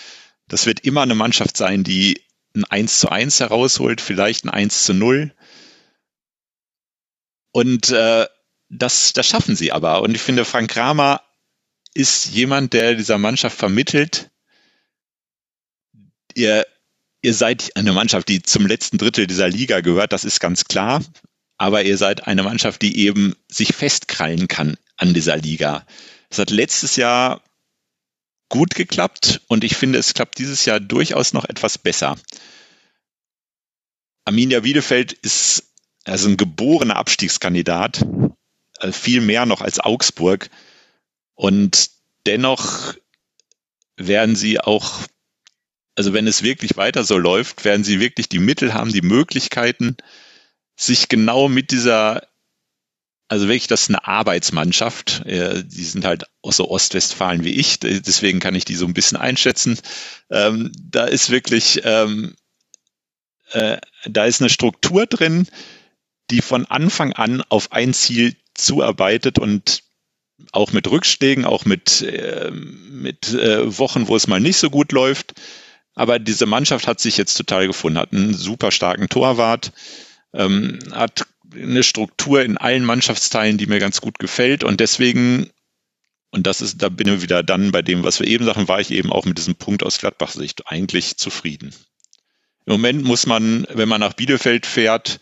Das wird immer eine Mannschaft sein, die ein 1 zu 1 herausholt, vielleicht ein 1 zu 0. Und äh, das, das schaffen sie aber. Und ich finde, Frank Kramer ist jemand, der dieser Mannschaft vermittelt, ihr, ihr seid eine Mannschaft, die zum letzten Drittel dieser Liga gehört, das ist ganz klar aber ihr seid eine Mannschaft, die eben sich festkrallen kann an dieser Liga. Es hat letztes Jahr gut geklappt und ich finde, es klappt dieses Jahr durchaus noch etwas besser. Arminia Wiedefeld ist also ein geborener Abstiegskandidat, viel mehr noch als Augsburg. Und dennoch werden sie auch also wenn es wirklich weiter so läuft, werden sie wirklich die Mittel haben, die Möglichkeiten, sich genau mit dieser, also wirklich, das ist eine Arbeitsmannschaft. Die sind halt aus so Ostwestfalen wie ich, deswegen kann ich die so ein bisschen einschätzen. Ähm, da ist wirklich, ähm, äh, da ist eine Struktur drin, die von Anfang an auf ein Ziel zuarbeitet und auch mit Rückschlägen, auch mit, äh, mit äh, Wochen, wo es mal nicht so gut läuft. Aber diese Mannschaft hat sich jetzt total gefunden, hat einen super starken Torwart, ähm, hat eine Struktur in allen Mannschaftsteilen, die mir ganz gut gefällt. Und deswegen, und das ist, da bin ich wieder dann bei dem, was wir eben sagen, war ich eben auch mit diesem Punkt aus Gladbach-Sicht eigentlich zufrieden. Im Moment muss man, wenn man nach Bielefeld fährt,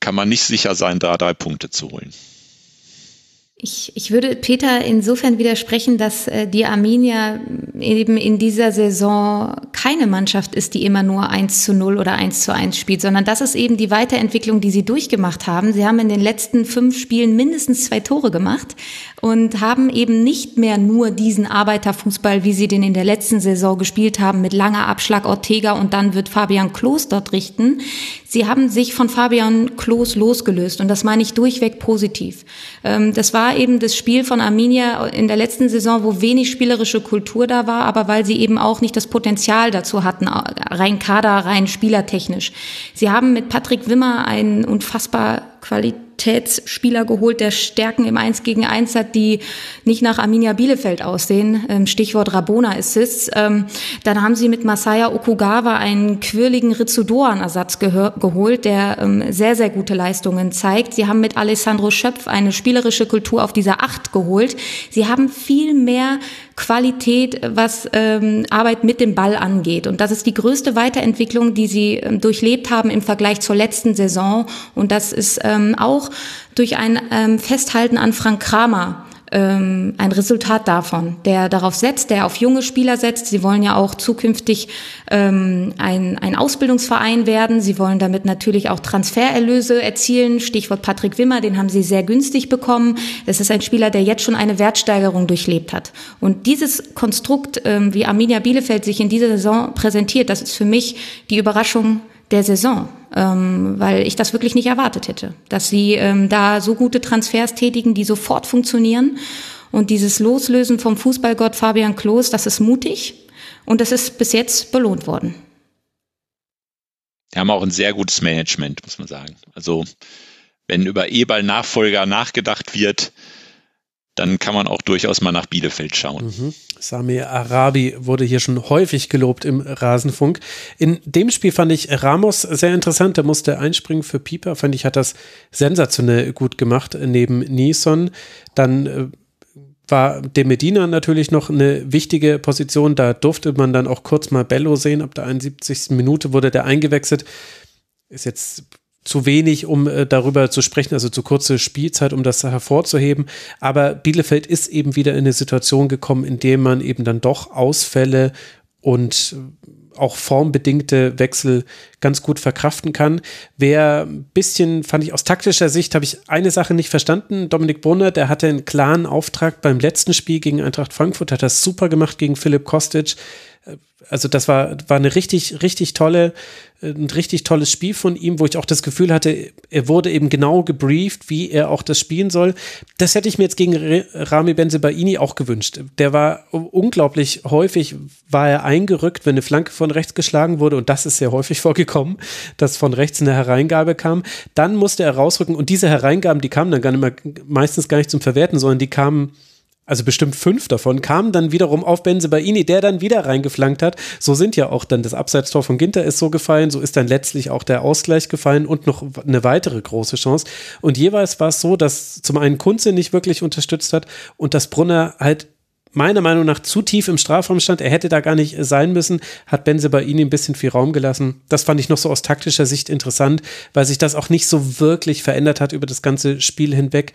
kann man nicht sicher sein, da drei Punkte zu holen. Ich, ich würde Peter insofern widersprechen, dass äh, die Arminia eben in dieser Saison keine Mannschaft ist, die immer nur 1 zu 0 oder 1 zu 1 spielt, sondern das ist eben die Weiterentwicklung, die sie durchgemacht haben. Sie haben in den letzten fünf Spielen mindestens zwei Tore gemacht und haben eben nicht mehr nur diesen Arbeiterfußball, wie sie den in der letzten Saison gespielt haben, mit langer Abschlag Ortega und dann wird Fabian Klos dort richten. Sie haben sich von Fabian Klos losgelöst und das meine ich durchweg positiv. Ähm, das war eben das Spiel von Arminia in der letzten Saison, wo wenig spielerische Kultur da war, aber weil sie eben auch nicht das Potenzial dazu hatten, rein Kader, rein spielertechnisch. Sie haben mit Patrick Wimmer einen unfassbar Qualität Qualitätsspieler geholt, der Stärken im 1 gegen 1 hat, die nicht nach Arminia Bielefeld aussehen. Ähm, Stichwort Rabona Assists. Ähm, dann haben sie mit Masaya Okugawa einen quirligen Rizzudoan-Ersatz geholt, der ähm, sehr, sehr gute Leistungen zeigt. Sie haben mit Alessandro Schöpf eine spielerische Kultur auf dieser Acht geholt. Sie haben viel mehr Qualität, was ähm, Arbeit mit dem Ball angeht. Und das ist die größte Weiterentwicklung, die sie ähm, durchlebt haben im Vergleich zur letzten Saison. Und das ist ähm, auch durch ein ähm, Festhalten an Frank Kramer ähm, ein Resultat davon, der darauf setzt, der auf junge Spieler setzt. Sie wollen ja auch zukünftig ähm, ein, ein Ausbildungsverein werden. Sie wollen damit natürlich auch Transfererlöse erzielen. Stichwort Patrick Wimmer, den haben sie sehr günstig bekommen. Es ist ein Spieler, der jetzt schon eine Wertsteigerung durchlebt hat. Und dieses Konstrukt, ähm, wie Arminia Bielefeld sich in dieser Saison präsentiert, das ist für mich die Überraschung der Saison, ähm, weil ich das wirklich nicht erwartet hätte, dass sie ähm, da so gute Transfers tätigen, die sofort funktionieren. Und dieses Loslösen vom Fußballgott Fabian Klos, das ist mutig und das ist bis jetzt belohnt worden. Die haben auch ein sehr gutes Management, muss man sagen. Also wenn über E-Ball-Nachfolger nachgedacht wird, dann kann man auch durchaus mal nach Bielefeld schauen. Mhm. Samir Arabi wurde hier schon häufig gelobt im Rasenfunk. In dem Spiel fand ich Ramos sehr interessant. Der musste einspringen für Pieper. Fand ich, hat das sensationell gut gemacht neben Nison. Dann äh, war De Medina natürlich noch eine wichtige Position. Da durfte man dann auch kurz mal Bello sehen. Ab der 71. Minute wurde der eingewechselt. Ist jetzt zu wenig, um äh, darüber zu sprechen, also zu kurze Spielzeit, um das hervorzuheben. Aber Bielefeld ist eben wieder in eine Situation gekommen, in der man eben dann doch Ausfälle und auch formbedingte Wechsel ganz gut verkraften kann. Wer ein bisschen, fand ich aus taktischer Sicht, habe ich eine Sache nicht verstanden. Dominik Brunner, der hatte einen klaren Auftrag beim letzten Spiel gegen Eintracht Frankfurt, hat das super gemacht gegen Philipp Kostic also das war, war eine richtig, richtig tolle, ein richtig tolles Spiel von ihm, wo ich auch das Gefühl hatte, er wurde eben genau gebrieft, wie er auch das spielen soll. Das hätte ich mir jetzt gegen Rami Benzebaini auch gewünscht. Der war unglaublich häufig, war er eingerückt, wenn eine Flanke von rechts geschlagen wurde und das ist sehr häufig vorgekommen, dass von rechts eine Hereingabe kam. Dann musste er rausrücken und diese Hereingaben, die kamen dann gar nicht mehr, meistens gar nicht zum Verwerten, sondern die kamen also bestimmt fünf davon, kamen dann wiederum auf Benzebaini, der dann wieder reingeflankt hat. So sind ja auch dann das Abseitstor von Ginter ist so gefallen, so ist dann letztlich auch der Ausgleich gefallen und noch eine weitere große Chance. Und jeweils war es so, dass zum einen Kunze nicht wirklich unterstützt hat und dass Brunner halt meiner Meinung nach zu tief im Strafraum stand. Er hätte da gar nicht sein müssen, hat Benze ihm ein bisschen viel Raum gelassen. Das fand ich noch so aus taktischer Sicht interessant, weil sich das auch nicht so wirklich verändert hat über das ganze Spiel hinweg.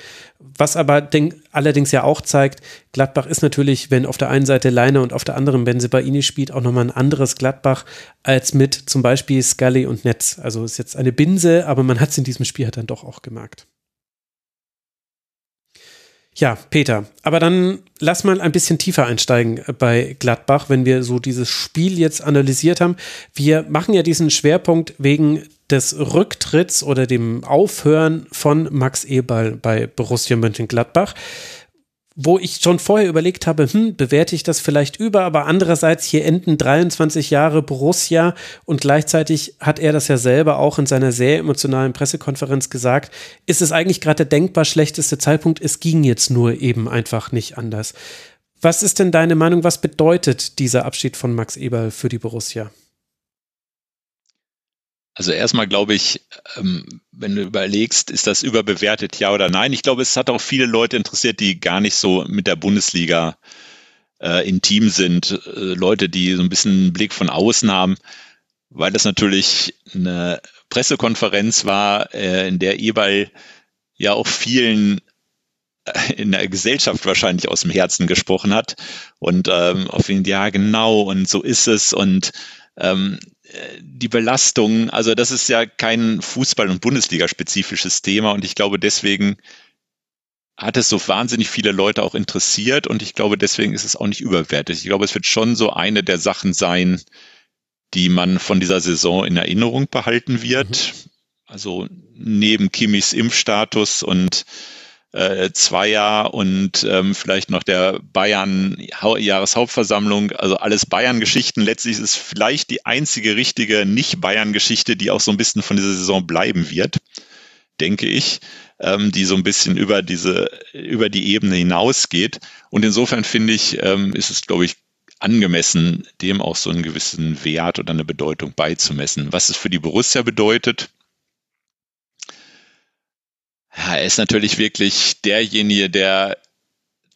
Was aber denk, allerdings ja auch zeigt, Gladbach ist natürlich, wenn auf der einen Seite Leiner und auf der anderen Benze Baini spielt, auch nochmal ein anderes Gladbach als mit zum Beispiel Scully und Netz. Also ist jetzt eine Binse, aber man hat es in diesem Spiel halt dann doch auch gemerkt. Ja, Peter, aber dann lass mal ein bisschen tiefer einsteigen bei Gladbach, wenn wir so dieses Spiel jetzt analysiert haben. Wir machen ja diesen Schwerpunkt wegen des Rücktritts oder dem Aufhören von Max Eberl bei Borussia Mönchengladbach wo ich schon vorher überlegt habe, hm, bewerte ich das vielleicht über, aber andererseits hier enden 23 Jahre Borussia und gleichzeitig hat er das ja selber auch in seiner sehr emotionalen Pressekonferenz gesagt, ist es eigentlich gerade der denkbar schlechteste Zeitpunkt, es ging jetzt nur eben einfach nicht anders. Was ist denn deine Meinung, was bedeutet dieser Abschied von Max Eberl für die Borussia? Also erstmal glaube ich, ähm, wenn du überlegst, ist das überbewertet, ja oder nein? Ich glaube, es hat auch viele Leute interessiert, die gar nicht so mit der Bundesliga äh, intim sind. Äh, Leute, die so ein bisschen einen Blick von außen haben, weil das natürlich eine Pressekonferenz war, äh, in der Ebal ja auch vielen äh, in der Gesellschaft wahrscheinlich aus dem Herzen gesprochen hat und ähm, auf ihn, ja genau und so ist es und ähm, die Belastung, also das ist ja kein Fußball- und Bundesliga-spezifisches Thema und ich glaube deswegen hat es so wahnsinnig viele Leute auch interessiert und ich glaube deswegen ist es auch nicht überwertet. Ich glaube, es wird schon so eine der Sachen sein, die man von dieser Saison in Erinnerung behalten wird. Mhm. Also neben Kimmis Impfstatus und äh, Zweier und ähm, vielleicht noch der Bayern Jahreshauptversammlung, also alles Bayern-Geschichten. Letztlich ist es vielleicht die einzige richtige Nicht-Bayern-Geschichte, die auch so ein bisschen von dieser Saison bleiben wird, denke ich, ähm, die so ein bisschen über diese, über die Ebene hinausgeht. Und insofern finde ich, ähm, ist es, glaube ich, angemessen, dem auch so einen gewissen Wert oder eine Bedeutung beizumessen. Was es für die Borussia bedeutet, ja, er ist natürlich wirklich derjenige, der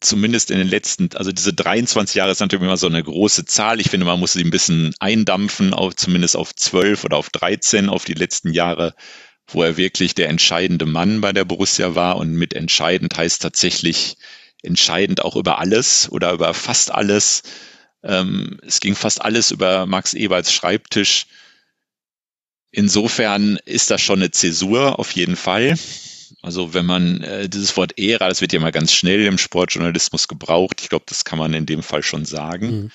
zumindest in den letzten, also diese 23 Jahre ist natürlich immer so eine große Zahl. Ich finde, man muss sie ein bisschen eindampfen, auf, zumindest auf 12 oder auf 13, auf die letzten Jahre, wo er wirklich der entscheidende Mann bei der Borussia war. Und mit entscheidend heißt tatsächlich entscheidend auch über alles oder über fast alles. Ähm, es ging fast alles über Max Eberts Schreibtisch. Insofern ist das schon eine Zäsur auf jeden Fall. Also wenn man äh, dieses Wort Ära, das wird ja mal ganz schnell im Sportjournalismus gebraucht. Ich glaube, das kann man in dem Fall schon sagen. Mhm.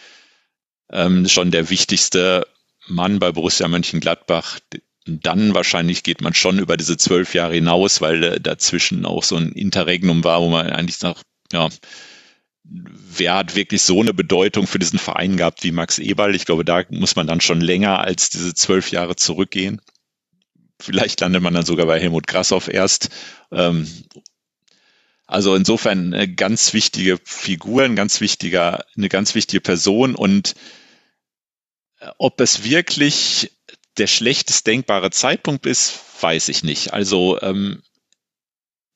Ähm, schon der wichtigste Mann bei Borussia Mönchengladbach. Dann wahrscheinlich geht man schon über diese zwölf Jahre hinaus, weil äh, dazwischen auch so ein Interregnum war, wo man eigentlich sagt, ja, wer hat wirklich so eine Bedeutung für diesen Verein gehabt wie Max Eberl? Ich glaube, da muss man dann schon länger als diese zwölf Jahre zurückgehen. Vielleicht landet man dann sogar bei Helmut Grassoff erst. Ähm, also insofern eine ganz wichtige Figur, ein ganz wichtiger, eine ganz wichtige Person und äh, ob es wirklich der schlechtest denkbare Zeitpunkt ist, weiß ich nicht. Also ähm,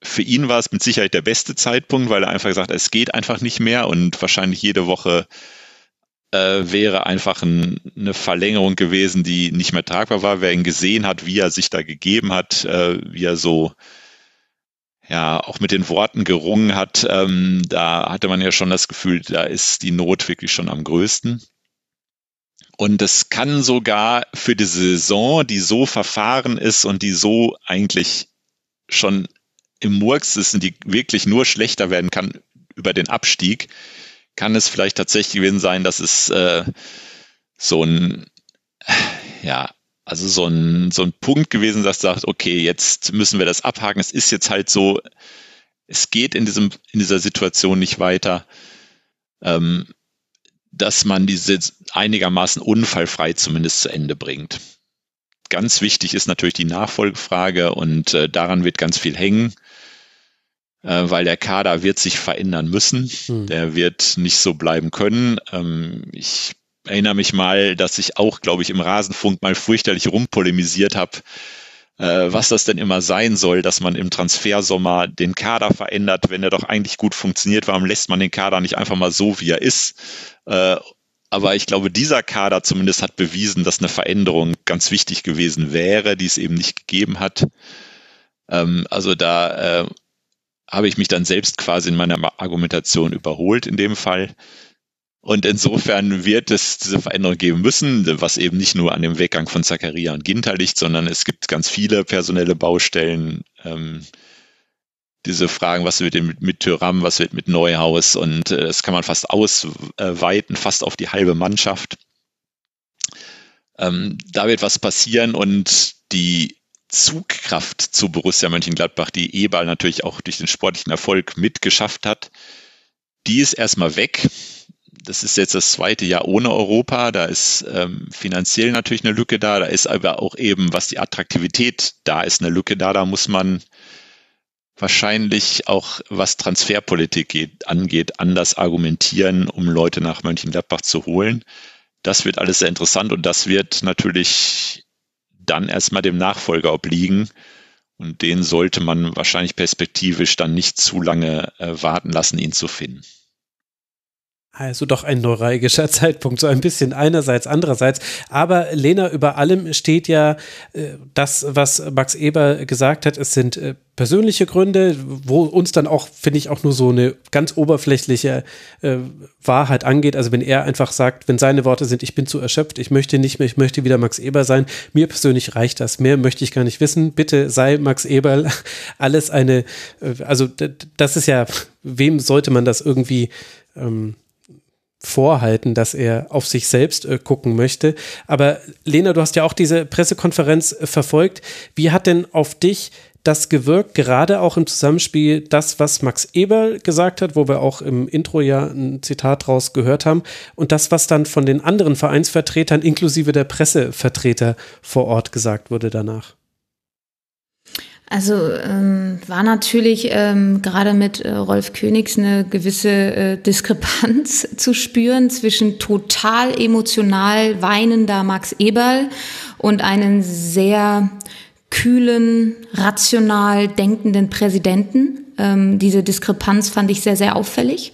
für ihn war es mit Sicherheit der beste Zeitpunkt, weil er einfach gesagt hat, es geht einfach nicht mehr und wahrscheinlich jede Woche äh, wäre einfach ein, eine Verlängerung gewesen, die nicht mehr tragbar war. Wer ihn gesehen hat, wie er sich da gegeben hat, äh, wie er so ja auch mit den Worten gerungen hat, ähm, da hatte man ja schon das Gefühl, da ist die Not wirklich schon am größten. Und es kann sogar für die Saison, die so verfahren ist und die so eigentlich schon im Murks ist und die wirklich nur schlechter werden kann über den Abstieg, kann es vielleicht tatsächlich gewesen sein, dass es äh, so ein, ja, also so ein, so ein Punkt gewesen, dass sagt, okay, jetzt müssen wir das abhaken. Es ist jetzt halt so, es geht in diesem, in dieser Situation nicht weiter, ähm, dass man diese einigermaßen unfallfrei zumindest zu Ende bringt. Ganz wichtig ist natürlich die Nachfolgefrage und äh, daran wird ganz viel hängen äh, weil der Kader wird sich verändern müssen. Hm. Der wird nicht so bleiben können. Ähm, ich erinnere mich mal, dass ich auch, glaube ich, im Rasenfunk mal fürchterlich rumpolemisiert habe, äh, was das denn immer sein soll, dass man im Transfersommer den Kader verändert, wenn er doch eigentlich gut funktioniert. Warum lässt man den Kader nicht einfach mal so, wie er ist? Äh, aber ich glaube, dieser Kader zumindest hat bewiesen, dass eine Veränderung ganz wichtig gewesen wäre, die es eben nicht gegeben hat. Ähm, also da äh, habe ich mich dann selbst quasi in meiner Argumentation überholt in dem Fall. Und insofern wird es diese Veränderung geben müssen, was eben nicht nur an dem Weggang von Zakaria und Ginter liegt, sondern es gibt ganz viele personelle Baustellen. Ähm, diese Fragen, was wird mit, mit Tyram, was wird mit Neuhaus und äh, das kann man fast ausweiten, fast auf die halbe Mannschaft. Ähm, da wird was passieren und die Zugkraft zu Borussia Mönchengladbach, die Eberl natürlich auch durch den sportlichen Erfolg mitgeschafft hat, die ist erstmal weg. Das ist jetzt das zweite Jahr ohne Europa. Da ist ähm, finanziell natürlich eine Lücke da. Da ist aber auch eben, was die Attraktivität da ist, eine Lücke da. Da muss man wahrscheinlich auch, was Transferpolitik geht, angeht, anders argumentieren, um Leute nach Mönchengladbach zu holen. Das wird alles sehr interessant und das wird natürlich dann erstmal dem Nachfolger obliegen. Und den sollte man wahrscheinlich perspektivisch dann nicht zu lange äh, warten lassen, ihn zu finden. Also doch ein neuralgischer Zeitpunkt, so ein bisschen einerseits, andererseits. Aber Lena, über allem steht ja äh, das, was Max Eber gesagt hat. Es sind äh, persönliche Gründe, wo uns dann auch, finde ich, auch nur so eine ganz oberflächliche äh, Wahrheit angeht. Also wenn er einfach sagt, wenn seine Worte sind, ich bin zu erschöpft, ich möchte nicht mehr, ich möchte wieder Max Eber sein. Mir persönlich reicht das. Mehr möchte ich gar nicht wissen. Bitte sei Max Eber. Alles eine, äh, also das ist ja, wem sollte man das irgendwie ähm, vorhalten, dass er auf sich selbst äh, gucken möchte. Aber Lena, du hast ja auch diese Pressekonferenz äh, verfolgt. Wie hat denn auf dich das gewirkt, gerade auch im Zusammenspiel das, was Max Eberl gesagt hat, wo wir auch im Intro ja ein Zitat draus gehört haben, und das, was dann von den anderen Vereinsvertretern inklusive der Pressevertreter vor Ort gesagt wurde danach? Also ähm, war natürlich ähm, gerade mit äh, Rolf Königs eine gewisse äh, Diskrepanz zu spüren zwischen total emotional weinender Max Eberl und einen sehr kühlen, rational denkenden Präsidenten. Ähm, diese Diskrepanz fand ich sehr, sehr auffällig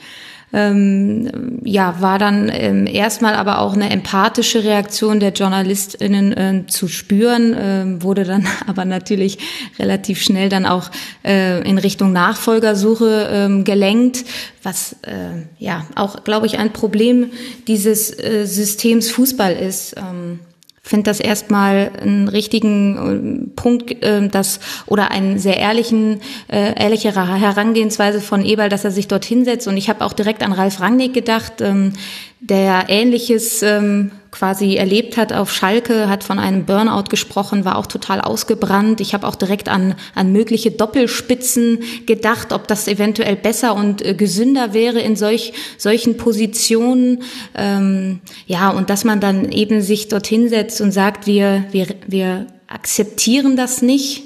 ähm, ja, war dann ähm, erstmal aber auch eine empathische Reaktion der JournalistInnen äh, zu spüren, äh, wurde dann aber natürlich relativ schnell dann auch äh, in Richtung Nachfolgersuche äh, gelenkt, was äh, ja auch, glaube ich, ein Problem dieses äh, Systems Fußball ist. Ähm, finde das erstmal einen richtigen äh, Punkt, äh, das oder einen sehr ehrlichen, äh, Herangehensweise von Eberl, dass er sich dort hinsetzt. Und ich habe auch direkt an Ralf Rangnick gedacht, ähm, der Ähnliches ähm, quasi erlebt hat auf Schalke, hat von einem Burnout gesprochen, war auch total ausgebrannt. Ich habe auch direkt an, an mögliche Doppelspitzen gedacht, ob das eventuell besser und äh, gesünder wäre in solch, solchen Positionen. Ähm, ja, und dass man dann eben sich dorthin setzt und sagt, wir, wir, wir akzeptieren das nicht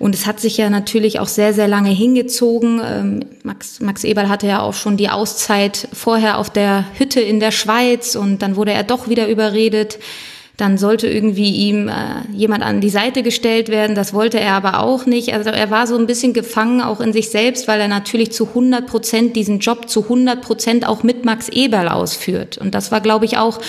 und es hat sich ja natürlich auch sehr, sehr lange hingezogen. Ähm, Max, Max Eberl hatte ja auch schon die Auszeit vorher auf der Hütte in der Schweiz und dann wurde er doch wieder überredet. Dann sollte irgendwie ihm äh, jemand an die Seite gestellt werden. Das wollte er aber auch nicht. Also er war so ein bisschen gefangen auch in sich selbst, weil er natürlich zu 100 Prozent diesen Job zu 100 Prozent auch mit Max Eberl ausführt. Und das war, glaube ich, auch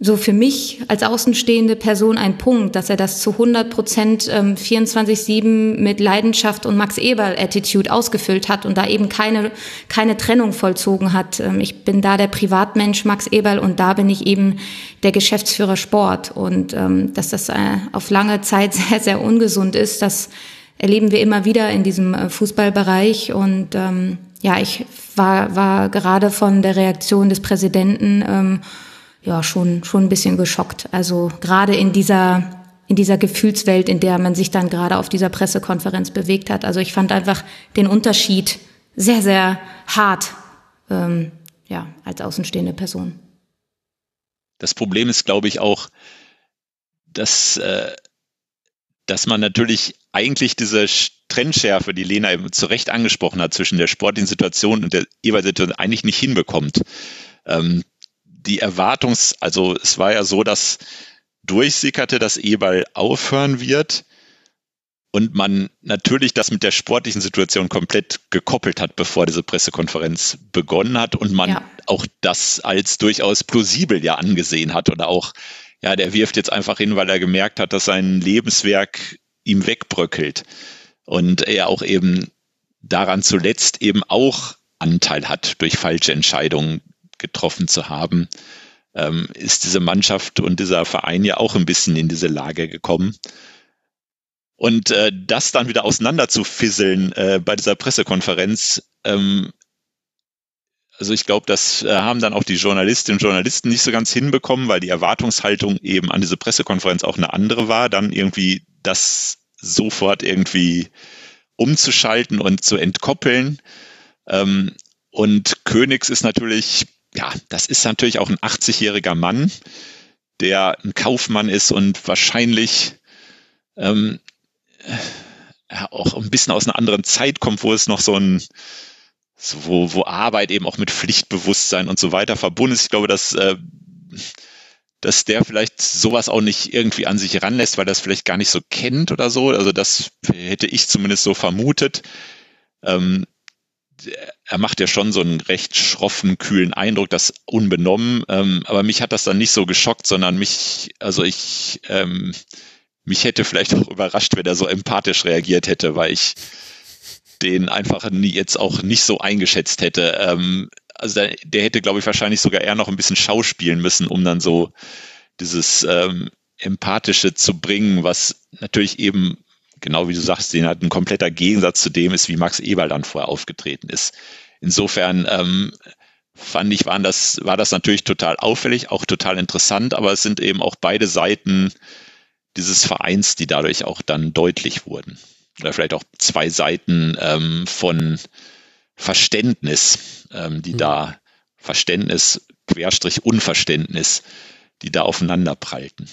so für mich als außenstehende Person ein Punkt, dass er das zu 100 Prozent ähm, 24-7 mit Leidenschaft und Max Eberl-Attitude ausgefüllt hat und da eben keine, keine Trennung vollzogen hat. Ähm, ich bin da der Privatmensch Max Eberl und da bin ich eben der Geschäftsführer Sport. Und ähm, dass das äh, auf lange Zeit sehr, sehr ungesund ist, das erleben wir immer wieder in diesem äh, Fußballbereich. Und ähm, ja, ich war, war gerade von der Reaktion des Präsidenten ähm, ja schon schon ein bisschen geschockt. Also gerade in dieser in dieser Gefühlswelt, in der man sich dann gerade auf dieser Pressekonferenz bewegt hat. Also ich fand einfach den Unterschied sehr sehr hart, ähm, ja als außenstehende Person. Das Problem ist, glaube ich, auch, dass äh, dass man natürlich eigentlich diese Trendschärfe, die Lena eben zu Recht angesprochen hat, zwischen der sportlichen Situation und der Eber-Situation eigentlich nicht hinbekommt. Ähm, die Erwartungs, also es war ja so, dass durchsickerte, dass Eberl aufhören wird und man natürlich das mit der sportlichen Situation komplett gekoppelt hat, bevor diese Pressekonferenz begonnen hat und man ja. auch das als durchaus plausibel ja angesehen hat oder auch, ja, der wirft jetzt einfach hin, weil er gemerkt hat, dass sein Lebenswerk ihm wegbröckelt und er auch eben daran zuletzt eben auch Anteil hat durch falsche Entscheidungen, getroffen zu haben, ähm, ist diese Mannschaft und dieser Verein ja auch ein bisschen in diese Lage gekommen. Und äh, das dann wieder auseinander zu fisseln äh, bei dieser Pressekonferenz, ähm, also ich glaube, das äh, haben dann auch die Journalistinnen und Journalisten nicht so ganz hinbekommen, weil die Erwartungshaltung eben an diese Pressekonferenz auch eine andere war, dann irgendwie das sofort irgendwie umzuschalten und zu entkoppeln. Ähm, und Königs ist natürlich, ja, das ist natürlich auch ein 80-jähriger Mann, der ein Kaufmann ist und wahrscheinlich ähm, ja, auch ein bisschen aus einer anderen Zeit kommt, wo es noch so ein, so, wo, wo Arbeit eben auch mit Pflichtbewusstsein und so weiter verbunden ist. Ich glaube, dass, äh, dass der vielleicht sowas auch nicht irgendwie an sich ranlässt, weil das vielleicht gar nicht so kennt oder so. Also das hätte ich zumindest so vermutet. Ähm, er macht ja schon so einen recht schroffen, kühlen Eindruck, das unbenommen. Ähm, aber mich hat das dann nicht so geschockt, sondern mich, also ich, ähm, mich hätte vielleicht auch überrascht, wenn er so empathisch reagiert hätte, weil ich den einfach nie, jetzt auch nicht so eingeschätzt hätte. Ähm, also der, der hätte, glaube ich, wahrscheinlich sogar eher noch ein bisschen schauspielen müssen, um dann so dieses ähm, Empathische zu bringen, was natürlich eben, genau wie du sagst, den halt ein kompletter Gegensatz zu dem ist, wie Max Eberl dann vorher aufgetreten ist. Insofern ähm, fand ich, waren das, war das natürlich total auffällig, auch total interessant, aber es sind eben auch beide Seiten dieses Vereins, die dadurch auch dann deutlich wurden. Oder vielleicht auch zwei Seiten ähm, von Verständnis, ähm, die mhm. da Verständnis, Querstrich Unverständnis, die da aufeinander prallten.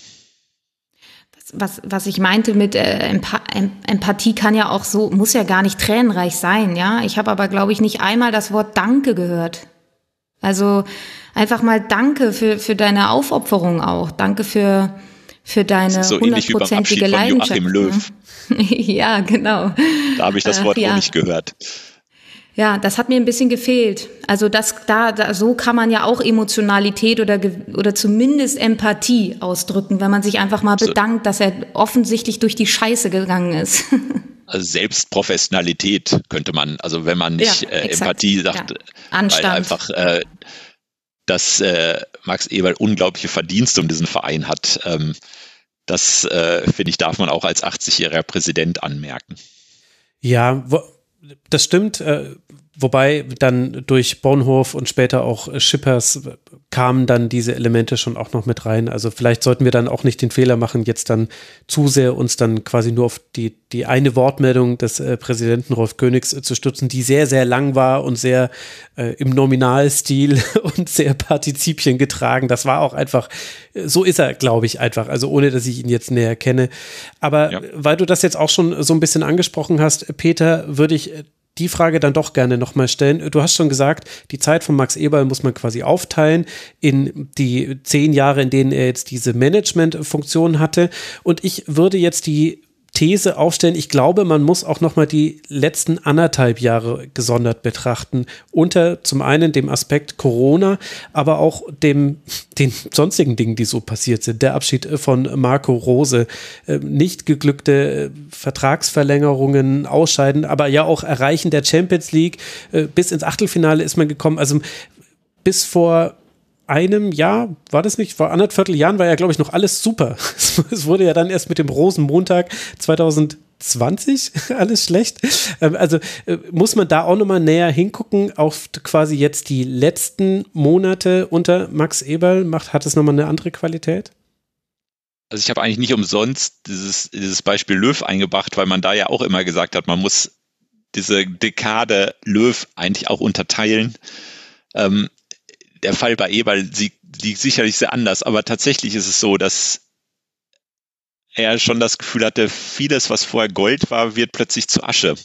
Was, was ich meinte mit äh, Empathie kann ja auch so, muss ja gar nicht tränenreich sein, ja. Ich habe aber, glaube ich, nicht einmal das Wort Danke gehört. Also einfach mal Danke für, für deine Aufopferung auch. Danke für, für deine so hundertprozentige Leidenschaft. Joachim Löw. ja, genau. Da habe ich das Wort äh, ja. auch nicht gehört. Ja, das hat mir ein bisschen gefehlt. Also das, da, da, so kann man ja auch Emotionalität oder, oder zumindest Empathie ausdrücken, wenn man sich einfach mal bedankt, dass er offensichtlich durch die Scheiße gegangen ist. Also Selbstprofessionalität könnte man, also wenn man nicht ja, äh, Empathie sagt, ja. Anstand. weil einfach äh, dass äh, Max Eberl unglaubliche Verdienste um diesen Verein hat. Ähm, das, äh, finde ich, darf man auch als 80-jähriger Präsident anmerken. Ja, wo, das stimmt. Äh, Wobei dann durch Bonhof und später auch Schippers kamen dann diese Elemente schon auch noch mit rein. Also vielleicht sollten wir dann auch nicht den Fehler machen, jetzt dann zu sehr uns dann quasi nur auf die, die eine Wortmeldung des äh, Präsidenten Rolf Königs äh, zu stützen, die sehr, sehr lang war und sehr äh, im Nominalstil und sehr Partizipien getragen. Das war auch einfach, äh, so ist er, glaube ich, einfach. Also ohne, dass ich ihn jetzt näher kenne. Aber ja. weil du das jetzt auch schon so ein bisschen angesprochen hast, Peter, würde ich die Frage dann doch gerne nochmal stellen. Du hast schon gesagt, die Zeit von Max Eberl muss man quasi aufteilen in die zehn Jahre, in denen er jetzt diese Management-Funktion hatte. Und ich würde jetzt die These aufstellen. Ich glaube, man muss auch noch mal die letzten anderthalb Jahre gesondert betrachten. Unter zum einen dem Aspekt Corona, aber auch dem, den sonstigen Dingen, die so passiert sind. Der Abschied von Marco Rose, äh, nicht geglückte äh, Vertragsverlängerungen, Ausscheiden, aber ja auch Erreichen der Champions League. Äh, bis ins Achtelfinale ist man gekommen. Also bis vor einem Jahr, war das nicht, vor anderthalb Jahren war ja, glaube ich, noch alles super. Es wurde ja dann erst mit dem Rosenmontag 2020 alles schlecht. Ähm, also äh, muss man da auch nochmal näher hingucken auf quasi jetzt die letzten Monate unter Max Eberl. Macht, hat es nochmal eine andere Qualität? Also ich habe eigentlich nicht umsonst dieses, dieses Beispiel Löw eingebracht, weil man da ja auch immer gesagt hat, man muss diese Dekade Löw eigentlich auch unterteilen. Ähm, der Fall bei Eberl liegt sicherlich sehr anders, aber tatsächlich ist es so, dass er schon das Gefühl hatte, vieles, was vorher Gold war, wird plötzlich zu Asche.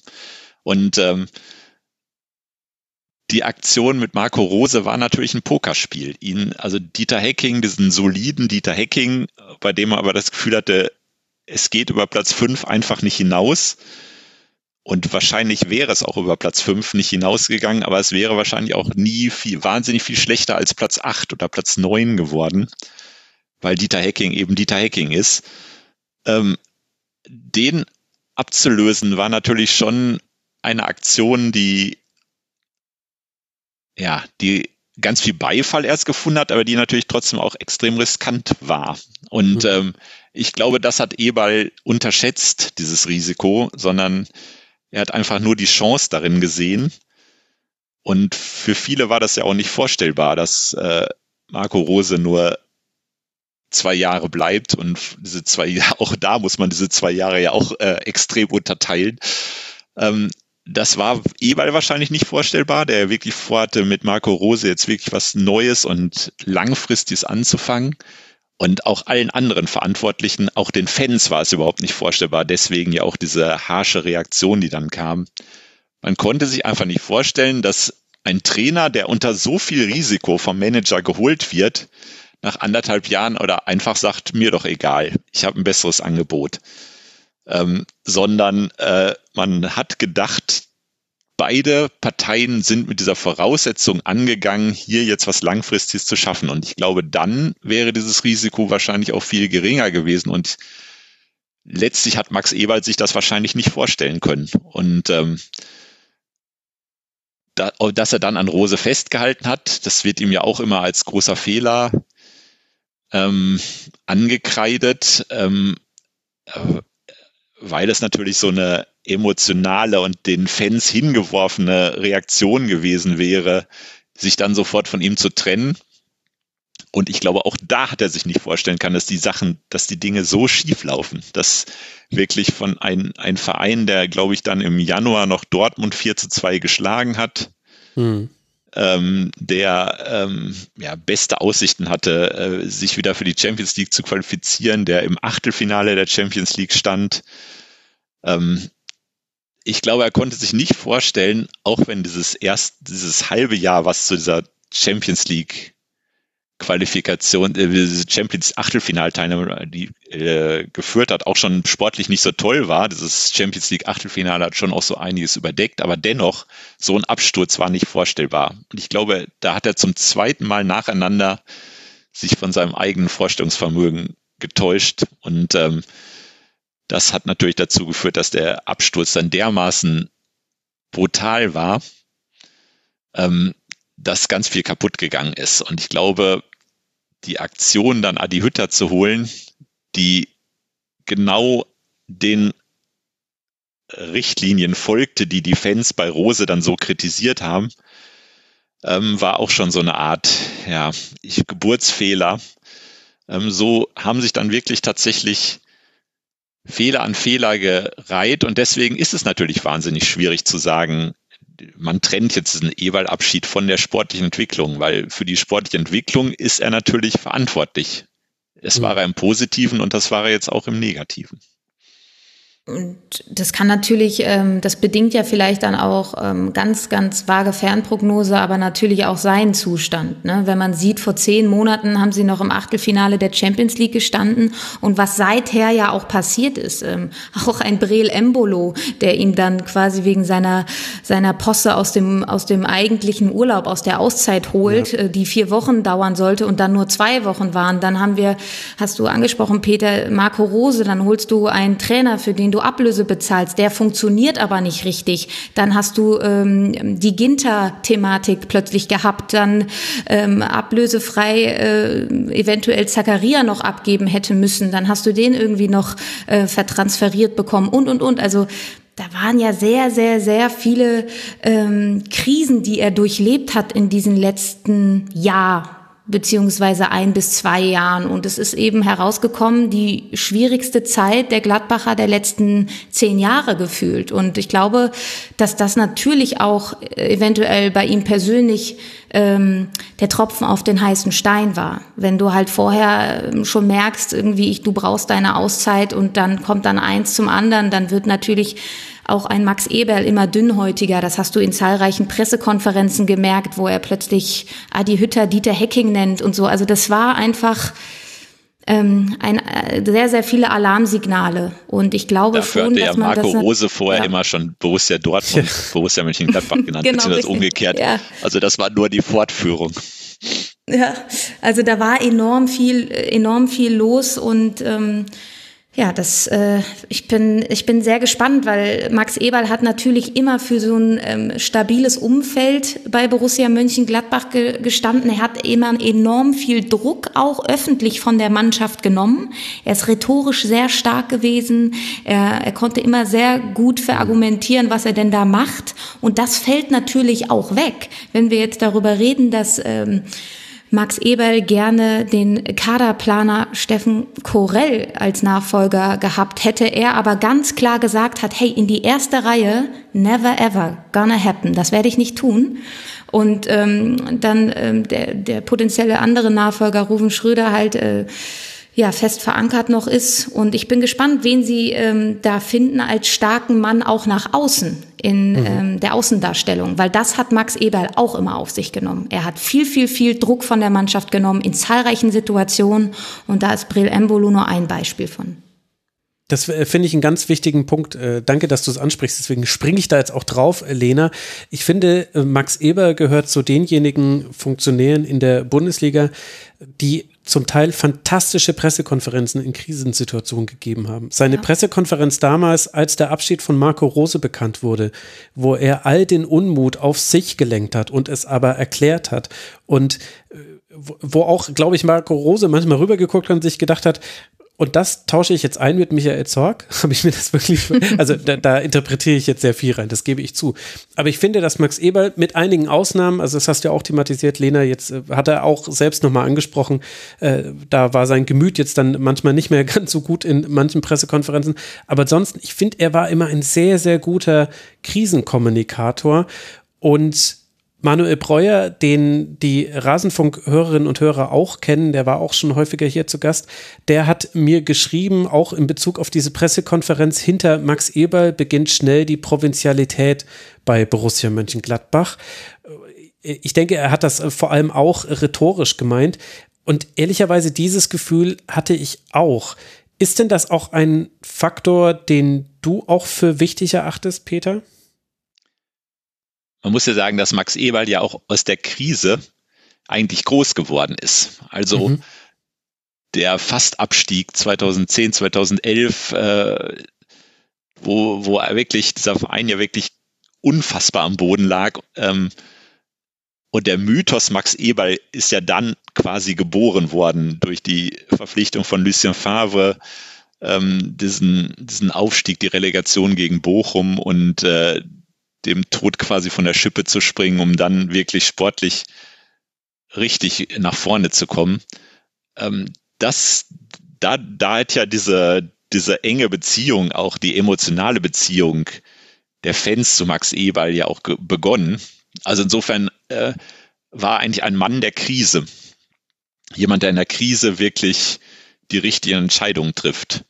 Und ähm, die Aktion mit Marco Rose war natürlich ein Pokerspiel. Ihn, also Dieter Hecking, diesen soliden Dieter Hecking, bei dem er aber das Gefühl hatte, es geht über Platz fünf einfach nicht hinaus. Und wahrscheinlich wäre es auch über Platz 5 nicht hinausgegangen, aber es wäre wahrscheinlich auch nie viel, wahnsinnig viel schlechter als Platz 8 oder Platz 9 geworden, weil Dieter Hacking eben Dieter Hacking ist. Ähm, den abzulösen war natürlich schon eine Aktion, die, ja, die ganz viel Beifall erst gefunden hat, aber die natürlich trotzdem auch extrem riskant war. Und mhm. ähm, ich glaube, das hat Eberl unterschätzt, dieses Risiko, sondern er hat einfach nur die Chance darin gesehen. Und für viele war das ja auch nicht vorstellbar, dass äh, Marco Rose nur zwei Jahre bleibt und diese zwei Jahre, auch da muss man diese zwei Jahre ja auch äh, extrem unterteilen. Ähm, das war Eberl wahrscheinlich nicht vorstellbar, der wirklich vorhatte, mit Marco Rose jetzt wirklich was Neues und Langfristiges anzufangen. Und auch allen anderen Verantwortlichen, auch den Fans war es überhaupt nicht vorstellbar. Deswegen ja auch diese harsche Reaktion, die dann kam. Man konnte sich einfach nicht vorstellen, dass ein Trainer, der unter so viel Risiko vom Manager geholt wird, nach anderthalb Jahren oder einfach sagt, mir doch egal, ich habe ein besseres Angebot. Ähm, sondern äh, man hat gedacht, beide Parteien sind mit dieser Voraussetzung angegangen, hier jetzt was Langfristiges zu schaffen. Und ich glaube, dann wäre dieses Risiko wahrscheinlich auch viel geringer gewesen. Und letztlich hat Max Ewald sich das wahrscheinlich nicht vorstellen können. Und ähm, da, dass er dann an Rose festgehalten hat, das wird ihm ja auch immer als großer Fehler ähm, angekreidet, ähm, äh, weil es natürlich so eine emotionale und den Fans hingeworfene Reaktion gewesen wäre, sich dann sofort von ihm zu trennen. Und ich glaube, auch da hat er sich nicht vorstellen können, dass die Sachen, dass die Dinge so schief laufen, dass wirklich von ein, ein Verein, der, glaube ich, dann im Januar noch Dortmund 4 zu 2 geschlagen hat, hm ähm, der ähm, ja, beste Aussichten hatte, äh, sich wieder für die Champions League zu qualifizieren, der im Achtelfinale der Champions League stand. Ähm, ich glaube, er konnte sich nicht vorstellen, auch wenn dieses erst dieses halbe Jahr, was zu dieser Champions League Qualifikation, äh, diese Champions Achtelfinalteilnahme, die äh, geführt hat, auch schon sportlich nicht so toll war. Dieses Champions League Achtelfinale hat schon auch so einiges überdeckt, aber dennoch, so ein Absturz war nicht vorstellbar. Und ich glaube, da hat er zum zweiten Mal nacheinander sich von seinem eigenen Vorstellungsvermögen getäuscht und ähm, das hat natürlich dazu geführt, dass der Absturz dann dermaßen brutal war, ähm, dass ganz viel kaputt gegangen ist. Und ich glaube, die Aktion dann Adi Hütter zu holen, die genau den Richtlinien folgte, die die Fans bei Rose dann so kritisiert haben, ähm, war auch schon so eine Art ja, ich, Geburtsfehler. Ähm, so haben sich dann wirklich tatsächlich Fehler an Fehler gereiht und deswegen ist es natürlich wahnsinnig schwierig zu sagen, man trennt jetzt diesen Ewald-Abschied von der sportlichen Entwicklung, weil für die sportliche Entwicklung ist er natürlich verantwortlich. Es mhm. war er im Positiven und das war er jetzt auch im Negativen. Und das kann natürlich, ähm, das bedingt ja vielleicht dann auch ähm, ganz, ganz vage Fernprognose, aber natürlich auch seinen Zustand. Ne? Wenn man sieht, vor zehn Monaten haben sie noch im Achtelfinale der Champions League gestanden und was seither ja auch passiert ist, ähm, auch ein Breel Embolo, der ihn dann quasi wegen seiner, seiner Posse aus dem, aus dem eigentlichen Urlaub, aus der Auszeit holt, ja. äh, die vier Wochen dauern sollte und dann nur zwei Wochen waren. Dann haben wir, hast du angesprochen, Peter, Marco Rose, dann holst du einen Trainer, für den du Ablöse bezahlst, der funktioniert aber nicht richtig. Dann hast du ähm, die Ginter-Thematik plötzlich gehabt, dann ähm, ablösefrei äh, eventuell Zacharia noch abgeben hätte müssen. Dann hast du den irgendwie noch äh, vertransferiert bekommen und, und, und. Also da waren ja sehr, sehr, sehr viele ähm, Krisen, die er durchlebt hat in diesem letzten Jahr beziehungsweise ein bis zwei Jahren. Und es ist eben herausgekommen, die schwierigste Zeit der Gladbacher der letzten zehn Jahre gefühlt. Und ich glaube, dass das natürlich auch eventuell bei ihm persönlich ähm, der Tropfen auf den heißen Stein war. Wenn du halt vorher ähm, schon merkst, irgendwie, ich, du brauchst deine Auszeit und dann kommt dann eins zum anderen, dann wird natürlich auch ein Max Eberl immer dünnhäutiger. Das hast du in zahlreichen Pressekonferenzen gemerkt, wo er plötzlich Adi Hütter Dieter Hecking nennt und so. Also das war einfach ähm, ein, äh, sehr, sehr viele Alarmsignale. Und ich glaube Dafür schon, dass ja Marco das Rose vorher ja. immer schon Borussia Dortmund, Borussia Mönchengladbach genannt, genau, beziehungsweise umgekehrt. Ja. Also das war nur die Fortführung. Ja, also da war enorm viel, enorm viel los und ähm, Ja, das, äh, ich, bin, ich bin sehr gespannt, weil Max Eberl hat natürlich immer für so ein ähm, stabiles Umfeld bei Borussia Mönchengladbach ge gestanden. Er hat immer enorm viel Druck auch öffentlich von der Mannschaft genommen. Er ist rhetorisch sehr stark gewesen. Er, er konnte immer sehr gut verargumentieren, was er denn da macht. Und das fällt natürlich auch weg, wenn wir jetzt darüber reden, dass ähm, Max Eberl gerne den Kaderplaner Steffen Korell als Nachfolger gehabt hätte, er aber ganz klar gesagt hat, hey, in die erste Reihe, never ever gonna happen, das werde ich nicht tun. Und ähm, dann ähm, der, der potenzielle andere Nachfolger, Ruven Schröder, halt äh, ja, fest verankert noch ist. Und ich bin gespannt, wen sie ähm, da finden als starken Mann auch nach außen in mhm. ähm, der Außendarstellung, weil das hat Max Eberl auch immer auf sich genommen. Er hat viel, viel, viel Druck von der Mannschaft genommen in zahlreichen Situationen und da ist Brill Embolo nur ein Beispiel von. Das äh, finde ich einen ganz wichtigen Punkt. Äh, danke, dass du es ansprichst. Deswegen springe ich da jetzt auch drauf, äh, Lena. Ich finde, Max Eber gehört zu denjenigen Funktionären in der Bundesliga, die zum Teil fantastische Pressekonferenzen in Krisensituationen gegeben haben. Seine ja. Pressekonferenz damals, als der Abschied von Marco Rose bekannt wurde, wo er all den Unmut auf sich gelenkt hat und es aber erklärt hat und wo auch, glaube ich, Marco Rose manchmal rübergeguckt hat und sich gedacht hat, und das tausche ich jetzt ein mit Michael Zorg. Habe ich mir das wirklich, also da, da, interpretiere ich jetzt sehr viel rein, das gebe ich zu. Aber ich finde, dass Max Eberl mit einigen Ausnahmen, also das hast du ja auch thematisiert, Lena, jetzt äh, hat er auch selbst nochmal angesprochen, äh, da war sein Gemüt jetzt dann manchmal nicht mehr ganz so gut in manchen Pressekonferenzen. Aber ansonsten, ich finde, er war immer ein sehr, sehr guter Krisenkommunikator und Manuel Breuer, den die Rasenfunk-Hörerinnen und Hörer auch kennen, der war auch schon häufiger hier zu Gast, der hat mir geschrieben, auch in Bezug auf diese Pressekonferenz, hinter Max Eberl beginnt schnell die Provinzialität bei Borussia Mönchengladbach. Ich denke, er hat das vor allem auch rhetorisch gemeint. Und ehrlicherweise dieses Gefühl hatte ich auch. Ist denn das auch ein Faktor, den du auch für wichtig erachtest, Peter? Man muss ja sagen, dass Max Eberl ja auch aus der Krise eigentlich groß geworden ist. Also mhm. der Fastabstieg 2010, 2011, äh, wo, wo er wirklich, dieser Verein ja wirklich unfassbar am Boden lag. Ähm, und der Mythos Max Eberl ist ja dann quasi geboren worden durch die Verpflichtung von Lucien Favre, ähm, diesen, diesen Aufstieg, die Relegation gegen Bochum und äh, dem Tod quasi von der Schippe zu springen, um dann wirklich sportlich richtig nach vorne zu kommen. Ähm, das, da, da hat ja diese, diese enge Beziehung, auch die emotionale Beziehung der Fans zu Max Eberl ja auch begonnen. Also insofern äh, war eigentlich ein Mann der Krise. Jemand, der in der Krise wirklich die richtigen Entscheidungen trifft.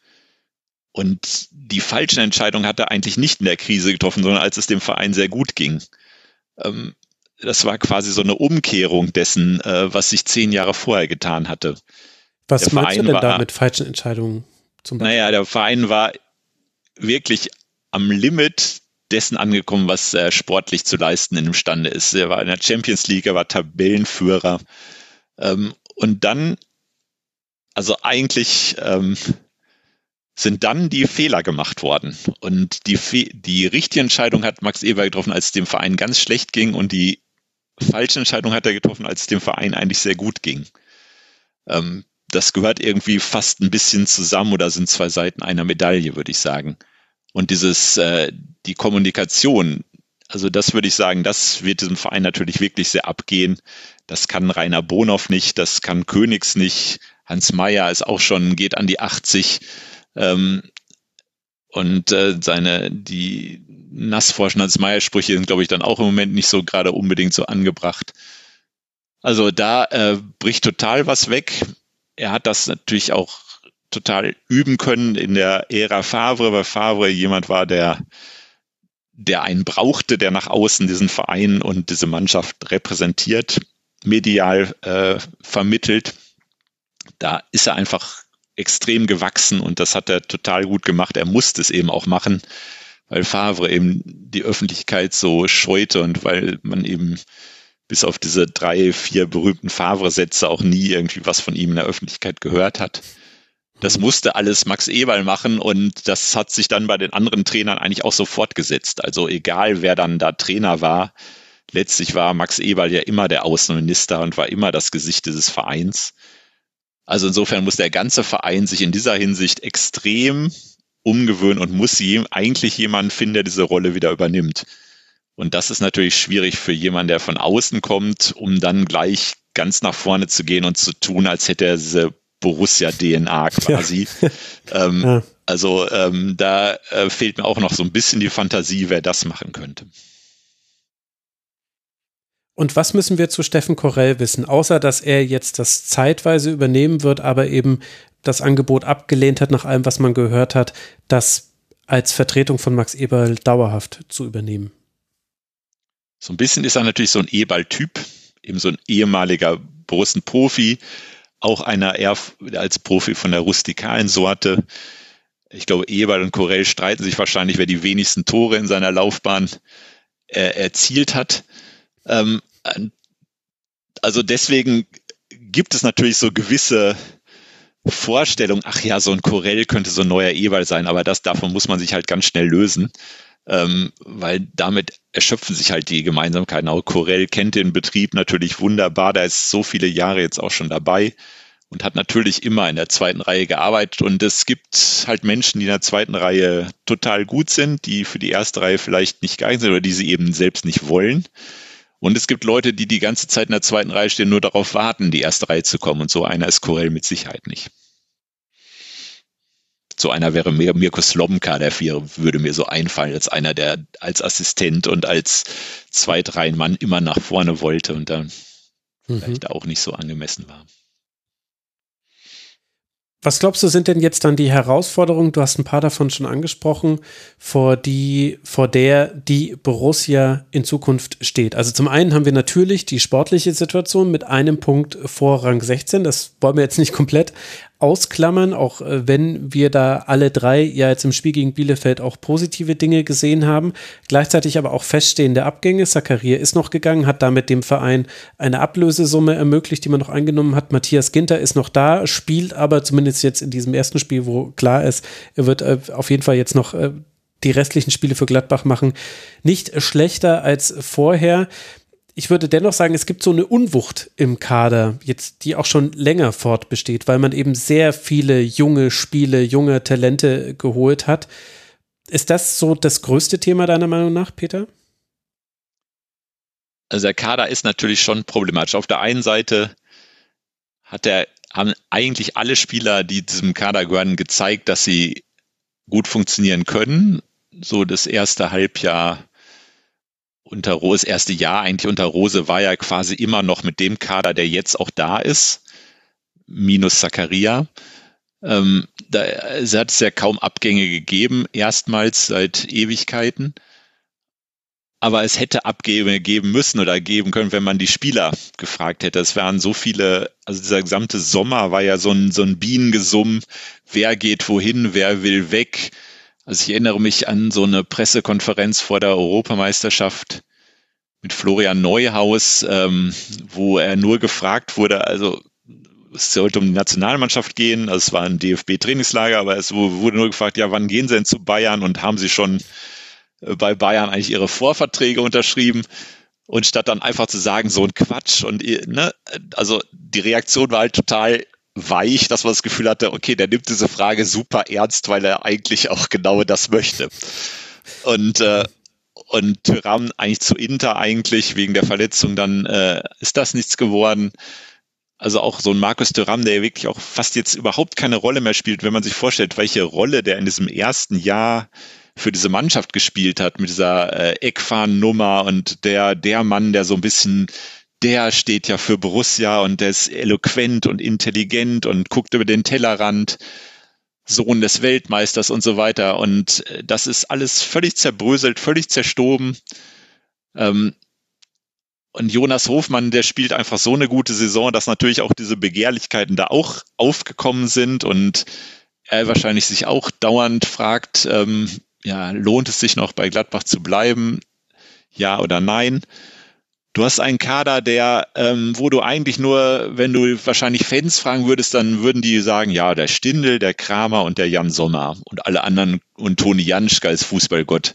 Und die falschen Entscheidungen hat er eigentlich nicht in der Krise getroffen, sondern als es dem Verein sehr gut ging. Ähm, das war quasi so eine Umkehrung dessen, äh, was sich zehn Jahre vorher getan hatte. Was der meinst Verein du denn da mit falschen Entscheidungen? Zum Beispiel? Naja, der Verein war wirklich am Limit dessen angekommen, was er sportlich zu leisten imstande ist. Er war in der Champions League, er war Tabellenführer. Ähm, und dann, also eigentlich ähm, sind dann die Fehler gemacht worden. Und die, die richtige Entscheidung hat Max Eber getroffen, als es dem Verein ganz schlecht ging und die falsche Entscheidung hat er getroffen, als es dem Verein eigentlich sehr gut ging. Ähm, das gehört irgendwie fast ein bisschen zusammen oder sind zwei Seiten einer Medaille, würde ich sagen. Und dieses, äh, die Kommunikation, also das würde ich sagen, das wird diesem Verein natürlich wirklich sehr abgehen. Das kann Rainer Bonhoff nicht, das kann Königs nicht. Hans Meyer ist auch schon, geht an die 80. Ähm, und äh, seine, die Nassforschen als Meyer-Sprüche sind, glaube ich, dann auch im Moment nicht so gerade unbedingt so angebracht. Also da äh, bricht total was weg. Er hat das natürlich auch total üben können in der Ära Favre, weil Favre jemand war, der, der einen brauchte, der nach außen diesen Verein und diese Mannschaft repräsentiert, medial äh, vermittelt. Da ist er einfach extrem gewachsen und das hat er total gut gemacht. Er musste es eben auch machen, weil Favre eben die Öffentlichkeit so scheute und weil man eben bis auf diese drei, vier berühmten Favre-Sätze auch nie irgendwie was von ihm in der Öffentlichkeit gehört hat. Das mhm. musste alles Max Eberl machen und das hat sich dann bei den anderen Trainern eigentlich auch so fortgesetzt. Also egal, wer dann da Trainer war, letztlich war Max Eberl ja immer der Außenminister und war immer das Gesicht dieses Vereins. Also insofern muss der ganze Verein sich in dieser Hinsicht extrem umgewöhnen und muss je, eigentlich jemanden finden, der diese Rolle wieder übernimmt. Und das ist natürlich schwierig für jemanden, der von außen kommt, um dann gleich ganz nach vorne zu gehen und zu tun, als hätte er diese Borussia-DNA quasi. Ja. Ähm, ja. Also ähm, da äh, fehlt mir auch noch so ein bisschen die Fantasie, wer das machen könnte. Und was müssen wir zu Steffen Korell wissen, außer dass er jetzt das zeitweise übernehmen wird, aber eben das Angebot abgelehnt hat, nach allem, was man gehört hat, das als Vertretung von Max Eberl dauerhaft zu übernehmen? So ein bisschen ist er natürlich so ein Eberl-Typ, eben so ein ehemaliger Borussen-Profi, auch einer eher als Profi von der rustikalen Sorte. Ich glaube, Eberl und Corell streiten sich wahrscheinlich, wer die wenigsten Tore in seiner Laufbahn äh, erzielt hat. Ähm, also deswegen gibt es natürlich so gewisse Vorstellungen, ach ja, so ein Corell könnte so ein neuer Eberl sein, aber das davon muss man sich halt ganz schnell lösen ähm, weil damit erschöpfen sich halt die Gemeinsamkeiten. Auch Corell kennt den Betrieb natürlich wunderbar, da ist so viele Jahre jetzt auch schon dabei und hat natürlich immer in der zweiten Reihe gearbeitet. Und es gibt halt Menschen, die in der zweiten Reihe total gut sind, die für die erste Reihe vielleicht nicht geeignet sind oder die sie eben selbst nicht wollen. Und es gibt Leute, die die ganze Zeit in der zweiten Reihe stehen, nur darauf warten, die erste Reihe zu kommen. Und so einer ist Corell mit Sicherheit nicht so einer wäre mir Mirko Slomka, der vier würde mir so einfallen, als einer, der als Assistent und als zwei, drei Mann immer nach vorne wollte und dann mhm. vielleicht auch nicht so angemessen war. Was glaubst du, sind denn jetzt dann die Herausforderungen, du hast ein paar davon schon angesprochen, vor die, vor der die Borussia in Zukunft steht? Also zum einen haben wir natürlich die sportliche Situation mit einem Punkt vor Rang 16. Das wollen wir jetzt nicht komplett ausklammern, auch äh, wenn wir da alle drei ja jetzt im Spiel gegen Bielefeld auch positive Dinge gesehen haben. Gleichzeitig aber auch feststehende Abgänge. Zakaria ist noch gegangen, hat damit dem Verein eine Ablösesumme ermöglicht, die man noch eingenommen hat. Matthias Ginter ist noch da, spielt aber zumindest jetzt in diesem ersten Spiel, wo klar ist, er wird äh, auf jeden Fall jetzt noch äh, die restlichen Spiele für Gladbach machen, nicht schlechter als vorher ich würde dennoch sagen, es gibt so eine Unwucht im Kader, jetzt, die auch schon länger fortbesteht, weil man eben sehr viele junge Spiele, junge Talente geholt hat. Ist das so das größte Thema deiner Meinung nach, Peter? Also der Kader ist natürlich schon problematisch. Auf der einen Seite hat der, haben eigentlich alle Spieler, die diesem Kader gehören, gezeigt, dass sie gut funktionieren können. So das erste Halbjahr unter Rose, das erste Jahr eigentlich unter Rose war ja quasi immer noch mit dem Kader, der jetzt auch da ist, minus Zakaria. Ähm, da es hat es ja kaum Abgänge gegeben, erstmals seit Ewigkeiten. Aber es hätte Abgänge geben müssen oder geben können, wenn man die Spieler gefragt hätte. Es waren so viele, also dieser gesamte Sommer war ja so ein, so ein Bienengesumm. Wer geht wohin, wer will weg? Also ich erinnere mich an so eine Pressekonferenz vor der Europameisterschaft mit Florian Neuhaus, ähm, wo er nur gefragt wurde, also es sollte um die Nationalmannschaft gehen, also es war ein DFB-Trainingslager, aber es wurde nur gefragt, ja, wann gehen Sie denn zu Bayern und haben Sie schon äh, bei Bayern eigentlich Ihre Vorverträge unterschrieben? Und statt dann einfach zu sagen, so ein Quatsch und ne, also die Reaktion war halt total weich, dass man das Gefühl hatte, okay, der nimmt diese Frage super ernst, weil er eigentlich auch genau das möchte. Und äh, und Tyram eigentlich zu Inter eigentlich wegen der Verletzung, dann äh, ist das nichts geworden. Also auch so ein Markus Thuram, der wirklich auch fast jetzt überhaupt keine Rolle mehr spielt, wenn man sich vorstellt, welche Rolle der in diesem ersten Jahr für diese Mannschaft gespielt hat, mit dieser äh, Eckfahnen-Nummer und der, der Mann, der so ein bisschen der steht ja für Borussia und der ist eloquent und intelligent und guckt über den Tellerrand, Sohn des Weltmeisters und so weiter. Und äh, das ist alles völlig zerbröselt, völlig zerstoben. Ähm, und Jonas Hofmann, der spielt einfach so eine gute Saison, dass natürlich auch diese Begehrlichkeiten da auch aufgekommen sind und er wahrscheinlich sich auch dauernd fragt, ähm, ja, lohnt es sich noch bei Gladbach zu bleiben? Ja oder nein? Du hast einen Kader, der, ähm, wo du eigentlich nur, wenn du wahrscheinlich Fans fragen würdest, dann würden die sagen, ja, der Stindel, der Kramer und der Jan Sommer und alle anderen und Toni Janschke als Fußballgott.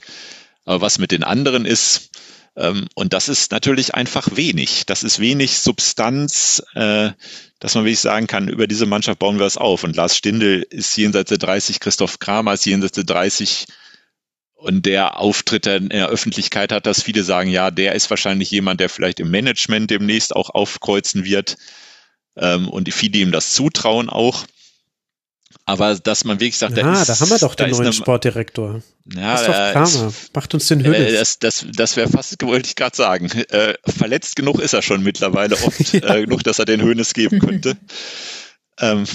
Aber was mit den anderen ist, ähm, und das ist natürlich einfach wenig. Das ist wenig Substanz, äh, dass man wirklich sagen kann, über diese Mannschaft bauen wir es auf. Und Lars Stindel ist jenseits der 30, Christoph Kramer ist jenseits der 30, und der Auftritt in der Öffentlichkeit hat, dass viele sagen, ja, der ist wahrscheinlich jemand, der vielleicht im Management demnächst auch aufkreuzen wird ähm, und viele ihm das zutrauen auch. Aber dass man wirklich sagt, ja, da, ist, da haben wir doch den neuen eine, Sportdirektor. Ja, Christoph Kramer, macht uns den Höhle. Äh, das das, das wäre fast, wollte ich gerade sagen. Äh, verletzt genug ist er schon mittlerweile oft, ja. äh, genug, dass er den Höhnes geben könnte. ähm,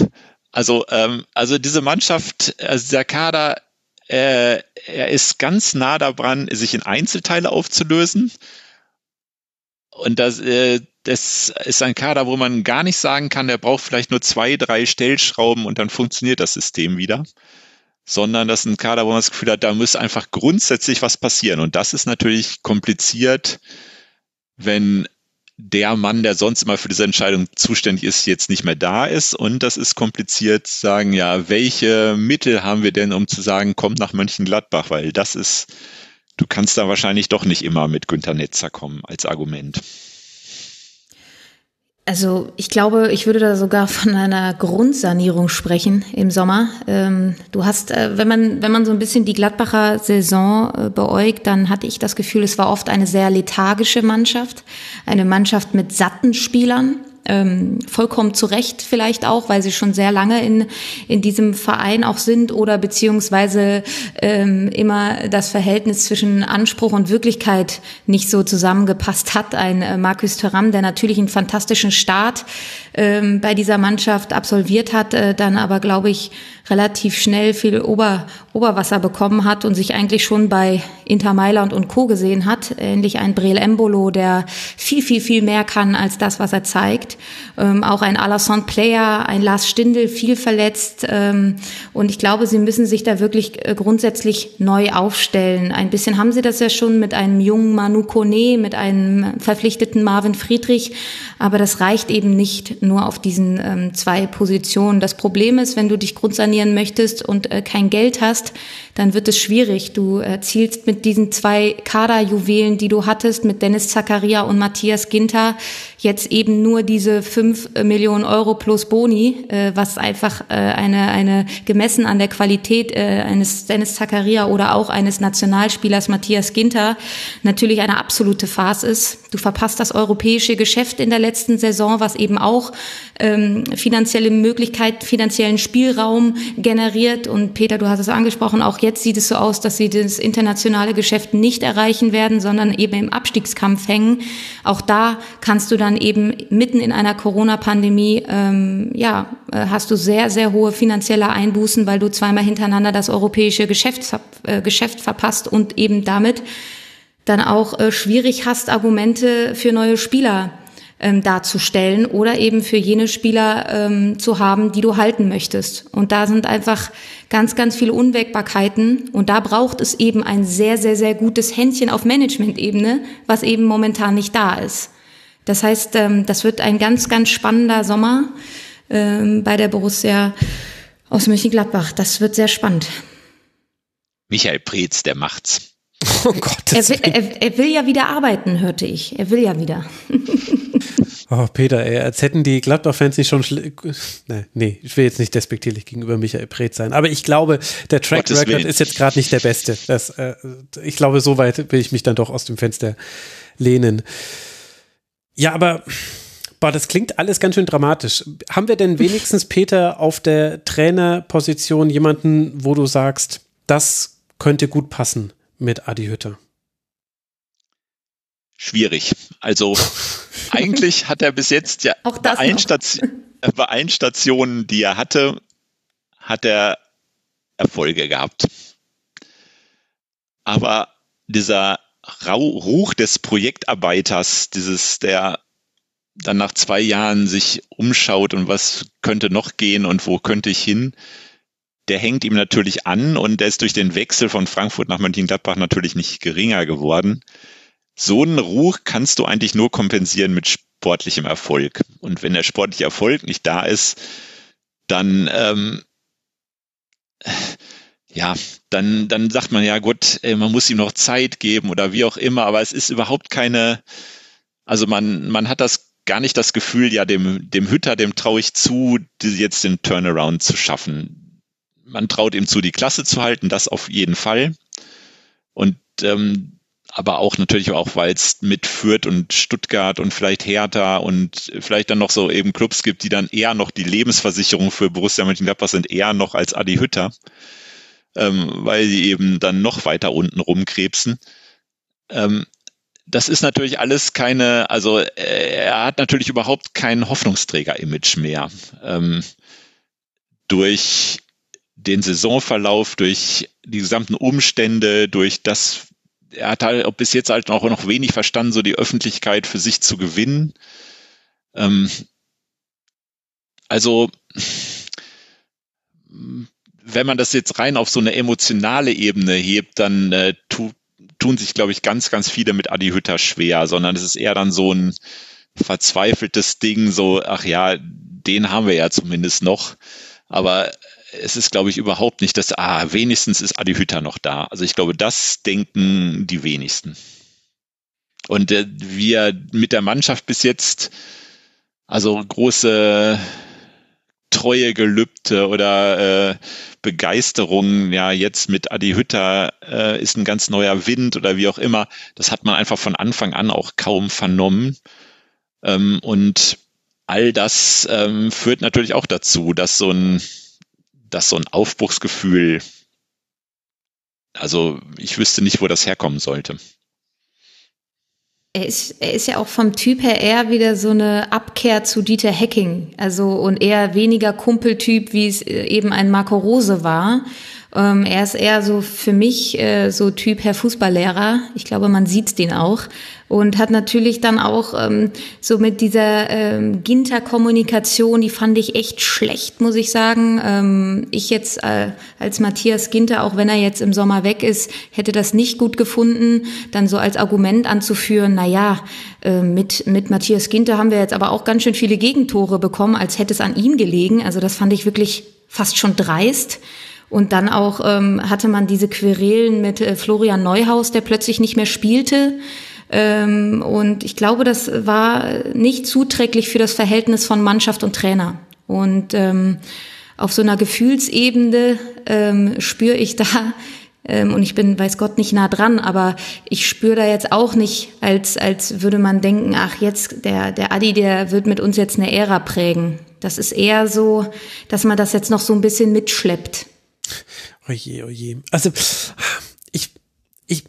also, ähm, also diese Mannschaft, also der Kader äh, er ist ganz nah daran, sich in Einzelteile aufzulösen. Und das, äh, das ist ein Kader, wo man gar nicht sagen kann, der braucht vielleicht nur zwei, drei Stellschrauben und dann funktioniert das System wieder. Sondern das ist ein Kader, wo man das Gefühl hat, da muss einfach grundsätzlich was passieren. Und das ist natürlich kompliziert, wenn der Mann, der sonst immer für diese Entscheidung zuständig ist, jetzt nicht mehr da ist. Und das ist kompliziert zu sagen, ja, welche Mittel haben wir denn, um zu sagen, kommt nach Mönchengladbach? Weil das ist, du kannst da wahrscheinlich doch nicht immer mit Günter Netzer kommen als Argument. Also ich glaube, ich würde da sogar von einer Grundsanierung sprechen im Sommer. Ähm, du hast, äh, wenn man wenn man so ein bisschen die Gladbacher Saison äh, beäugt, dann hatte ich das Gefühl, es war oft eine sehr lethargische Mannschaft, eine Mannschaft mit satten Spielern, ähm, vollkommen zu Recht vielleicht auch, weil sie schon sehr lange in, in diesem Verein auch sind oder beziehungsweise ähm, immer das Verhältnis zwischen Anspruch und Wirklichkeit nicht so zusammengepasst hat. Ein äh, Markus Thuram, der natürlich einen fantastischen Start ähm, bei dieser Mannschaft absolviert hat, äh, dann aber, glaube ich, relativ schnell viel Ober, Oberwasser bekommen hat und sich eigentlich schon bei Inter Mailand und Co. gesehen hat. Ähnlich ein Breel Embolo, der viel, viel, viel mehr kann als das, was er zeigt. Ähm, auch ein Alassane Player, ein Lars Stindl, viel verletzt. Ähm, und ich glaube, sie müssen sich da wirklich äh, grundsätzlich neu aufstellen. Ein bisschen haben sie das ja schon mit einem jungen Manu Kone, mit einem verpflichteten Marvin Friedrich. Aber das reicht eben nicht nur auf diesen ähm, zwei Positionen. Das Problem ist, wenn du dich grundsanieren möchtest und äh, kein Geld hast, dann wird es schwierig. Du erzielst mit diesen zwei Kaderjuwelen, die du hattest, mit Dennis Zakaria und Matthias Ginter, jetzt eben nur diese fünf Millionen Euro plus Boni, äh, was einfach äh, eine, eine gemessen an der Qualität äh, eines Dennis Zakaria oder auch eines Nationalspielers Matthias Ginter natürlich eine absolute Farce ist. Du verpasst das europäische Geschäft in der letzten Saison, was eben auch ähm, finanzielle Möglichkeit, finanziellen Spielraum generiert. Und Peter, du hast es angesprochen, auch jetzt sieht es so aus, dass sie das internationale Geschäft nicht erreichen werden, sondern eben im Abstiegskampf hängen. Auch da kannst du dann eben mitten in einer Corona-Pandemie, ähm, ja, äh, hast du sehr, sehr hohe finanzielle Einbußen, weil du zweimal hintereinander das europäische Geschäft, äh, Geschäft verpasst und eben damit dann auch äh, schwierig hast, Argumente für neue Spieler ähm, darzustellen oder eben für jene Spieler ähm, zu haben, die du halten möchtest. Und da sind einfach ganz, ganz viele Unwägbarkeiten und da braucht es eben ein sehr, sehr, sehr gutes Händchen auf Management-Ebene, was eben momentan nicht da ist. Das heißt, ähm, das wird ein ganz, ganz spannender Sommer ähm, bei der Borussia aus Mönchengladbach. Das wird sehr spannend. Michael Preetz, der macht's. Oh Gott. Er er, er will ja wieder arbeiten, hörte ich. Er will ja wieder. Oh, Peter, ey, als hätten die Gladbach-Fans nicht schon. Nee, nee, ich will jetzt nicht despektierlich gegenüber Michael Preetz sein. Aber ich glaube, der Track Gottes Record Willen. ist jetzt gerade nicht der beste. Das, äh, ich glaube, so weit will ich mich dann doch aus dem Fenster lehnen. Ja, aber. Boah, das klingt alles ganz schön dramatisch. Haben wir denn wenigstens, Peter, auf der Trainerposition jemanden, wo du sagst, das könnte gut passen mit Adi Hütter? Schwierig. Also eigentlich hat er bis jetzt ja Auch das bei, allen Station, bei allen Stationen, die er hatte, hat er Erfolge gehabt. Aber dieser Ruch des Projektarbeiters, dieses, der dann nach zwei Jahren sich umschaut und was könnte noch gehen und wo könnte ich hin, der hängt ihm natürlich an und der ist durch den Wechsel von Frankfurt nach Mönchengladbach natürlich nicht geringer geworden so einen Ruch kannst du eigentlich nur kompensieren mit sportlichem Erfolg. Und wenn der sportliche Erfolg nicht da ist, dann ähm, ja, dann, dann sagt man ja, gut, man muss ihm noch Zeit geben oder wie auch immer, aber es ist überhaupt keine, also man, man hat das gar nicht das Gefühl, ja, dem, dem Hütter, dem traue ich zu, jetzt den Turnaround zu schaffen. Man traut ihm zu, die Klasse zu halten, das auf jeden Fall. Und ähm, aber auch natürlich auch, weil es mit Fürth und Stuttgart und vielleicht Hertha und vielleicht dann noch so eben Clubs gibt, die dann eher noch die Lebensversicherung für Borussia Mönchengladbach sind, eher noch als Adi Hütter, ähm, weil sie eben dann noch weiter unten rumkrebsen. Ähm, das ist natürlich alles keine, also äh, er hat natürlich überhaupt kein Hoffnungsträger-Image mehr. Ähm, durch den Saisonverlauf, durch die gesamten Umstände, durch das, er hat halt bis jetzt halt auch noch wenig verstanden, so die Öffentlichkeit für sich zu gewinnen. Ähm, also, wenn man das jetzt rein auf so eine emotionale Ebene hebt, dann äh, tu, tun sich, glaube ich, ganz, ganz viele mit Adi Hütter schwer, sondern es ist eher dann so ein verzweifeltes Ding, so, ach ja, den haben wir ja zumindest noch. Aber es ist, glaube ich, überhaupt nicht das, ah, wenigstens ist Adi Hütter noch da. Also ich glaube, das denken die wenigsten. Und äh, wir mit der Mannschaft bis jetzt, also große treue Gelübde oder äh, Begeisterung, ja, jetzt mit Adi Hütter äh, ist ein ganz neuer Wind oder wie auch immer, das hat man einfach von Anfang an auch kaum vernommen. Ähm, und all das ähm, führt natürlich auch dazu, dass so ein dass so ein Aufbruchsgefühl, also ich wüsste nicht, wo das herkommen sollte. Er ist, er ist ja auch vom Typ her eher wieder so eine Abkehr zu Dieter Hecking. Also und eher weniger Kumpeltyp, wie es äh, eben ein Marco Rose war. Ähm, er ist eher so für mich äh, so Typ Herr Fußballlehrer. Ich glaube, man sieht den auch. Und hat natürlich dann auch ähm, so mit dieser ähm, Ginter-Kommunikation, die fand ich echt schlecht, muss ich sagen. Ähm, ich jetzt äh, als Matthias Ginter, auch wenn er jetzt im Sommer weg ist, hätte das nicht gut gefunden, dann so als Argument anzuführen, na ja, äh, mit, mit Matthias Ginter haben wir jetzt aber auch ganz schön viele Gegentore bekommen, als hätte es an ihm gelegen. Also das fand ich wirklich fast schon dreist. Und dann auch ähm, hatte man diese Querelen mit äh, Florian Neuhaus, der plötzlich nicht mehr spielte. Ähm, und ich glaube, das war nicht zuträglich für das Verhältnis von Mannschaft und Trainer. Und ähm, auf so einer Gefühlsebene ähm, spüre ich da, ähm, und ich bin, weiß Gott, nicht nah dran, aber ich spüre da jetzt auch nicht, als, als würde man denken, ach jetzt, der, der Adi, der wird mit uns jetzt eine Ära prägen. Das ist eher so, dass man das jetzt noch so ein bisschen mitschleppt. Oje, oje. Also, ich, ich,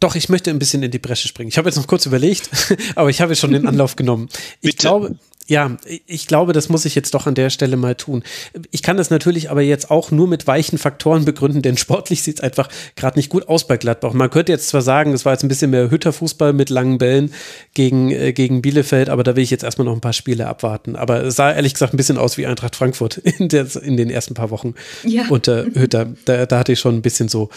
doch, ich möchte ein bisschen in die Bresche springen. Ich habe jetzt noch kurz überlegt, aber ich habe schon den Anlauf genommen. Ich Bitte. glaube, ja, ich glaube, das muss ich jetzt doch an der Stelle mal tun. Ich kann das natürlich aber jetzt auch nur mit weichen Faktoren begründen, denn sportlich sieht es einfach gerade nicht gut aus bei Gladbach. Man könnte jetzt zwar sagen, es war jetzt ein bisschen mehr Hütterfußball mit langen Bällen gegen, äh, gegen Bielefeld, aber da will ich jetzt erstmal noch ein paar Spiele abwarten. Aber es sah ehrlich gesagt ein bisschen aus wie Eintracht Frankfurt in, der, in den ersten paar Wochen ja. unter Hütter. Da, da hatte ich schon ein bisschen so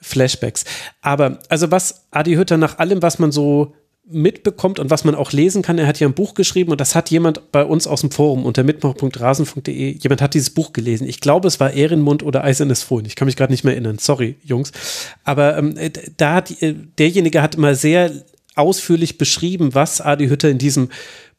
Flashbacks. Aber also was Adi Hütter nach allem, was man so mitbekommt und was man auch lesen kann. Er hat ja ein Buch geschrieben und das hat jemand bei uns aus dem Forum unter mitmach.rasen.de, jemand hat dieses Buch gelesen. Ich glaube, es war Ehrenmund oder Eisernes Fohlen. Ich kann mich gerade nicht mehr erinnern. Sorry, Jungs. Aber ähm, da hat, äh, derjenige hat immer sehr ausführlich beschrieben, was Adi Hütter in diesem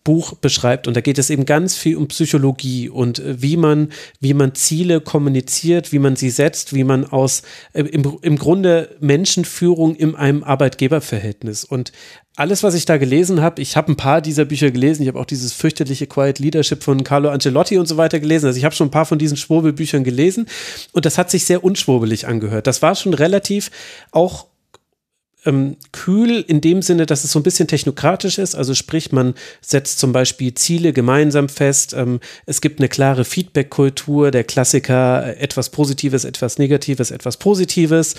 Buch beschreibt. Und da geht es eben ganz viel um Psychologie und äh, wie man, wie man Ziele kommuniziert, wie man sie setzt, wie man aus äh, im, im Grunde Menschenführung in einem Arbeitgeberverhältnis. Und alles, was ich da gelesen habe, ich habe ein paar dieser Bücher gelesen, ich habe auch dieses fürchterliche Quiet Leadership von Carlo Ancelotti und so weiter gelesen. Also ich habe schon ein paar von diesen Schwurbelbüchern gelesen und das hat sich sehr unschwurbelig angehört. Das war schon relativ auch ähm, kühl in dem Sinne, dass es so ein bisschen technokratisch ist. Also sprich, man setzt zum Beispiel Ziele gemeinsam fest. Ähm, es gibt eine klare Feedback-Kultur, der Klassiker, äh, etwas Positives, etwas Negatives, etwas Positives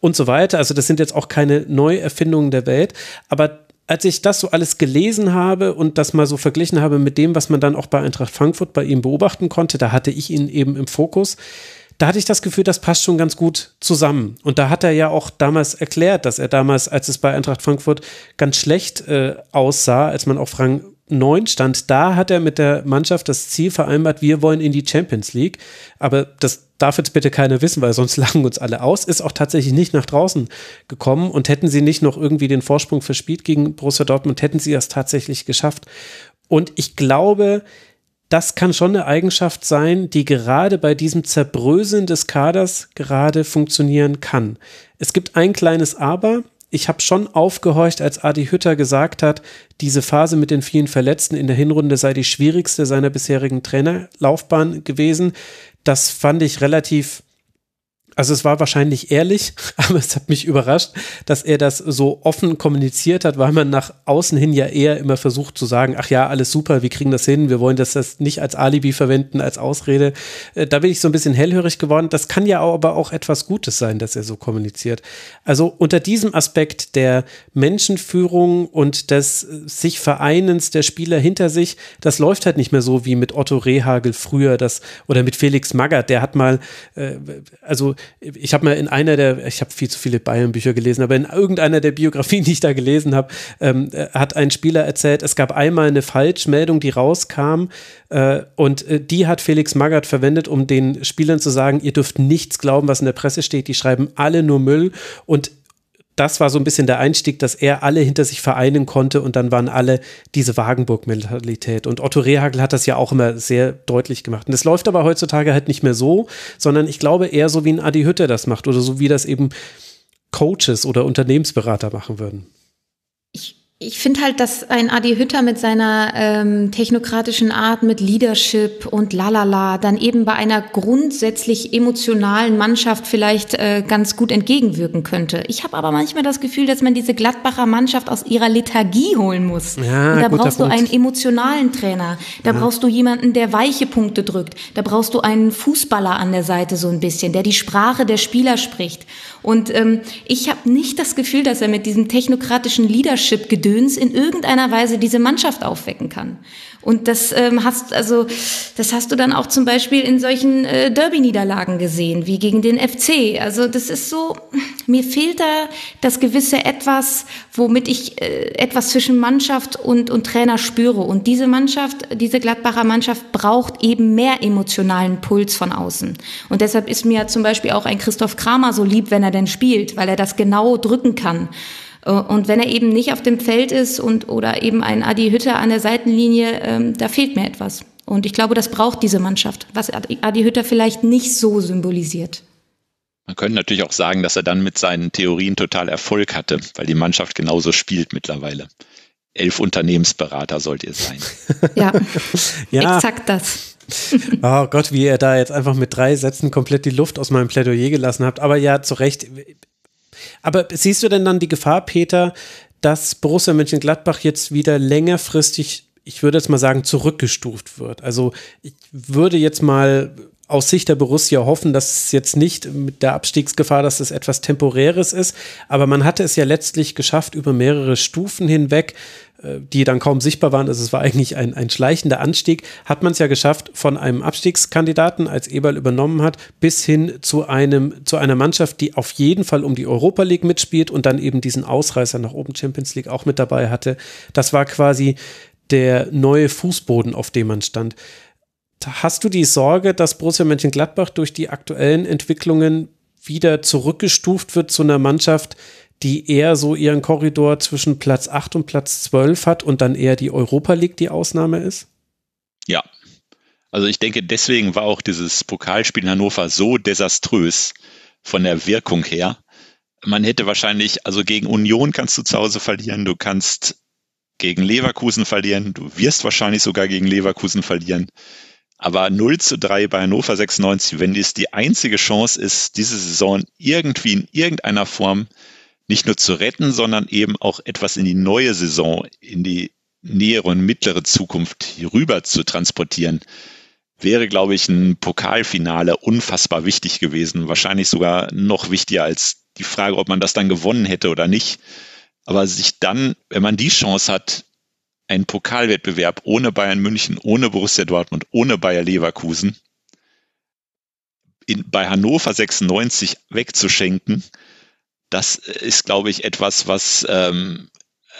und so weiter. Also das sind jetzt auch keine Neuerfindungen der Welt, aber als ich das so alles gelesen habe und das mal so verglichen habe mit dem, was man dann auch bei Eintracht Frankfurt bei ihm beobachten konnte, da hatte ich ihn eben im Fokus da hatte ich das Gefühl, das passt schon ganz gut zusammen. Und da hat er ja auch damals erklärt, dass er damals, als es bei Eintracht Frankfurt ganz schlecht äh, aussah, als man auf Rang 9 stand, da hat er mit der Mannschaft das Ziel vereinbart, wir wollen in die Champions League. Aber das darf jetzt bitte keiner wissen, weil sonst lachen uns alle aus. Ist auch tatsächlich nicht nach draußen gekommen und hätten sie nicht noch irgendwie den Vorsprung verspielt gegen Borussia Dortmund, hätten sie das tatsächlich geschafft. Und ich glaube, das kann schon eine Eigenschaft sein, die gerade bei diesem Zerbröseln des Kaders gerade funktionieren kann. Es gibt ein kleines Aber. Ich habe schon aufgehorcht, als Adi Hütter gesagt hat, diese Phase mit den vielen Verletzten in der Hinrunde sei die schwierigste seiner bisherigen Trainerlaufbahn gewesen. Das fand ich relativ also es war wahrscheinlich ehrlich, aber es hat mich überrascht, dass er das so offen kommuniziert hat, weil man nach außen hin ja eher immer versucht zu sagen, ach ja, alles super, wir kriegen das hin, wir wollen das, das nicht als Alibi verwenden, als Ausrede. Äh, da bin ich so ein bisschen hellhörig geworden. Das kann ja aber auch etwas Gutes sein, dass er so kommuniziert. Also unter diesem Aspekt der Menschenführung und des sich Vereinens der Spieler hinter sich, das läuft halt nicht mehr so wie mit Otto Rehagel früher, das oder mit Felix Magath, der hat mal, äh, also ich habe mal in einer der, ich habe viel zu viele Bayern-Bücher gelesen, aber in irgendeiner der Biografien, die ich da gelesen habe, ähm, äh, hat ein Spieler erzählt, es gab einmal eine Falschmeldung, die rauskam äh, und äh, die hat Felix Magath verwendet, um den Spielern zu sagen, ihr dürft nichts glauben, was in der Presse steht, die schreiben alle nur Müll und das war so ein bisschen der Einstieg, dass er alle hinter sich vereinen konnte und dann waren alle diese Wagenburg-Mentalität. Und Otto Rehagel hat das ja auch immer sehr deutlich gemacht. Und das läuft aber heutzutage halt nicht mehr so, sondern ich glaube eher so, wie ein Adi Hütter das macht oder so, wie das eben Coaches oder Unternehmensberater machen würden. Ich finde halt, dass ein Adi Hütter mit seiner ähm, technokratischen Art, mit Leadership und lalala, dann eben bei einer grundsätzlich emotionalen Mannschaft vielleicht äh, ganz gut entgegenwirken könnte. Ich habe aber manchmal das Gefühl, dass man diese Gladbacher Mannschaft aus ihrer Lethargie holen muss. Ja, und da brauchst Punkt. du einen emotionalen Trainer. Da ja. brauchst du jemanden, der weiche Punkte drückt. Da brauchst du einen Fußballer an der Seite so ein bisschen, der die Sprache der Spieler spricht. Und ähm, ich habe nicht das Gefühl, dass er mit diesem technokratischen Leadership-Gedöns in irgendeiner Weise diese Mannschaft aufwecken kann. Und das ähm, hast also, das hast du dann auch zum Beispiel in solchen äh, Derby-Niederlagen gesehen, wie gegen den FC. Also das ist so, mir fehlt da das gewisse Etwas, womit ich äh, etwas zwischen Mannschaft und, und Trainer spüre. Und diese Mannschaft, diese Gladbacher Mannschaft braucht eben mehr emotionalen Puls von außen. Und deshalb ist mir zum Beispiel auch ein Christoph Kramer so lieb, wenn er denn spielt, weil er das genau drücken kann. Äh, und wenn er eben nicht auf dem Feld ist und oder eben ein Adi Hütter an der Seitenlinie, ähm, da fehlt mir etwas. Und ich glaube, das braucht diese Mannschaft, was Adi Hütter vielleicht nicht so symbolisiert. Man könnte natürlich auch sagen, dass er dann mit seinen Theorien total Erfolg hatte, weil die Mannschaft genauso spielt mittlerweile. Elf Unternehmensberater sollt ihr sein. Ja, ja. exakt das. Oh Gott, wie ihr da jetzt einfach mit drei Sätzen komplett die Luft aus meinem Plädoyer gelassen habt. Aber ja, zu Recht, aber siehst du denn dann die Gefahr, Peter, dass Borussia Mönchengladbach jetzt wieder längerfristig, ich würde jetzt mal sagen, zurückgestuft wird? Also ich würde jetzt mal aus Sicht der Borussia hoffen, dass es jetzt nicht mit der Abstiegsgefahr, dass es etwas Temporäres ist. Aber man hatte es ja letztlich geschafft, über mehrere Stufen hinweg äh, die dann kaum sichtbar waren, also es war eigentlich ein, ein schleichender Anstieg, hat man es ja geschafft, von einem Abstiegskandidaten, als Eberl übernommen hat, bis hin zu, einem, zu einer Mannschaft, die auf jeden Fall um die Europa League mitspielt und dann eben diesen Ausreißer nach oben Champions League auch mit dabei hatte. Das war quasi der neue Fußboden, auf dem man stand. Hast du die Sorge, dass Borussia Mönchengladbach durch die aktuellen Entwicklungen wieder zurückgestuft wird zu einer Mannschaft, die eher so ihren Korridor zwischen Platz 8 und Platz 12 hat und dann eher die Europa League die Ausnahme ist? Ja. Also ich denke, deswegen war auch dieses Pokalspiel in Hannover so desaströs von der Wirkung her. Man hätte wahrscheinlich, also gegen Union kannst du zu Hause verlieren, du kannst gegen Leverkusen verlieren, du wirst wahrscheinlich sogar gegen Leverkusen verlieren. Aber 0 zu 3 bei Hannover 96, wenn dies die einzige Chance ist, diese Saison irgendwie in irgendeiner Form nicht nur zu retten, sondern eben auch etwas in die neue Saison, in die nähere und mittlere Zukunft hier rüber zu transportieren, wäre, glaube ich, ein Pokalfinale unfassbar wichtig gewesen. Wahrscheinlich sogar noch wichtiger als die Frage, ob man das dann gewonnen hätte oder nicht. Aber sich dann, wenn man die Chance hat, einen Pokalwettbewerb ohne Bayern München, ohne Borussia Dortmund, ohne Bayer Leverkusen in, bei Hannover 96 wegzuschenken, das ist, glaube ich, etwas, was ähm,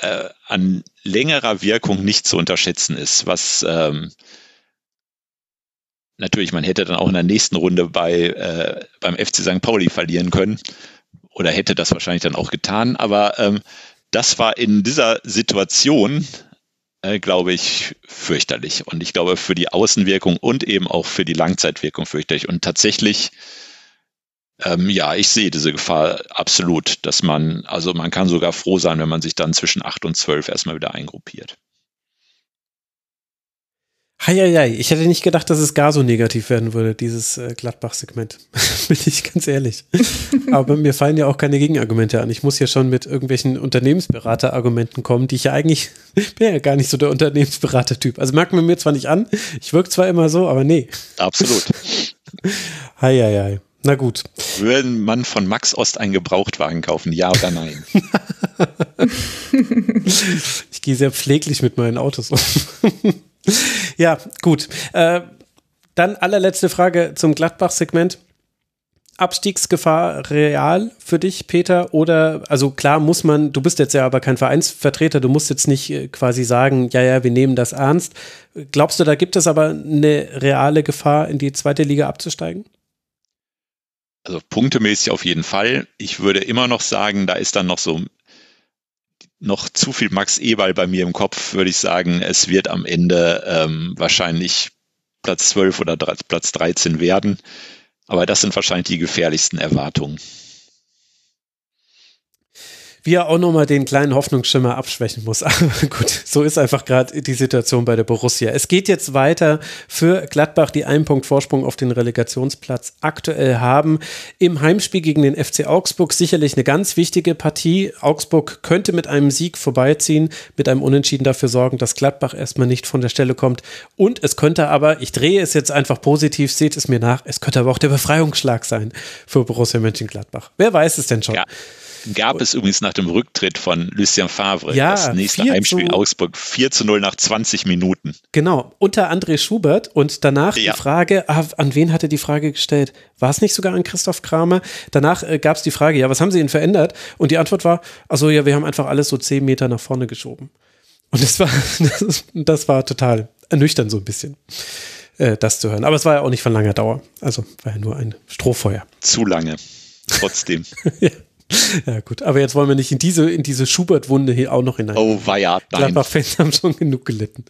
äh, an längerer Wirkung nicht zu unterschätzen ist, was ähm, natürlich, man hätte dann auch in der nächsten Runde bei, äh, beim FC St. Pauli verlieren können oder hätte das wahrscheinlich dann auch getan, aber ähm, das war in dieser Situation, äh, glaube ich, fürchterlich. Und ich glaube, für die Außenwirkung und eben auch für die Langzeitwirkung fürchterlich. Und tatsächlich ähm, ja, ich sehe diese Gefahr absolut, dass man, also man kann sogar froh sein, wenn man sich dann zwischen 8 und 12 erstmal wieder eingruppiert. Heieiei, ich hätte nicht gedacht, dass es gar so negativ werden würde, dieses äh, Gladbach-Segment. Bin ich ganz ehrlich. Aber mir fallen ja auch keine Gegenargumente an. Ich muss ja schon mit irgendwelchen Unternehmensberater-Argumenten kommen, die ich ja eigentlich, bin ja gar nicht so der Unternehmensberater-Typ. Also merkt man mir zwar nicht an, ich wirke zwar immer so, aber nee. Absolut. Heieiei. Na gut. Würde man von Max Ost einen Gebrauchtwagen kaufen, ja oder nein? ich gehe sehr pfleglich mit meinen Autos um. Ja, gut. Äh, dann allerletzte Frage zum Gladbach-Segment. Abstiegsgefahr real für dich, Peter? Oder, also klar muss man, du bist jetzt ja aber kein Vereinsvertreter, du musst jetzt nicht äh, quasi sagen, ja, ja, wir nehmen das ernst. Glaubst du, da gibt es aber eine reale Gefahr, in die zweite Liga abzusteigen? Also punktemäßig auf jeden Fall. Ich würde immer noch sagen, da ist dann noch so noch zu viel Max Eberl bei mir im Kopf, würde ich sagen, es wird am Ende ähm, wahrscheinlich Platz 12 oder Platz 13 werden. Aber das sind wahrscheinlich die gefährlichsten Erwartungen wie er auch nochmal den kleinen Hoffnungsschimmer abschwächen muss. Aber gut, so ist einfach gerade die Situation bei der Borussia. Es geht jetzt weiter für Gladbach, die einen Punkt Vorsprung auf den Relegationsplatz aktuell haben. Im Heimspiel gegen den FC Augsburg sicherlich eine ganz wichtige Partie. Augsburg könnte mit einem Sieg vorbeiziehen, mit einem Unentschieden dafür sorgen, dass Gladbach erstmal nicht von der Stelle kommt. Und es könnte aber, ich drehe es jetzt einfach positiv, seht es mir nach, es könnte aber auch der Befreiungsschlag sein für Borussia Mönchengladbach. Wer weiß es denn schon? Ja gab es übrigens nach dem Rücktritt von Lucien Favre ja, das nächste Heimspiel zu, Augsburg 4 zu 0 nach 20 Minuten. Genau, unter André Schubert und danach ja. die Frage, ah, an wen hatte die Frage gestellt? War es nicht sogar an Christoph Kramer? Danach äh, gab es die Frage, ja, was haben sie denn verändert? Und die Antwort war, also ja, wir haben einfach alles so 10 Meter nach vorne geschoben. Und das war, das, das war total ernüchternd so ein bisschen äh, das zu hören. Aber es war ja auch nicht von langer Dauer. Also war ja nur ein Strohfeuer. Zu lange. Trotzdem. ja. Ja, gut. Aber jetzt wollen wir nicht in diese, in diese Schubert-Wunde hier auch noch hinein. Oh, weia, nein. Gladbach-Fans haben schon genug gelitten.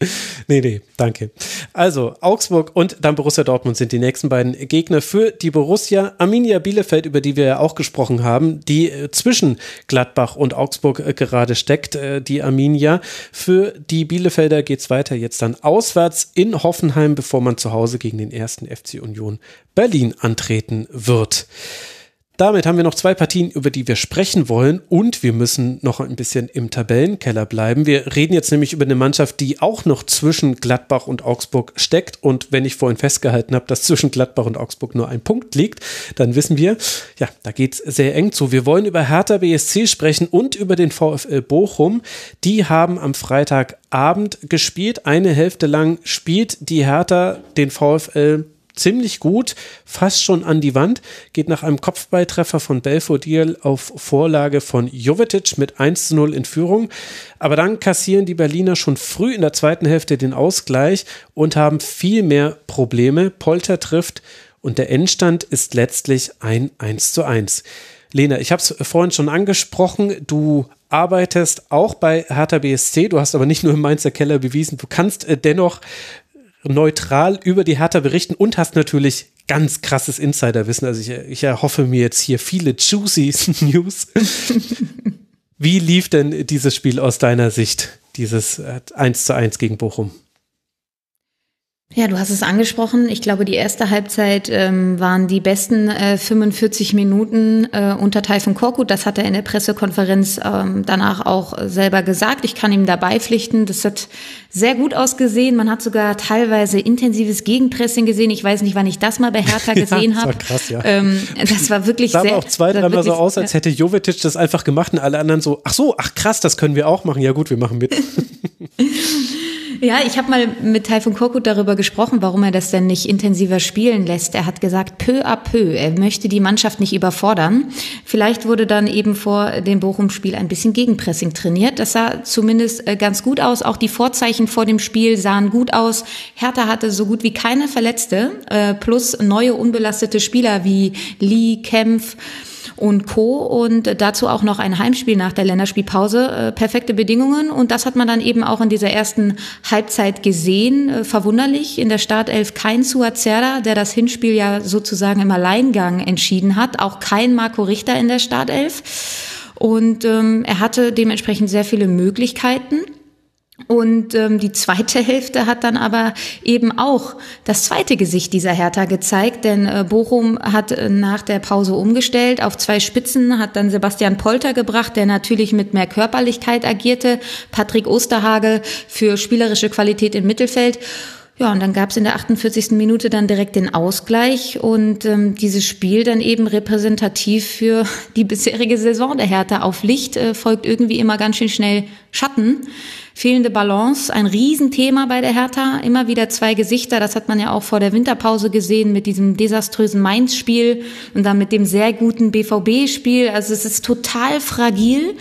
Nee, nee, danke. Also, Augsburg und dann Borussia Dortmund sind die nächsten beiden Gegner für die Borussia. Arminia Bielefeld, über die wir ja auch gesprochen haben, die äh, zwischen Gladbach und Augsburg äh, gerade steckt, äh, die Arminia. Für die Bielefelder geht's weiter jetzt dann auswärts in Hoffenheim, bevor man zu Hause gegen den ersten FC Union Berlin antreten wird. Damit haben wir noch zwei Partien, über die wir sprechen wollen und wir müssen noch ein bisschen im Tabellenkeller bleiben. Wir reden jetzt nämlich über eine Mannschaft, die auch noch zwischen Gladbach und Augsburg steckt und wenn ich vorhin festgehalten habe, dass zwischen Gladbach und Augsburg nur ein Punkt liegt, dann wissen wir, ja, da geht es sehr eng zu. Wir wollen über Hertha BSC sprechen und über den VfL Bochum. Die haben am Freitagabend gespielt. Eine Hälfte lang spielt die Hertha den VfL ziemlich gut, fast schon an die Wand, geht nach einem Kopfballtreffer von Belfodil auf Vorlage von Jovetic mit 1 zu 0 in Führung. Aber dann kassieren die Berliner schon früh in der zweiten Hälfte den Ausgleich und haben viel mehr Probleme. Polter trifft und der Endstand ist letztlich ein 1 zu 1. Lena, ich habe es vorhin schon angesprochen, du arbeitest auch bei Hertha BSC, du hast aber nicht nur im Mainzer Keller bewiesen, du kannst äh, dennoch neutral über die Hertha berichten und hast natürlich ganz krasses Insiderwissen. Also ich, ich erhoffe mir jetzt hier viele juicy News. Wie lief denn dieses Spiel aus deiner Sicht, dieses 1 zu 1 gegen Bochum? Ja, du hast es angesprochen. Ich glaube, die erste Halbzeit ähm, waren die besten äh, 45 Minuten äh, unter Taifun Korkut. Das hat er in der Pressekonferenz ähm, danach auch selber gesagt. Ich kann ihm dabei pflichten. Das hat sehr gut ausgesehen. Man hat sogar teilweise intensives Gegenpressing gesehen. Ich weiß nicht, wann ich das mal bei Hertha gesehen ja, habe. Das war krass, ja. Ähm, das war wirklich sah sehr. Sah auch zwei, dreimal so aus, als hätte Jovetic das einfach gemacht und alle anderen so, ach so, ach krass, das können wir auch machen. Ja gut, wir machen mit. Ja, ich habe mal mit Taifun Korkut darüber gesprochen, warum er das denn nicht intensiver spielen lässt. Er hat gesagt, peu à peu. Er möchte die Mannschaft nicht überfordern. Vielleicht wurde dann eben vor dem Bochum-Spiel ein bisschen Gegenpressing trainiert. Das sah zumindest äh, ganz gut aus. Auch die Vorzeichen vor dem Spiel sahen gut aus. Hertha hatte so gut wie keine Verletzte, äh, plus neue unbelastete Spieler wie Lee, Kempf, und Co. Und dazu auch noch ein Heimspiel nach der Länderspielpause. Äh, perfekte Bedingungen. Und das hat man dann eben auch in dieser ersten Halbzeit gesehen. Äh, verwunderlich in der Startelf kein Suazerda, der das Hinspiel ja sozusagen im Alleingang entschieden hat. Auch kein Marco Richter in der Startelf. Und ähm, er hatte dementsprechend sehr viele Möglichkeiten. Und ähm, die zweite Hälfte hat dann aber eben auch das zweite Gesicht dieser Hertha gezeigt, denn äh, Bochum hat äh, nach der Pause umgestellt auf zwei Spitzen, hat dann Sebastian Polter gebracht, der natürlich mit mehr Körperlichkeit agierte, Patrick Osterhage für spielerische Qualität im Mittelfeld. Ja, und dann gab es in der 48. Minute dann direkt den Ausgleich und ähm, dieses Spiel dann eben repräsentativ für die bisherige Saison der Hertha auf Licht äh, folgt irgendwie immer ganz schön schnell Schatten. Fehlende Balance, ein Riesenthema bei der Hertha. Immer wieder zwei Gesichter. Das hat man ja auch vor der Winterpause gesehen mit diesem desaströsen Mainz-Spiel und dann mit dem sehr guten BVB-Spiel. Also es ist total fragil.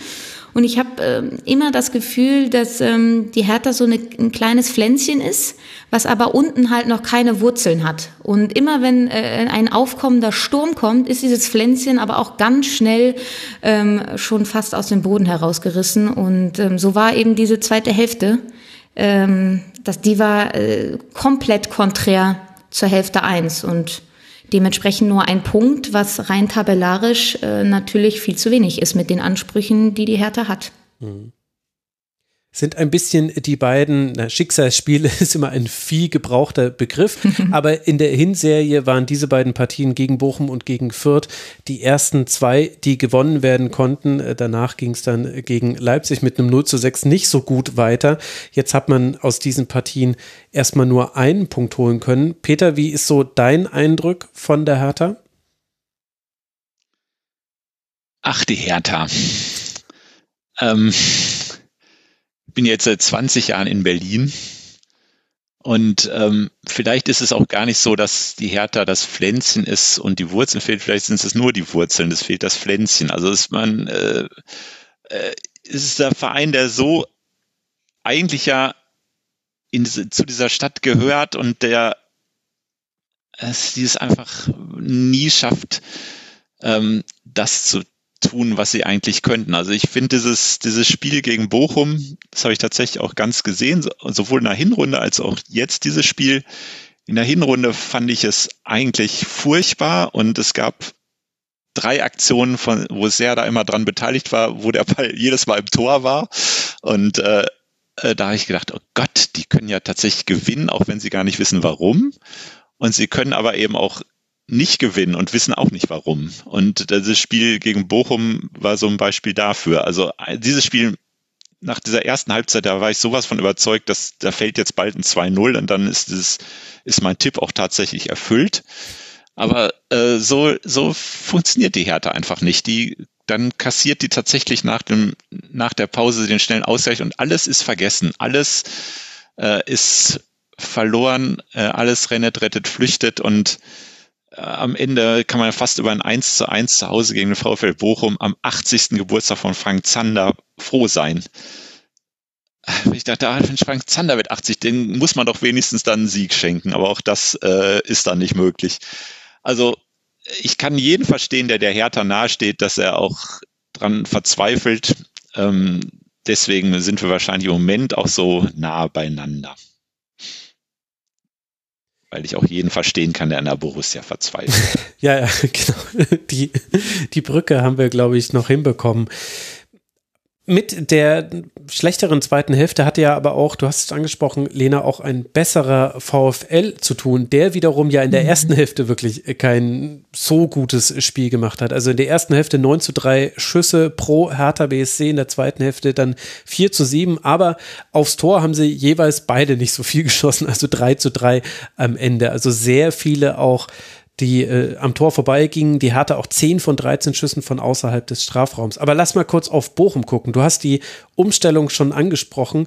Und ich habe ähm, immer das Gefühl, dass ähm, die Hertha so eine, ein kleines Pflänzchen ist, was aber unten halt noch keine Wurzeln hat. Und immer wenn äh, ein aufkommender Sturm kommt, ist dieses Pflänzchen aber auch ganz schnell ähm, schon fast aus dem Boden herausgerissen. Und ähm, so war eben diese zweite Hälfte. Ähm, dass die war äh, komplett konträr zur Hälfte eins und Dementsprechend nur ein Punkt, was rein tabellarisch äh, natürlich viel zu wenig ist mit den Ansprüchen, die die Hertha hat. Mhm sind ein bisschen die beiden, na, Schicksalsspiele ist immer ein viel gebrauchter Begriff, aber in der Hinserie waren diese beiden Partien gegen Bochum und gegen Fürth die ersten zwei, die gewonnen werden konnten. Äh, danach ging es dann gegen Leipzig mit einem 0 zu 6 nicht so gut weiter. Jetzt hat man aus diesen Partien erstmal nur einen Punkt holen können. Peter, wie ist so dein Eindruck von der Hertha? Ach, die Hertha. Ähm bin jetzt seit 20 Jahren in Berlin und ähm, vielleicht ist es auch gar nicht so, dass die Hertha das Pflänzchen ist und die Wurzeln fehlt. Vielleicht sind es nur die Wurzeln, es fehlt das Pflänzchen. Also ist man, äh, äh, ist der Verein, der so eigentlich ja in zu dieser Stadt gehört und der es dieses einfach nie schafft, ähm, das zu tun, was sie eigentlich könnten. Also ich finde dieses, dieses Spiel gegen Bochum, das habe ich tatsächlich auch ganz gesehen, sowohl in der Hinrunde als auch jetzt dieses Spiel. In der Hinrunde fand ich es eigentlich furchtbar und es gab drei Aktionen, von, wo Serda immer dran beteiligt war, wo der Ball jedes Mal im Tor war. Und äh, äh, da habe ich gedacht, oh Gott, die können ja tatsächlich gewinnen, auch wenn sie gar nicht wissen, warum. Und sie können aber eben auch nicht gewinnen und wissen auch nicht warum. Und das Spiel gegen Bochum war so ein Beispiel dafür. Also dieses Spiel nach dieser ersten Halbzeit, da war ich sowas von überzeugt, dass da fällt jetzt bald ein 2-0 und dann ist es, ist mein Tipp auch tatsächlich erfüllt. Aber äh, so, so funktioniert die Härte einfach nicht. Die, dann kassiert die tatsächlich nach, dem, nach der Pause den schnellen Ausgleich und alles ist vergessen. Alles äh, ist verloren, äh, alles rennet, rettet, flüchtet und äh, am Ende kann man fast über ein 1 zu 1 zu Hause gegen den VfL Bochum am 80. Geburtstag von Frank Zander froh sein. Äh, ich dachte, ah, wenn Frank Zander wird 80, den muss man doch wenigstens dann einen Sieg schenken. Aber auch das äh, ist dann nicht möglich. Also ich kann jeden verstehen, der der Hertha nahesteht, dass er auch dran verzweifelt. Ähm, deswegen sind wir wahrscheinlich im Moment auch so nah beieinander weil ich auch jeden verstehen kann, der an der Borussia verzweifelt. ja, ja, genau. Die, die Brücke haben wir, glaube ich, noch hinbekommen mit der schlechteren zweiten Hälfte hatte ja aber auch, du hast es angesprochen, Lena, auch ein besserer VfL zu tun, der wiederum ja in der mhm. ersten Hälfte wirklich kein so gutes Spiel gemacht hat. Also in der ersten Hälfte 9 zu 3 Schüsse pro Hertha BSC, in der zweiten Hälfte dann 4 zu 7, aber aufs Tor haben sie jeweils beide nicht so viel geschossen, also 3 zu 3 am Ende. Also sehr viele auch die äh, am Tor vorbeigingen. Die hatte auch 10 von 13 Schüssen von außerhalb des Strafraums. Aber lass mal kurz auf Bochum gucken. Du hast die Umstellung schon angesprochen.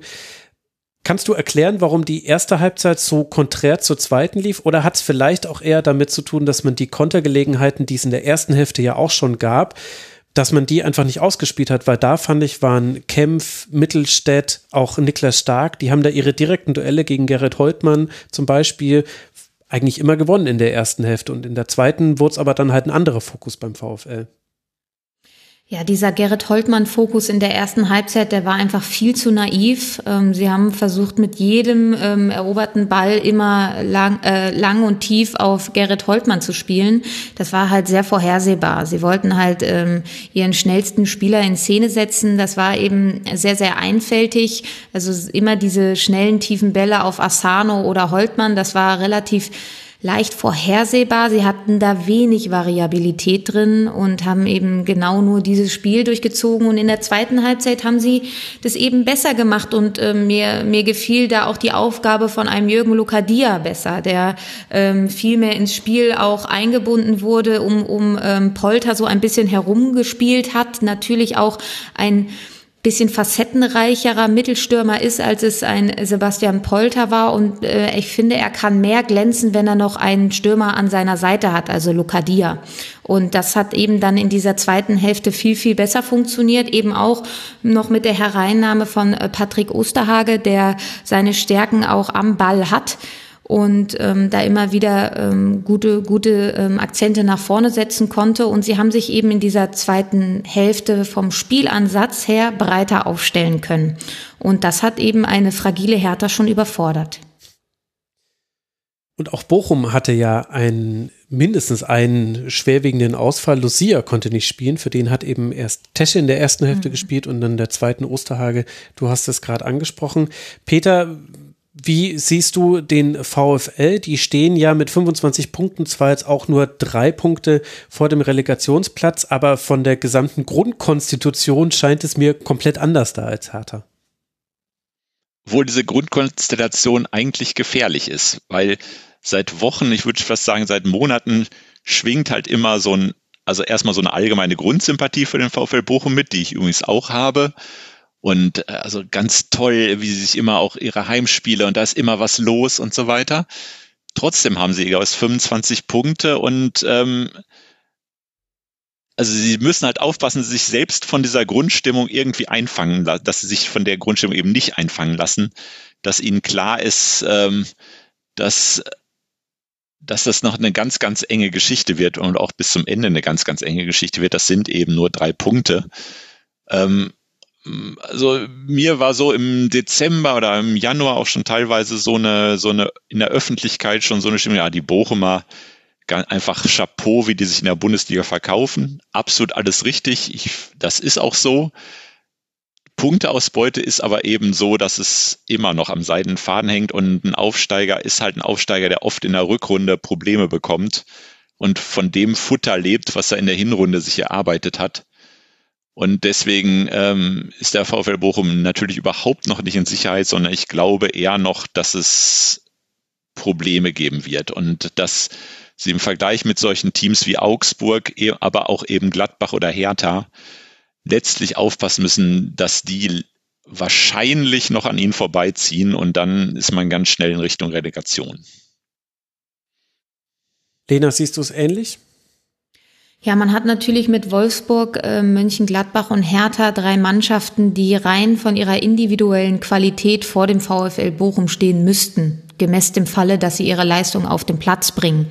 Kannst du erklären, warum die erste Halbzeit so konträr zur zweiten lief? Oder hat es vielleicht auch eher damit zu tun, dass man die Kontergelegenheiten, die es in der ersten Hälfte ja auch schon gab, dass man die einfach nicht ausgespielt hat, weil da fand ich, waren Kempf, Mittelstädt, auch Niklas Stark, die haben da ihre direkten Duelle gegen Gerrit Holtmann zum Beispiel eigentlich immer gewonnen in der ersten Hälfte und in der zweiten wurde es aber dann halt ein anderer Fokus beim VfL. Ja, dieser Gerrit Holtmann-Fokus in der ersten Halbzeit, der war einfach viel zu naiv. Ähm, sie haben versucht, mit jedem ähm, eroberten Ball immer lang, äh, lang und tief auf Gerrit Holtmann zu spielen. Das war halt sehr vorhersehbar. Sie wollten halt ähm, ihren schnellsten Spieler in Szene setzen. Das war eben sehr, sehr einfältig. Also immer diese schnellen, tiefen Bälle auf Asano oder Holtmann, das war relativ leicht vorhersehbar. Sie hatten da wenig Variabilität drin und haben eben genau nur dieses Spiel durchgezogen. Und in der zweiten Halbzeit haben sie das eben besser gemacht. Und äh, mir, mir gefiel da auch die Aufgabe von einem Jürgen Lukadia besser, der ähm, viel mehr ins Spiel auch eingebunden wurde, um, um ähm, Polter so ein bisschen herumgespielt hat. Natürlich auch ein bisschen facettenreicherer Mittelstürmer ist, als es ein Sebastian Polter war. Und äh, ich finde, er kann mehr glänzen, wenn er noch einen Stürmer an seiner Seite hat, also Lucadia. Und das hat eben dann in dieser zweiten Hälfte viel, viel besser funktioniert. Eben auch noch mit der Hereinnahme von äh, Patrick Osterhage, der seine Stärken auch am Ball hat und ähm, da immer wieder ähm, gute, gute ähm, Akzente nach vorne setzen konnte. Und sie haben sich eben in dieser zweiten Hälfte vom Spielansatz her breiter aufstellen können. Und das hat eben eine fragile Hertha schon überfordert. Und auch Bochum hatte ja einen, mindestens einen schwerwiegenden Ausfall. Lucia konnte nicht spielen. Für den hat eben erst Tesche in der ersten Hälfte mhm. gespielt und dann der zweiten Osterhage. Du hast es gerade angesprochen. Peter, wie siehst du den VfL? Die stehen ja mit 25 Punkten zwar jetzt auch nur drei Punkte vor dem Relegationsplatz, aber von der gesamten Grundkonstitution scheint es mir komplett anders da als Hertha. Obwohl diese Grundkonstellation eigentlich gefährlich ist, weil seit Wochen, ich würde fast sagen seit Monaten, schwingt halt immer so ein, also erstmal so eine allgemeine Grundsympathie für den VfL Bochum mit, die ich übrigens auch habe. Und äh, also ganz toll, wie sie sich immer auch ihre Heimspiele und da ist immer was los und so weiter. Trotzdem haben sie aus 25 Punkte und ähm, also sie müssen halt aufpassen, sich selbst von dieser Grundstimmung irgendwie einfangen, dass sie sich von der Grundstimmung eben nicht einfangen lassen, dass ihnen klar ist, ähm, dass dass das noch eine ganz, ganz enge Geschichte wird und auch bis zum Ende eine ganz, ganz enge Geschichte wird. Das sind eben nur drei Punkte. Ähm, also mir war so im Dezember oder im Januar auch schon teilweise so eine, so eine in der Öffentlichkeit schon so eine Stimmung, ja, die Bochumer einfach Chapeau, wie die sich in der Bundesliga verkaufen. Absolut alles richtig. Ich, das ist auch so. Punkteausbeute ist aber eben so, dass es immer noch am Seidenfaden hängt und ein Aufsteiger ist halt ein Aufsteiger, der oft in der Rückrunde Probleme bekommt und von dem Futter lebt, was er in der Hinrunde sich erarbeitet hat. Und deswegen ähm, ist der VfL Bochum natürlich überhaupt noch nicht in Sicherheit, sondern ich glaube eher noch, dass es Probleme geben wird und dass sie im Vergleich mit solchen Teams wie Augsburg, e, aber auch eben Gladbach oder Hertha letztlich aufpassen müssen, dass die wahrscheinlich noch an ihnen vorbeiziehen und dann ist man ganz schnell in Richtung Relegation. Lena, siehst du es ähnlich? Ja, man hat natürlich mit Wolfsburg, äh, Mönchengladbach und Hertha drei Mannschaften, die rein von ihrer individuellen Qualität vor dem VfL Bochum stehen müssten, gemäß dem Falle, dass sie ihre Leistung auf den Platz bringen.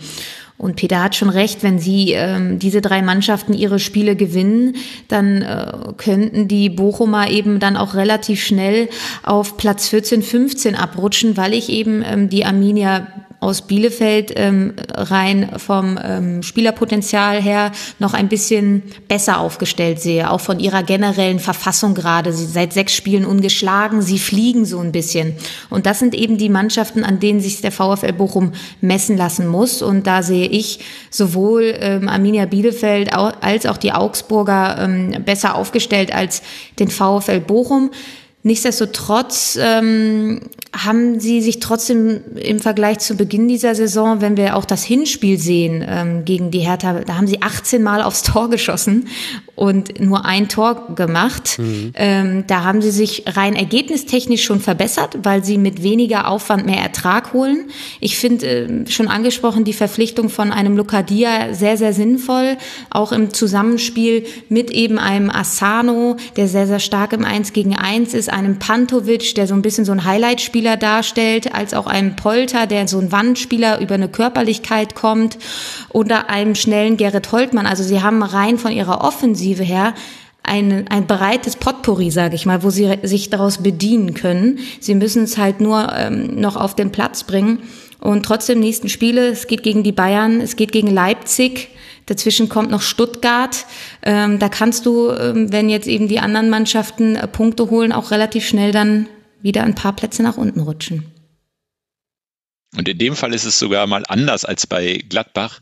Und Peter hat schon recht, wenn sie ähm, diese drei Mannschaften ihre Spiele gewinnen, dann äh, könnten die Bochumer eben dann auch relativ schnell auf Platz 14, 15 abrutschen, weil ich eben ähm, die Arminia aus Bielefeld ähm, rein vom ähm, Spielerpotenzial her noch ein bisschen besser aufgestellt sehe, auch von ihrer generellen Verfassung gerade. Sie seit sechs Spielen ungeschlagen, sie fliegen so ein bisschen. Und das sind eben die Mannschaften, an denen sich der VfL Bochum messen lassen muss. Und da sehe ich sowohl ähm, Arminia Bielefeld als auch die Augsburger ähm, besser aufgestellt als den VfL Bochum. Nichtsdestotrotz ähm, haben sie sich trotzdem im Vergleich zu Beginn dieser Saison, wenn wir auch das Hinspiel sehen ähm, gegen die Hertha, da haben sie 18 Mal aufs Tor geschossen und nur ein Tor gemacht. Mhm. Ähm, da haben sie sich rein ergebnistechnisch schon verbessert, weil sie mit weniger Aufwand mehr Ertrag holen. Ich finde äh, schon angesprochen die Verpflichtung von einem Lucadia sehr, sehr sinnvoll, auch im Zusammenspiel mit eben einem Asano, der sehr, sehr stark im 1 gegen 1 ist, einem Pantovic, der so ein bisschen so ein Highlight-Spiel Spieler darstellt, als auch einem Polter, der so ein Wandspieler über eine Körperlichkeit kommt, oder einem schnellen Gerrit Holtmann. Also sie haben rein von ihrer Offensive her ein, ein breites Potpourri, sage ich mal, wo sie sich daraus bedienen können. Sie müssen es halt nur ähm, noch auf den Platz bringen. Und trotzdem nächsten Spiele, es geht gegen die Bayern, es geht gegen Leipzig. Dazwischen kommt noch Stuttgart. Ähm, da kannst du, ähm, wenn jetzt eben die anderen Mannschaften äh, Punkte holen, auch relativ schnell dann wieder ein paar Plätze nach unten rutschen. Und in dem Fall ist es sogar mal anders als bei Gladbach.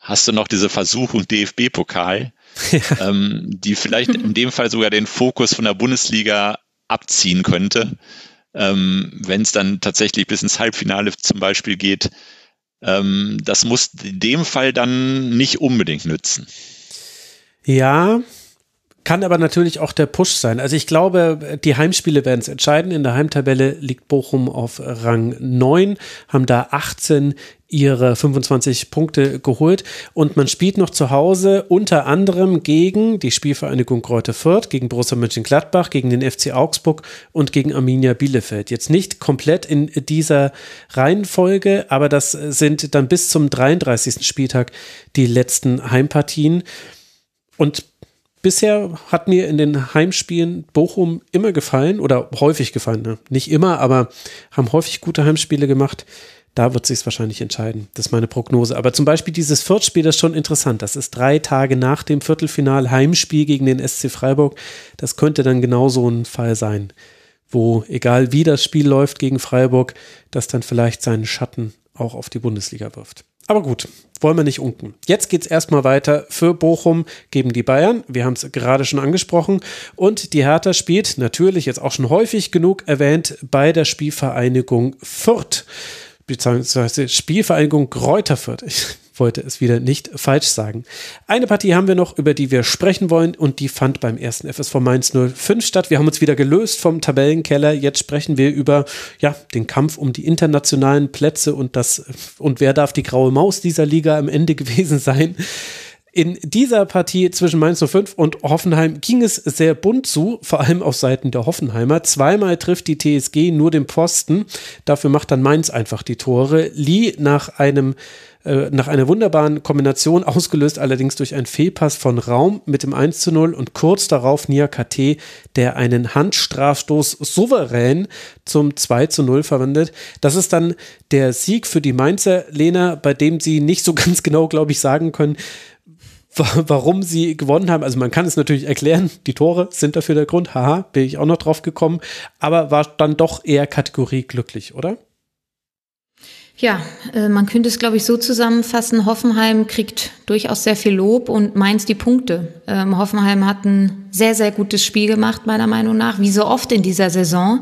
Hast du noch diese Versuchung DFB-Pokal, ja. ähm, die vielleicht in dem Fall sogar den Fokus von der Bundesliga abziehen könnte, ähm, wenn es dann tatsächlich bis ins Halbfinale zum Beispiel geht. Ähm, das muss in dem Fall dann nicht unbedingt nützen. Ja, kann aber natürlich auch der Push sein. Also ich glaube, die Heimspiele werden es entscheiden. In der Heimtabelle liegt Bochum auf Rang 9, haben da 18 ihre 25 Punkte geholt und man spielt noch zu Hause unter anderem gegen die Spielvereinigung Kräuter Fürth, gegen Borussia Mönchengladbach, gegen den FC Augsburg und gegen Arminia Bielefeld. Jetzt nicht komplett in dieser Reihenfolge, aber das sind dann bis zum 33. Spieltag die letzten Heimpartien und bisher hat mir in den Heimspielen Bochum immer gefallen oder häufig gefallen. Ne? Nicht immer, aber haben häufig gute Heimspiele gemacht. Da wird sich wahrscheinlich entscheiden. Das ist meine Prognose. Aber zum Beispiel dieses Viertspiel, das ist schon interessant. Das ist drei Tage nach dem Viertelfinal Heimspiel gegen den SC Freiburg. Das könnte dann genau so ein Fall sein, wo egal wie das Spiel läuft gegen Freiburg, das dann vielleicht seinen Schatten auch auf die Bundesliga wirft. Aber gut, wollen wir nicht unken. Jetzt geht es erstmal weiter für Bochum gegen die Bayern. Wir haben es gerade schon angesprochen. Und die Hertha spielt natürlich jetzt auch schon häufig genug erwähnt bei der Spielvereinigung Fürth beziehungsweise Spielvereinigung Kräuter Fürth. Ich wollte es wieder nicht falsch sagen. Eine Partie haben wir noch, über die wir sprechen wollen und die fand beim ersten FSV Mainz 05 statt. Wir haben uns wieder gelöst vom Tabellenkeller. Jetzt sprechen wir über ja, den Kampf um die internationalen Plätze und das und wer darf die graue Maus dieser Liga am Ende gewesen sein. In dieser Partie zwischen Mainz 05 und Hoffenheim ging es sehr bunt zu, vor allem auf Seiten der Hoffenheimer. Zweimal trifft die TSG nur den Posten. Dafür macht dann Mainz einfach die Tore. Lee nach einem äh, nach einer wunderbaren Kombination, ausgelöst allerdings durch einen Fehlpass von Raum mit dem 1 zu 0 und kurz darauf Nia KT, der einen Handstrafstoß souverän zum 2 zu 0 verwendet. Das ist dann der Sieg für die Mainzer Lena, bei dem sie nicht so ganz genau, glaube ich, sagen können, warum sie gewonnen haben. Also man kann es natürlich erklären, die Tore sind dafür der Grund. Haha, bin ich auch noch drauf gekommen. Aber war dann doch eher Kategorie glücklich, oder? Ja, äh, man könnte es, glaube ich, so zusammenfassen. Hoffenheim kriegt durchaus sehr viel Lob und Mainz die Punkte. Ähm, Hoffenheim hat ein sehr, sehr gutes Spiel gemacht, meiner Meinung nach, wie so oft in dieser Saison.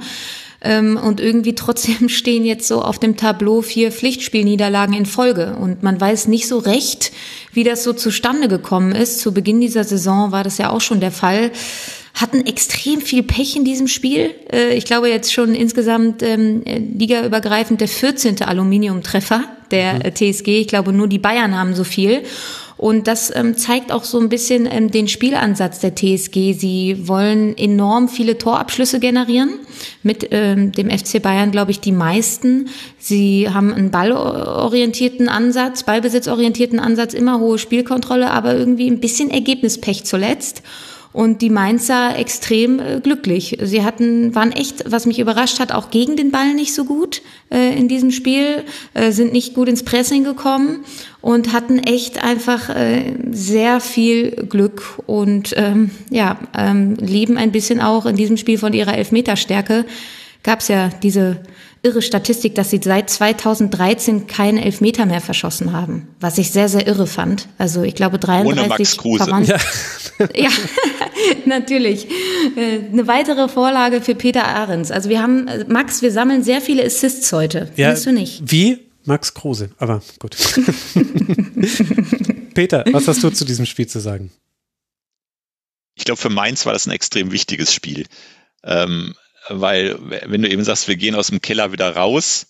Ähm, und irgendwie trotzdem stehen jetzt so auf dem Tableau vier Pflichtspielniederlagen in Folge. Und man weiß nicht so recht, wie das so zustande gekommen ist. Zu Beginn dieser Saison war das ja auch schon der Fall hatten extrem viel Pech in diesem Spiel. Äh, ich glaube jetzt schon insgesamt ähm, ligaübergreifend der 14. Aluminiumtreffer der mhm. TSG. Ich glaube nur die Bayern haben so viel. Und das ähm, zeigt auch so ein bisschen ähm, den Spielansatz der TSG. Sie wollen enorm viele Torabschlüsse generieren. Mit ähm, dem FC Bayern, glaube ich, die meisten. Sie haben einen ballorientierten Ansatz, ballbesitzorientierten Ansatz, immer hohe Spielkontrolle, aber irgendwie ein bisschen Ergebnispech zuletzt und die Mainzer extrem äh, glücklich. Sie hatten, waren echt, was mich überrascht hat, auch gegen den Ball nicht so gut äh, in diesem Spiel, äh, sind nicht gut ins Pressing gekommen und hatten echt einfach äh, sehr viel Glück und ähm, ja, ähm, leben ein bisschen auch in diesem Spiel von ihrer Elfmeterstärke. Gab es ja diese irre Statistik, dass sie seit 2013 keinen Elfmeter mehr verschossen haben, was ich sehr, sehr irre fand. Also ich glaube 33 Ohne Max Kruse. Ja, ja natürlich. Äh, eine weitere Vorlage für Peter Ahrens. Also wir haben, äh, Max, wir sammeln sehr viele Assists heute. Ja, Findest du nicht? Wie? Max Kruse, aber gut. Peter, was hast du zu diesem Spiel zu sagen? Ich glaube, für Mainz war das ein extrem wichtiges Spiel. Ähm, weil, wenn du eben sagst, wir gehen aus dem Keller wieder raus,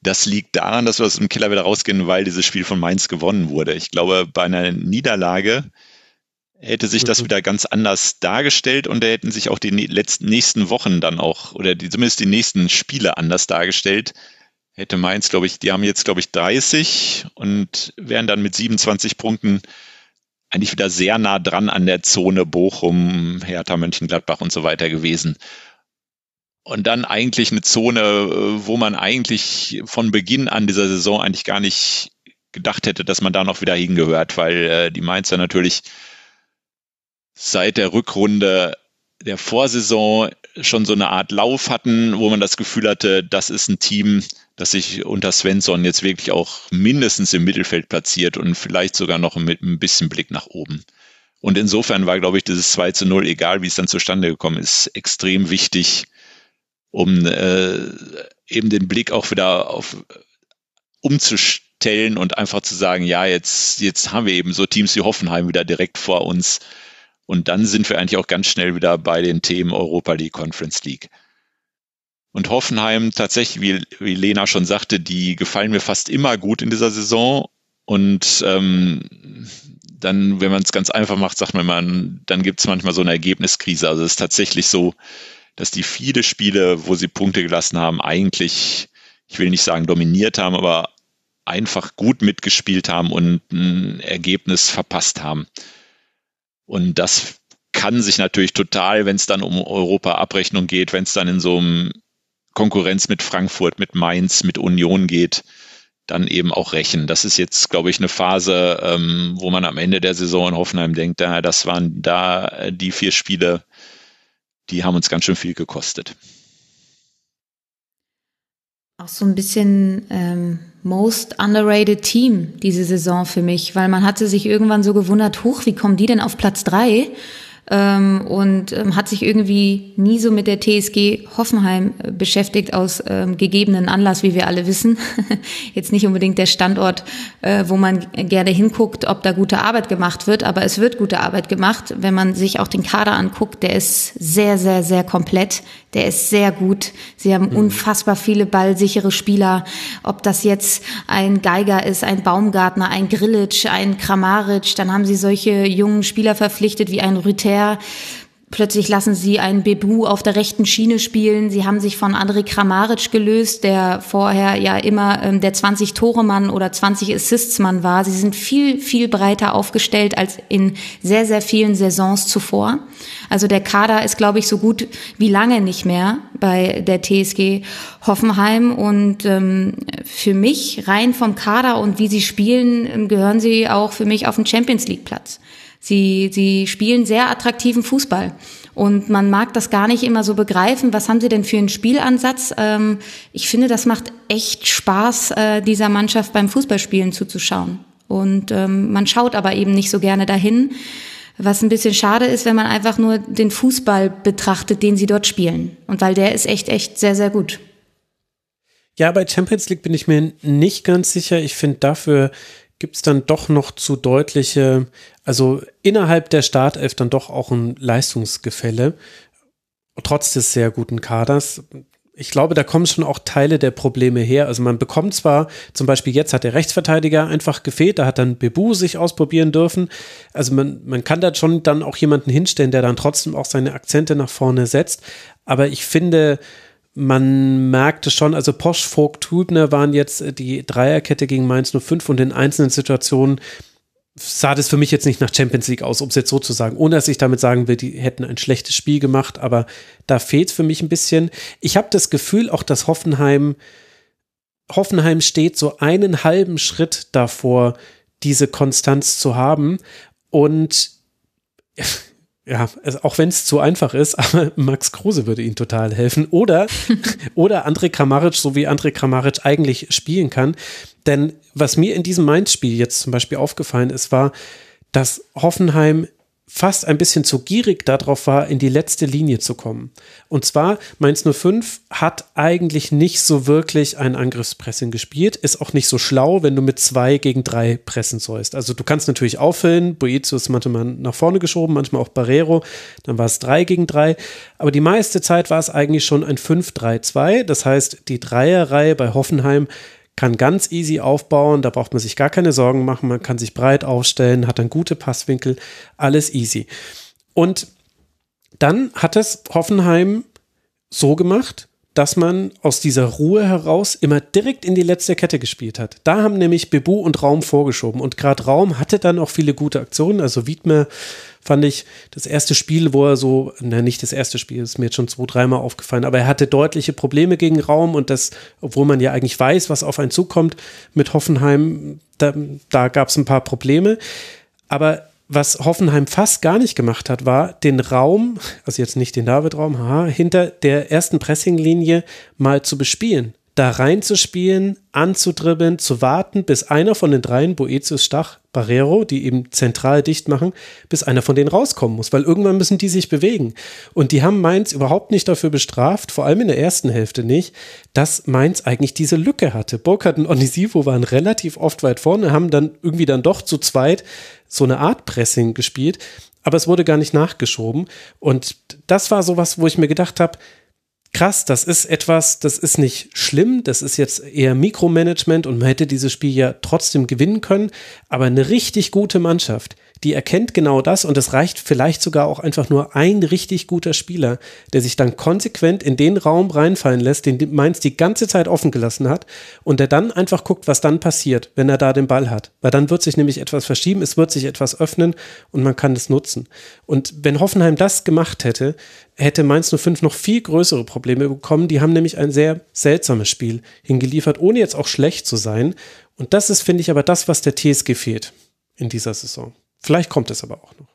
das liegt daran, dass wir aus dem Keller wieder rausgehen, weil dieses Spiel von Mainz gewonnen wurde. Ich glaube, bei einer Niederlage hätte sich das mhm. wieder ganz anders dargestellt und da hätten sich auch die letzten nächsten Wochen dann auch oder die, zumindest die nächsten Spiele anders dargestellt. Hätte Mainz, glaube ich, die haben jetzt, glaube ich, 30 und wären dann mit 27 Punkten eigentlich wieder sehr nah dran an der Zone Bochum, Hertha, Mönchengladbach und so weiter gewesen. Und dann eigentlich eine Zone, wo man eigentlich von Beginn an dieser Saison eigentlich gar nicht gedacht hätte, dass man da noch wieder hingehört, weil äh, die Mainzer natürlich seit der Rückrunde der Vorsaison schon so eine Art Lauf hatten, wo man das Gefühl hatte, das ist ein Team, das sich unter Svensson jetzt wirklich auch mindestens im Mittelfeld platziert und vielleicht sogar noch mit ein bisschen Blick nach oben. Und insofern war, glaube ich, dieses 2 zu 0, egal wie es dann zustande gekommen ist, extrem wichtig, um äh, eben den Blick auch wieder auf umzustellen und einfach zu sagen, ja, jetzt, jetzt haben wir eben so Teams wie Hoffenheim wieder direkt vor uns. Und dann sind wir eigentlich auch ganz schnell wieder bei den Themen Europa League, Conference League. Und Hoffenheim tatsächlich, wie, wie Lena schon sagte, die gefallen mir fast immer gut in dieser Saison. Und ähm, dann, wenn man es ganz einfach macht, sagt man, man dann gibt es manchmal so eine Ergebniskrise. Also es ist tatsächlich so, dass die viele Spiele, wo sie Punkte gelassen haben, eigentlich, ich will nicht sagen dominiert haben, aber einfach gut mitgespielt haben und ein Ergebnis verpasst haben. Und das kann sich natürlich total, wenn es dann um Europa-Abrechnung geht, wenn es dann in so einem Konkurrenz mit Frankfurt, mit Mainz, mit Union geht, dann eben auch rächen. Das ist jetzt, glaube ich, eine Phase, ähm, wo man am Ende der Saison in Hoffenheim denkt, ja, das waren da äh, die vier Spiele, die haben uns ganz schön viel gekostet. Auch so ein bisschen ähm, most underrated Team diese Saison für mich, weil man hatte sich irgendwann so gewundert, huch, wie kommen die denn auf Platz drei? Ähm, und ähm, hat sich irgendwie nie so mit der TSG Hoffenheim äh, beschäftigt aus ähm, gegebenen Anlass, wie wir alle wissen. Jetzt nicht unbedingt der Standort, äh, wo man gerne hinguckt, ob da gute Arbeit gemacht wird, aber es wird gute Arbeit gemacht. Wenn man sich auch den Kader anguckt, der ist sehr, sehr, sehr komplett. Der ist sehr gut. Sie haben mhm. unfassbar viele ballsichere Spieler. Ob das jetzt ein Geiger ist, ein Baumgartner, ein Grillitsch, ein Kramaric, dann haben sie solche jungen Spieler verpflichtet wie ein Rüther her. Plötzlich lassen sie einen Bebu auf der rechten Schiene spielen. Sie haben sich von André Kramaric gelöst, der vorher ja immer ähm, der 20-Tore-Mann oder 20-Assists-Mann war. Sie sind viel, viel breiter aufgestellt als in sehr, sehr vielen Saisons zuvor. Also der Kader ist, glaube ich, so gut wie lange nicht mehr bei der TSG Hoffenheim. Und ähm, für mich, rein vom Kader und wie sie spielen, ähm, gehören sie auch für mich auf den Champions League-Platz. Sie, sie spielen sehr attraktiven Fußball. Und man mag das gar nicht immer so begreifen. Was haben sie denn für einen Spielansatz? Ähm, ich finde, das macht echt Spaß, äh, dieser Mannschaft beim Fußballspielen zuzuschauen. Und ähm, man schaut aber eben nicht so gerne dahin. Was ein bisschen schade ist, wenn man einfach nur den Fußball betrachtet, den sie dort spielen. Und weil der ist echt, echt sehr, sehr gut. Ja, bei Champions League bin ich mir nicht ganz sicher. Ich finde, dafür gibt es dann doch noch zu deutliche, also innerhalb der Startelf dann doch auch ein Leistungsgefälle, trotz des sehr guten Kaders. Ich glaube, da kommen schon auch Teile der Probleme her. Also man bekommt zwar, zum Beispiel jetzt hat der Rechtsverteidiger einfach gefehlt, da hat dann Bebu sich ausprobieren dürfen. Also man, man kann da schon dann auch jemanden hinstellen, der dann trotzdem auch seine Akzente nach vorne setzt. Aber ich finde, man merkte schon, also Posch, Vogt, Hübner waren jetzt äh, die Dreierkette gegen Mainz 05 und in einzelnen Situationen sah das für mich jetzt nicht nach Champions League aus, um es jetzt so zu sagen, ohne dass ich damit sagen will, die hätten ein schlechtes Spiel gemacht, aber da fehlt für mich ein bisschen. Ich habe das Gefühl auch, dass Hoffenheim, Hoffenheim steht so einen halben Schritt davor, diese Konstanz zu haben und ja, auch wenn es zu einfach ist, aber Max Kruse würde ihnen total helfen. Oder, oder André Kramaric, so wie André Kramaric eigentlich spielen kann. Denn was mir in diesem Mainz-Spiel jetzt zum Beispiel aufgefallen ist, war, dass Hoffenheim fast ein bisschen zu gierig darauf war, in die letzte Linie zu kommen. Und zwar, Mainz 05 hat eigentlich nicht so wirklich ein Angriffspressing gespielt, ist auch nicht so schlau, wenn du mit zwei gegen drei pressen sollst. Also du kannst natürlich auffüllen, Boetius manchmal nach vorne geschoben, manchmal auch Barrero, dann war es drei gegen drei, aber die meiste Zeit war es eigentlich schon ein 5-3-2, das heißt, die Dreierreihe bei Hoffenheim kann ganz easy aufbauen, da braucht man sich gar keine Sorgen machen, man kann sich breit aufstellen, hat dann gute Passwinkel, alles easy. Und dann hat es Hoffenheim so gemacht, dass man aus dieser Ruhe heraus immer direkt in die letzte Kette gespielt hat. Da haben nämlich Bebu und Raum vorgeschoben und gerade Raum hatte dann auch viele gute Aktionen. Also Wiedmer fand ich das erste Spiel, wo er so, na nicht das erste Spiel, ist mir jetzt schon zwei, dreimal aufgefallen, aber er hatte deutliche Probleme gegen Raum und das, obwohl man ja eigentlich weiß, was auf einen zukommt mit Hoffenheim, da, da gab es ein paar Probleme. Aber was Hoffenheim fast gar nicht gemacht hat, war den Raum, also jetzt nicht den David-Raum, haha, hinter der ersten Pressinglinie mal zu bespielen. Da reinzuspielen, anzudribbeln, zu warten, bis einer von den dreien, Boetius, Stach, Barrero, die eben zentral dicht machen, bis einer von denen rauskommen muss, weil irgendwann müssen die sich bewegen. Und die haben Mainz überhaupt nicht dafür bestraft, vor allem in der ersten Hälfte nicht, dass Mainz eigentlich diese Lücke hatte. Burkhardt und Onisivo waren relativ oft weit vorne, haben dann irgendwie dann doch zu zweit so eine Art Pressing gespielt, aber es wurde gar nicht nachgeschoben. Und das war sowas, wo ich mir gedacht habe, krass, das ist etwas, das ist nicht schlimm, das ist jetzt eher Mikromanagement und man hätte dieses Spiel ja trotzdem gewinnen können, aber eine richtig gute Mannschaft, die erkennt genau das und es reicht vielleicht sogar auch einfach nur ein richtig guter Spieler, der sich dann konsequent in den Raum reinfallen lässt, den Mainz die ganze Zeit offen gelassen hat und der dann einfach guckt, was dann passiert, wenn er da den Ball hat. Weil dann wird sich nämlich etwas verschieben, es wird sich etwas öffnen und man kann es nutzen. Und wenn Hoffenheim das gemacht hätte, hätte Mainz 05 noch viel größere Probleme bekommen. Die haben nämlich ein sehr seltsames Spiel hingeliefert, ohne jetzt auch schlecht zu sein. Und das ist, finde ich, aber das, was der TSG fehlt in dieser Saison. Vielleicht kommt es aber auch noch.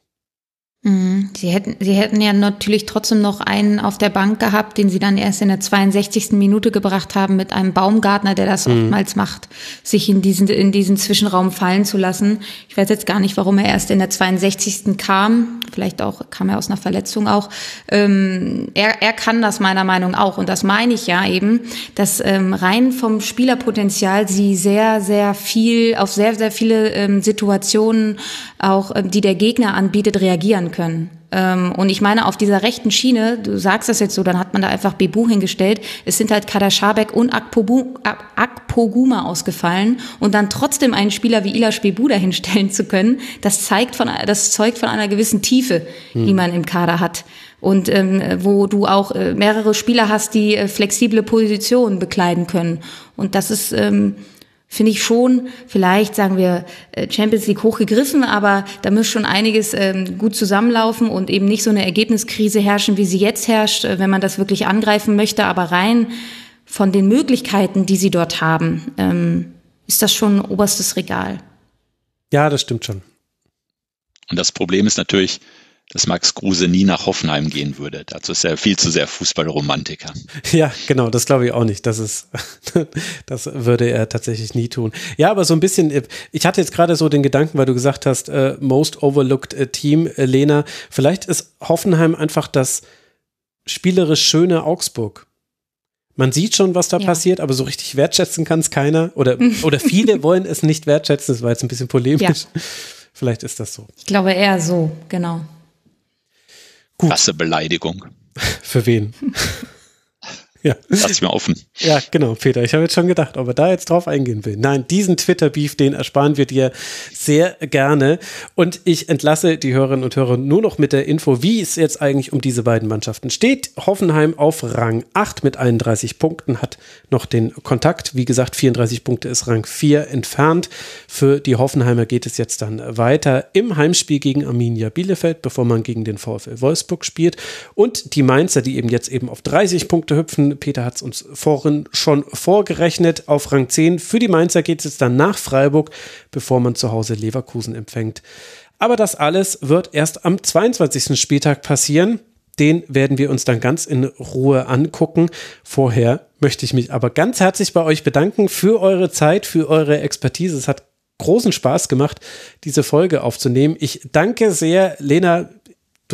Mhm. Sie hätten, sie hätten ja natürlich trotzdem noch einen auf der Bank gehabt, den sie dann erst in der 62. Minute gebracht haben mit einem Baumgartner, der das mhm. oftmals macht, sich in diesen, in diesen Zwischenraum fallen zu lassen. Ich weiß jetzt gar nicht, warum er erst in der 62. kam. Vielleicht auch, kam er aus einer Verletzung auch. Ähm, er, er kann das meiner Meinung auch. Und das meine ich ja eben, dass ähm, rein vom Spielerpotenzial sie sehr, sehr viel, auf sehr, sehr viele ähm, Situationen auch, ähm, die der Gegner anbietet, reagieren können. Ähm, und ich meine, auf dieser rechten Schiene, du sagst das jetzt so, dann hat man da einfach Bebu hingestellt. Es sind halt Kader Schabek und Akpoguma ausgefallen und dann trotzdem einen Spieler wie Ilash Bebu dahinstellen zu können, das zeigt von, das zeugt von einer gewissen Tiefe, hm. die man im Kader hat und ähm, wo du auch äh, mehrere Spieler hast, die äh, flexible Positionen bekleiden können. Und das ist ähm, finde ich schon, vielleicht sagen wir äh, Champions League hochgegriffen, aber da muss schon einiges ähm, gut zusammenlaufen und eben nicht so eine Ergebniskrise herrschen, wie sie jetzt herrscht, äh, wenn man das wirklich angreifen möchte. Aber rein von den Möglichkeiten, die sie dort haben, ähm, ist das schon oberstes Regal. Ja, das stimmt schon. Und das Problem ist natürlich, dass Max Kruse nie nach Hoffenheim gehen würde. Dazu ist er viel zu sehr Fußballromantiker. Ja, genau, das glaube ich auch nicht. Das ist, das würde er tatsächlich nie tun. Ja, aber so ein bisschen, ich hatte jetzt gerade so den Gedanken, weil du gesagt hast, äh, most overlooked äh, Team, äh, Lena. Vielleicht ist Hoffenheim einfach das spielerisch schöne Augsburg. Man sieht schon, was da ja. passiert, aber so richtig wertschätzen kann es keiner. Oder, oder viele wollen es nicht wertschätzen. Das war jetzt ein bisschen polemisch. Ja. Vielleicht ist das so. Ich glaube eher so, genau. Gut. Krasse Beleidigung. Für wen? Ja. Lass ich mal offen. Ja, genau, Peter. Ich habe jetzt schon gedacht, ob er da jetzt drauf eingehen will. Nein, diesen Twitter-Beef, den ersparen wir dir sehr gerne. Und ich entlasse die Hörerinnen und Hörer nur noch mit der Info, wie es jetzt eigentlich um diese beiden Mannschaften steht. Hoffenheim auf Rang 8 mit 31 Punkten hat noch den Kontakt. Wie gesagt, 34 Punkte ist Rang 4 entfernt. Für die Hoffenheimer geht es jetzt dann weiter im Heimspiel gegen Arminia Bielefeld, bevor man gegen den VfL Wolfsburg spielt. Und die Mainzer, die eben jetzt eben auf 30 Punkte hüpfen, Peter hat es uns vorhin schon vorgerechnet. Auf Rang 10 für die Mainzer geht es jetzt dann nach Freiburg, bevor man zu Hause Leverkusen empfängt. Aber das alles wird erst am 22. Spieltag passieren. Den werden wir uns dann ganz in Ruhe angucken. Vorher möchte ich mich aber ganz herzlich bei euch bedanken für eure Zeit, für eure Expertise. Es hat großen Spaß gemacht, diese Folge aufzunehmen. Ich danke sehr, Lena.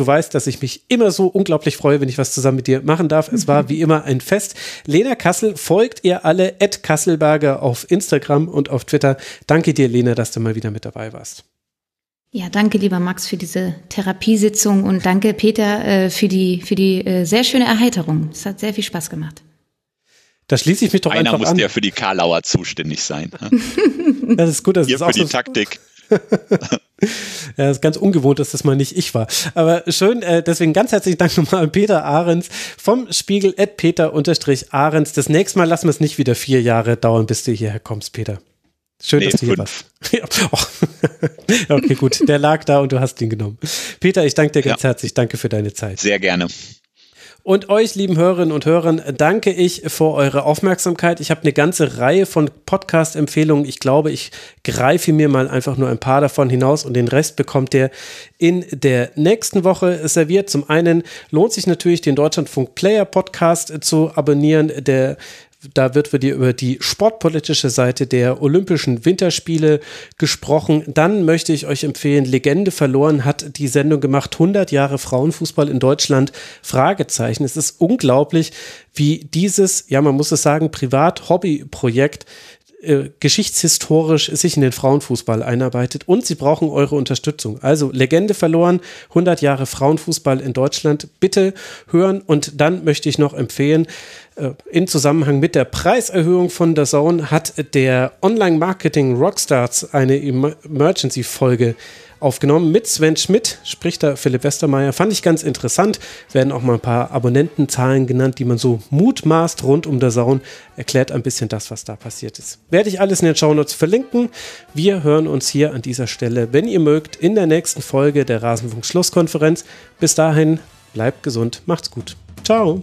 Du weißt, dass ich mich immer so unglaublich freue, wenn ich was zusammen mit dir machen darf. Es war wie immer ein Fest. Lena Kassel, folgt ihr alle at Kasselberger auf Instagram und auf Twitter. Danke dir, Lena, dass du mal wieder mit dabei warst. Ja, danke, lieber Max, für diese Therapiesitzung und danke, Peter, äh, für die, für die äh, sehr schöne Erheiterung. Es hat sehr viel Spaß gemacht. Da schließe ich mich doch Einer einfach muss an. der für die Karlauer zuständig sein. das ist gut, dass Ihr es für auch die so Taktik. ja, das ist ganz ungewohnt, dass das mal nicht ich war. Aber schön, äh, deswegen ganz herzlichen Dank nochmal an Peter Ahrens vom Spiegel at Peter-Ahrens. Das nächste Mal lassen wir es nicht wieder vier Jahre dauern, bis du hierher kommst, Peter. Schön, Nee, dass du hier fünf. warst. Ja, oh. okay, gut. Der lag da und du hast ihn genommen. Peter, ich danke dir ganz Ja. herzlich. Danke für deine Zeit. Sehr gerne. Und euch, lieben Hörerinnen und Hörern, danke ich für eure Aufmerksamkeit. Ich habe eine ganze Reihe von Podcast-Empfehlungen. Ich glaube, ich greife mir mal einfach nur ein paar davon hinaus und den Rest bekommt ihr in der nächsten Woche serviert. Zum einen lohnt sich natürlich, den Deutschlandfunk Player Podcast zu abonnieren. Der da wird über die sportpolitische Seite der Olympischen Winterspiele gesprochen. Dann möchte ich euch empfehlen, Legende verloren hat die Sendung gemacht, 100 Jahre Frauenfußball in Deutschland, Fragezeichen. Es ist unglaublich, wie dieses, ja man muss es sagen, Privat-Hobby-Projekt äh, geschichtshistorisch sich in den Frauenfußball einarbeitet und sie brauchen eure Unterstützung. Also Legende verloren, 100 Jahre Frauenfußball in Deutschland. Bitte hören und dann möchte ich noch empfehlen, äh, in Zusammenhang mit der Preiserhöhung von der Zone hat der Online-Marketing Rockstars eine Emergency-Folge aufgenommen mit Sven Schmidt, spricht da Philipp Westermeier. Fand ich ganz interessant. Werden auch mal ein paar Abonnentenzahlen genannt, die man so mutmaßt rund um der Saun. Erklärt ein bisschen das, was da passiert ist. Werde ich alles in den Shownotes verlinken. Wir hören uns hier an dieser Stelle, wenn ihr mögt, in der nächsten Folge der Rasenfunk Schlusskonferenz. Bis dahin, bleibt gesund, macht's gut. Ciao.